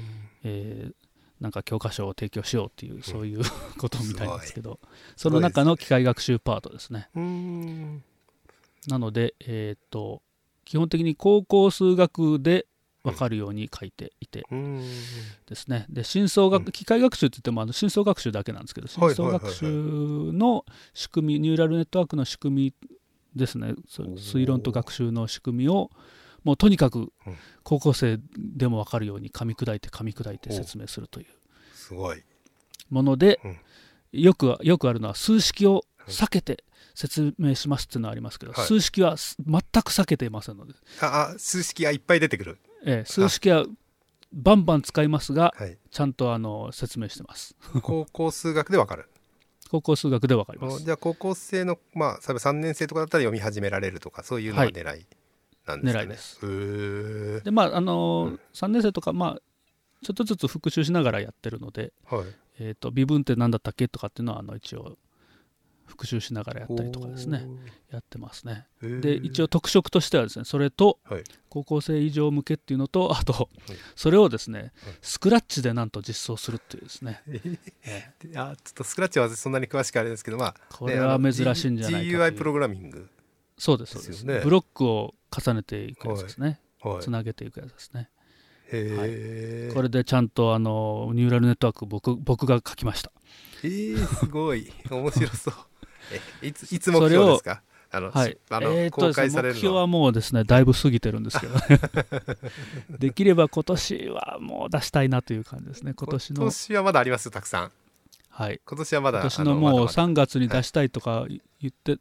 えーなんか教科書を提供しようっていうそういう ことみたいなんですけどすその中の機械学習パートですね。なのでえっ、と基本的に高校数学で分かるように書いていてですね。で深層学、うん。機械学習って言ってもあの深層学習だけなんですけどはい。深層学習の仕組みニューラルネットワークの仕組みですね。推論と学習の仕組みをもうとにかくうん。高校生でも分かるように噛み砕いて噛み砕いて説明するという。すごい。もので、うん。よくよくあるのは数式を避けて説明しますっていうのはありますけど、はい。数式はす全く避けていませんので、ああ数式がいっぱい出てくる。ええ数式はバンバン使いますがはい。ちゃんとあの説明してます。高校数学でわかる高校数学で分かります。おじゃあ高校生のまあ例えば3年生とかだったら読み始められるとかそういうのが狙いなんですかね、狙いです。でまああのうん3年生とかまあちょっとずつ復習しながらやってるので、はい。えー、と微分って何だったっけとかっていうのはあの一応復習しながらやったりとかですね。やってますね。で一応特色としてはですねそれとはい。高校生以上向けっていうのとあとそれをですねスクラッチでなんと実装するっていうですね。ええいやちょっとスクラッチはそんなに詳しくあれですけどまあこれは珍しいんじゃないか GUI プログラミングそうですそうです。ねブロックを重ねていくやつですね。はい。つなげていくやつですね。へえ、これでちゃんとあのニューラルネットワーク僕僕が書きました。えー、すごい。面白そう。え いついつ目標ですか？あの、はい、あの、え公開されるの目標はもうですねだいぶ過ぎてるんですけどね。できれば今年はもう出したいなという感じですね今年の。今年はまだありますよたくさん。はい。今年はまだ今年のもうあまだまだ。3月に出したいとか言って、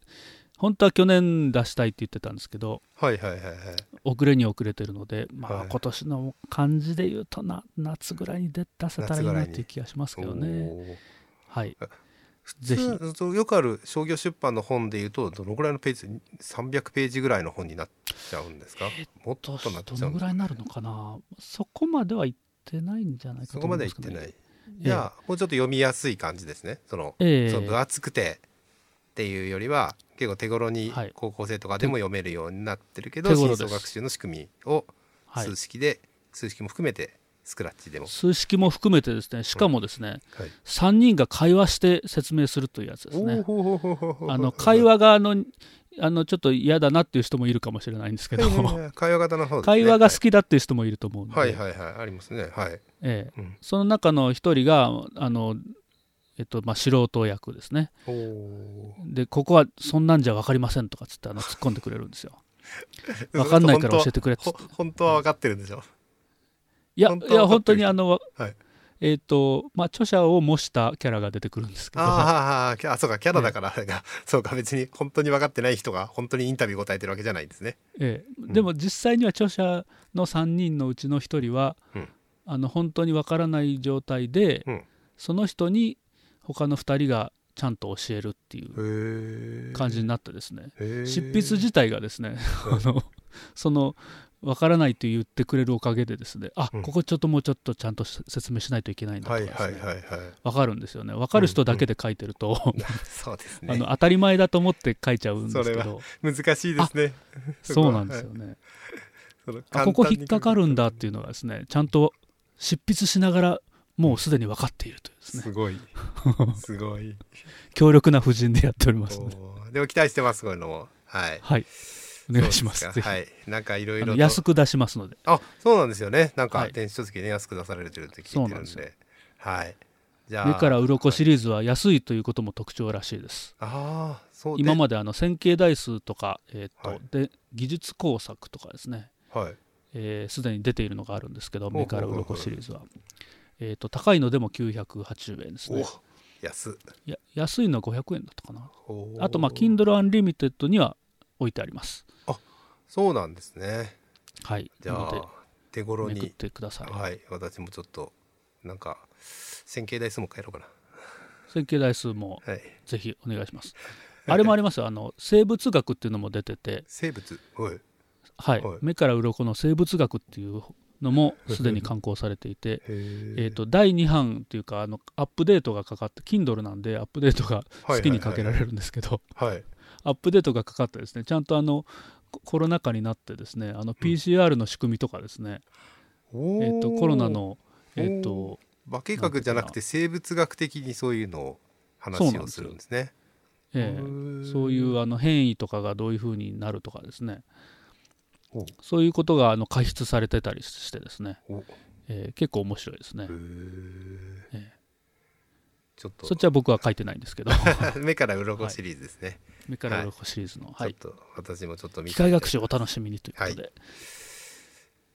本当は去年出したいって言ってたんですけどはいはいはいはい。遅れに遅れてるので、まはい。あ、今年の感じで言うとな夏ぐらいに出出せたらいいなっていう気がしますけどね。はい。普ぜひ。よくある商業出版の本でいうとどのぐらいのページ300ページぐらいの本になっちゃうんですか、もっとどなっちゃうどのぐらいになるのかな？そこまでは言ってないんじゃないかとそこまではいってない。じゃあもうちょっと読みやすい感じですね。その,、ええ。その分厚くてっていうよりは結構手頃にはい。高校生とかでも読めるようになってるけど、手頃です。深層学習の仕組みをはい。数式で、数式も含めてスクラッチでも、数式も含めてですねしかもですね、はい、3人が会話して説明するというやつですね。あの会話があのあのちょっと嫌だなっていう人もいるかもしれないんですけど、会話型の方ですね。会話が好きだっていう人もいると思うので、はいはいはい。ありますね。はい、ええ。うん、その中の一人があの、えっとまあ、素人役ですね。でここはそんなんじゃ分かりませんとかつってあの突っ込んでくれるんですよ。分かんないから教えてくれっつって。ほ本当は分かってるんでしょいやいや本当にあの、はい。えっ、とまあ著者を模したキャラが出てくるんですけど。あーあそうかキャラだからあれが、そうか別に本当に分かってない人が本当にインタビュー答えてるわけじゃないんですね。ええ。でも実際には著者の3人のうちの1人は、うん。あの本当にわからない状態で、うん。その人に他の2人がちゃんと教えるっていう感じになってですね、執筆自体がですね あのそのわからないと言ってくれるおかげでですねあ、うん。ここちょっともうちょっとちゃんと説明しないといけないんだとはいかね、はいはいはい。わかるんですよね。わかる人だけで書いてると、そうですあねの当たり前だと思って書いちゃうんですけそれど難しいですね。そうなんですよね。あここ引っかかるんだっていうのがですねちゃんと執筆しながらもうすでに分かっているというですね。すごい。すごい。強力な布陣でやっておりますね。でも期待してますこういうのも。はい。はいお願いしますはい。なんかいろいろと。安く出しますので。あそうなんですよね。なんかはい。電子書籍ね安く出されてるって聞そいうてるんで。なんですよ。はい。じゃあ目から鱗シリーズは安いということも特徴らしいです。ああそう。で今まであの線形代数とか、えーとはい。で技術工作とかですね。はい。えーすで、に出ているのがあるんですけど目から鱗シリーズは、えー、と高いのでも980円ですね。お安っ。いや安いのは500円だったかな。あとまあ Kindle Unlimited には置いてあります。そうなんですね。はい。じゃあ手頃めくっにてください、はい。私もちょっとなんか線形代数も変えろうか線形代数もなはい。ぜひお願いします。あれもありますよ。あの生物学っていうのも出てて、生物？はい。はい。はい。目から鱗の生物学っていうのも すでに刊行されていて。へえーと第2版っていうかあのアップデートがかかって Kindle なんでアップデートが好きにかけられるんですけど、はいアップデートがかかってですね。ちゃんとあのココロナ禍になってですねあの PCR の仕組みとかですね、おえー、とコロナの、えー、おと化学じゃなくて生物学的にそういうのを話をするんですね。えー。そういうあの変異とかがどういうふうになるとかですね。お。そういうことがあの解出されてたりしてですね、お。えー結構面白いですね。へー。えちょっと。そっちは僕は書いてないんですけど。目から鱗シリーズですね、目から鱗シリーズの、はい。ちょっと私もちょっと見機て械学習をお楽しみにということで、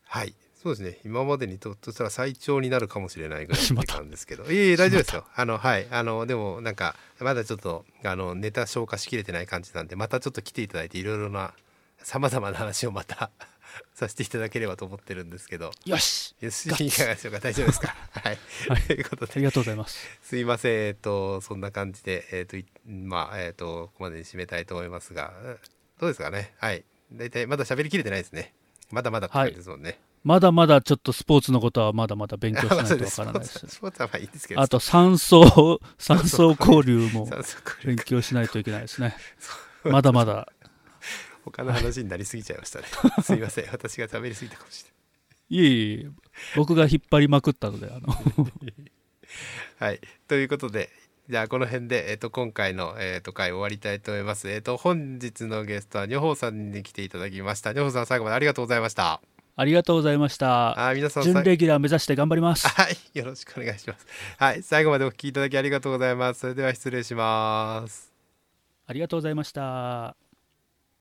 はい。そうですね。今までにととしたら最長になるかもしれないぐらいの しまった。時間ですけど。いえいえ大丈夫ですよ。あのはい。あのでもなんかまだちょっとあのネタ消化しきれてない感じなんでまたちょっと来ていただいていろいろなさまざまな話をまた させていただければと思ってるんですけど。よし。よし。いかがでしょうか？大丈夫ですか？はい、はい。ということでありがとうございます。すいません、えっと、そんな感じで、えっと、いまあ、えっと、ここまでに締めたいと思いますが、うんどうですかね？はい。大体、まだ喋りきれてないですね。まだまだって感じですもんね。まだまだちょっとスポーツのことはまだまだ勉強しないとわからないです。スポーツはまあいいんですけど。あと酸素酸素交流も勉強しないといけないですね。まだまだ他の話になりすぎちゃいましたね。すいません。私が喋りすぎたかもしれいえいえ僕が引っ張りまくったのであのない。はい。ということで、じゃあこの辺で、えっと、今回の、えっと、回終わりたいと思います。えっと、本日のゲストは、女宝さんに来ていただきました。女宝さん、最後までありがとうございました。ありがとうございましたあー皆さん、準レギュラー目指して頑張ります はい、よろしくお願いします。はい、最後までお聞きいただきありがとうございます。それでは失礼します。ありがとうございました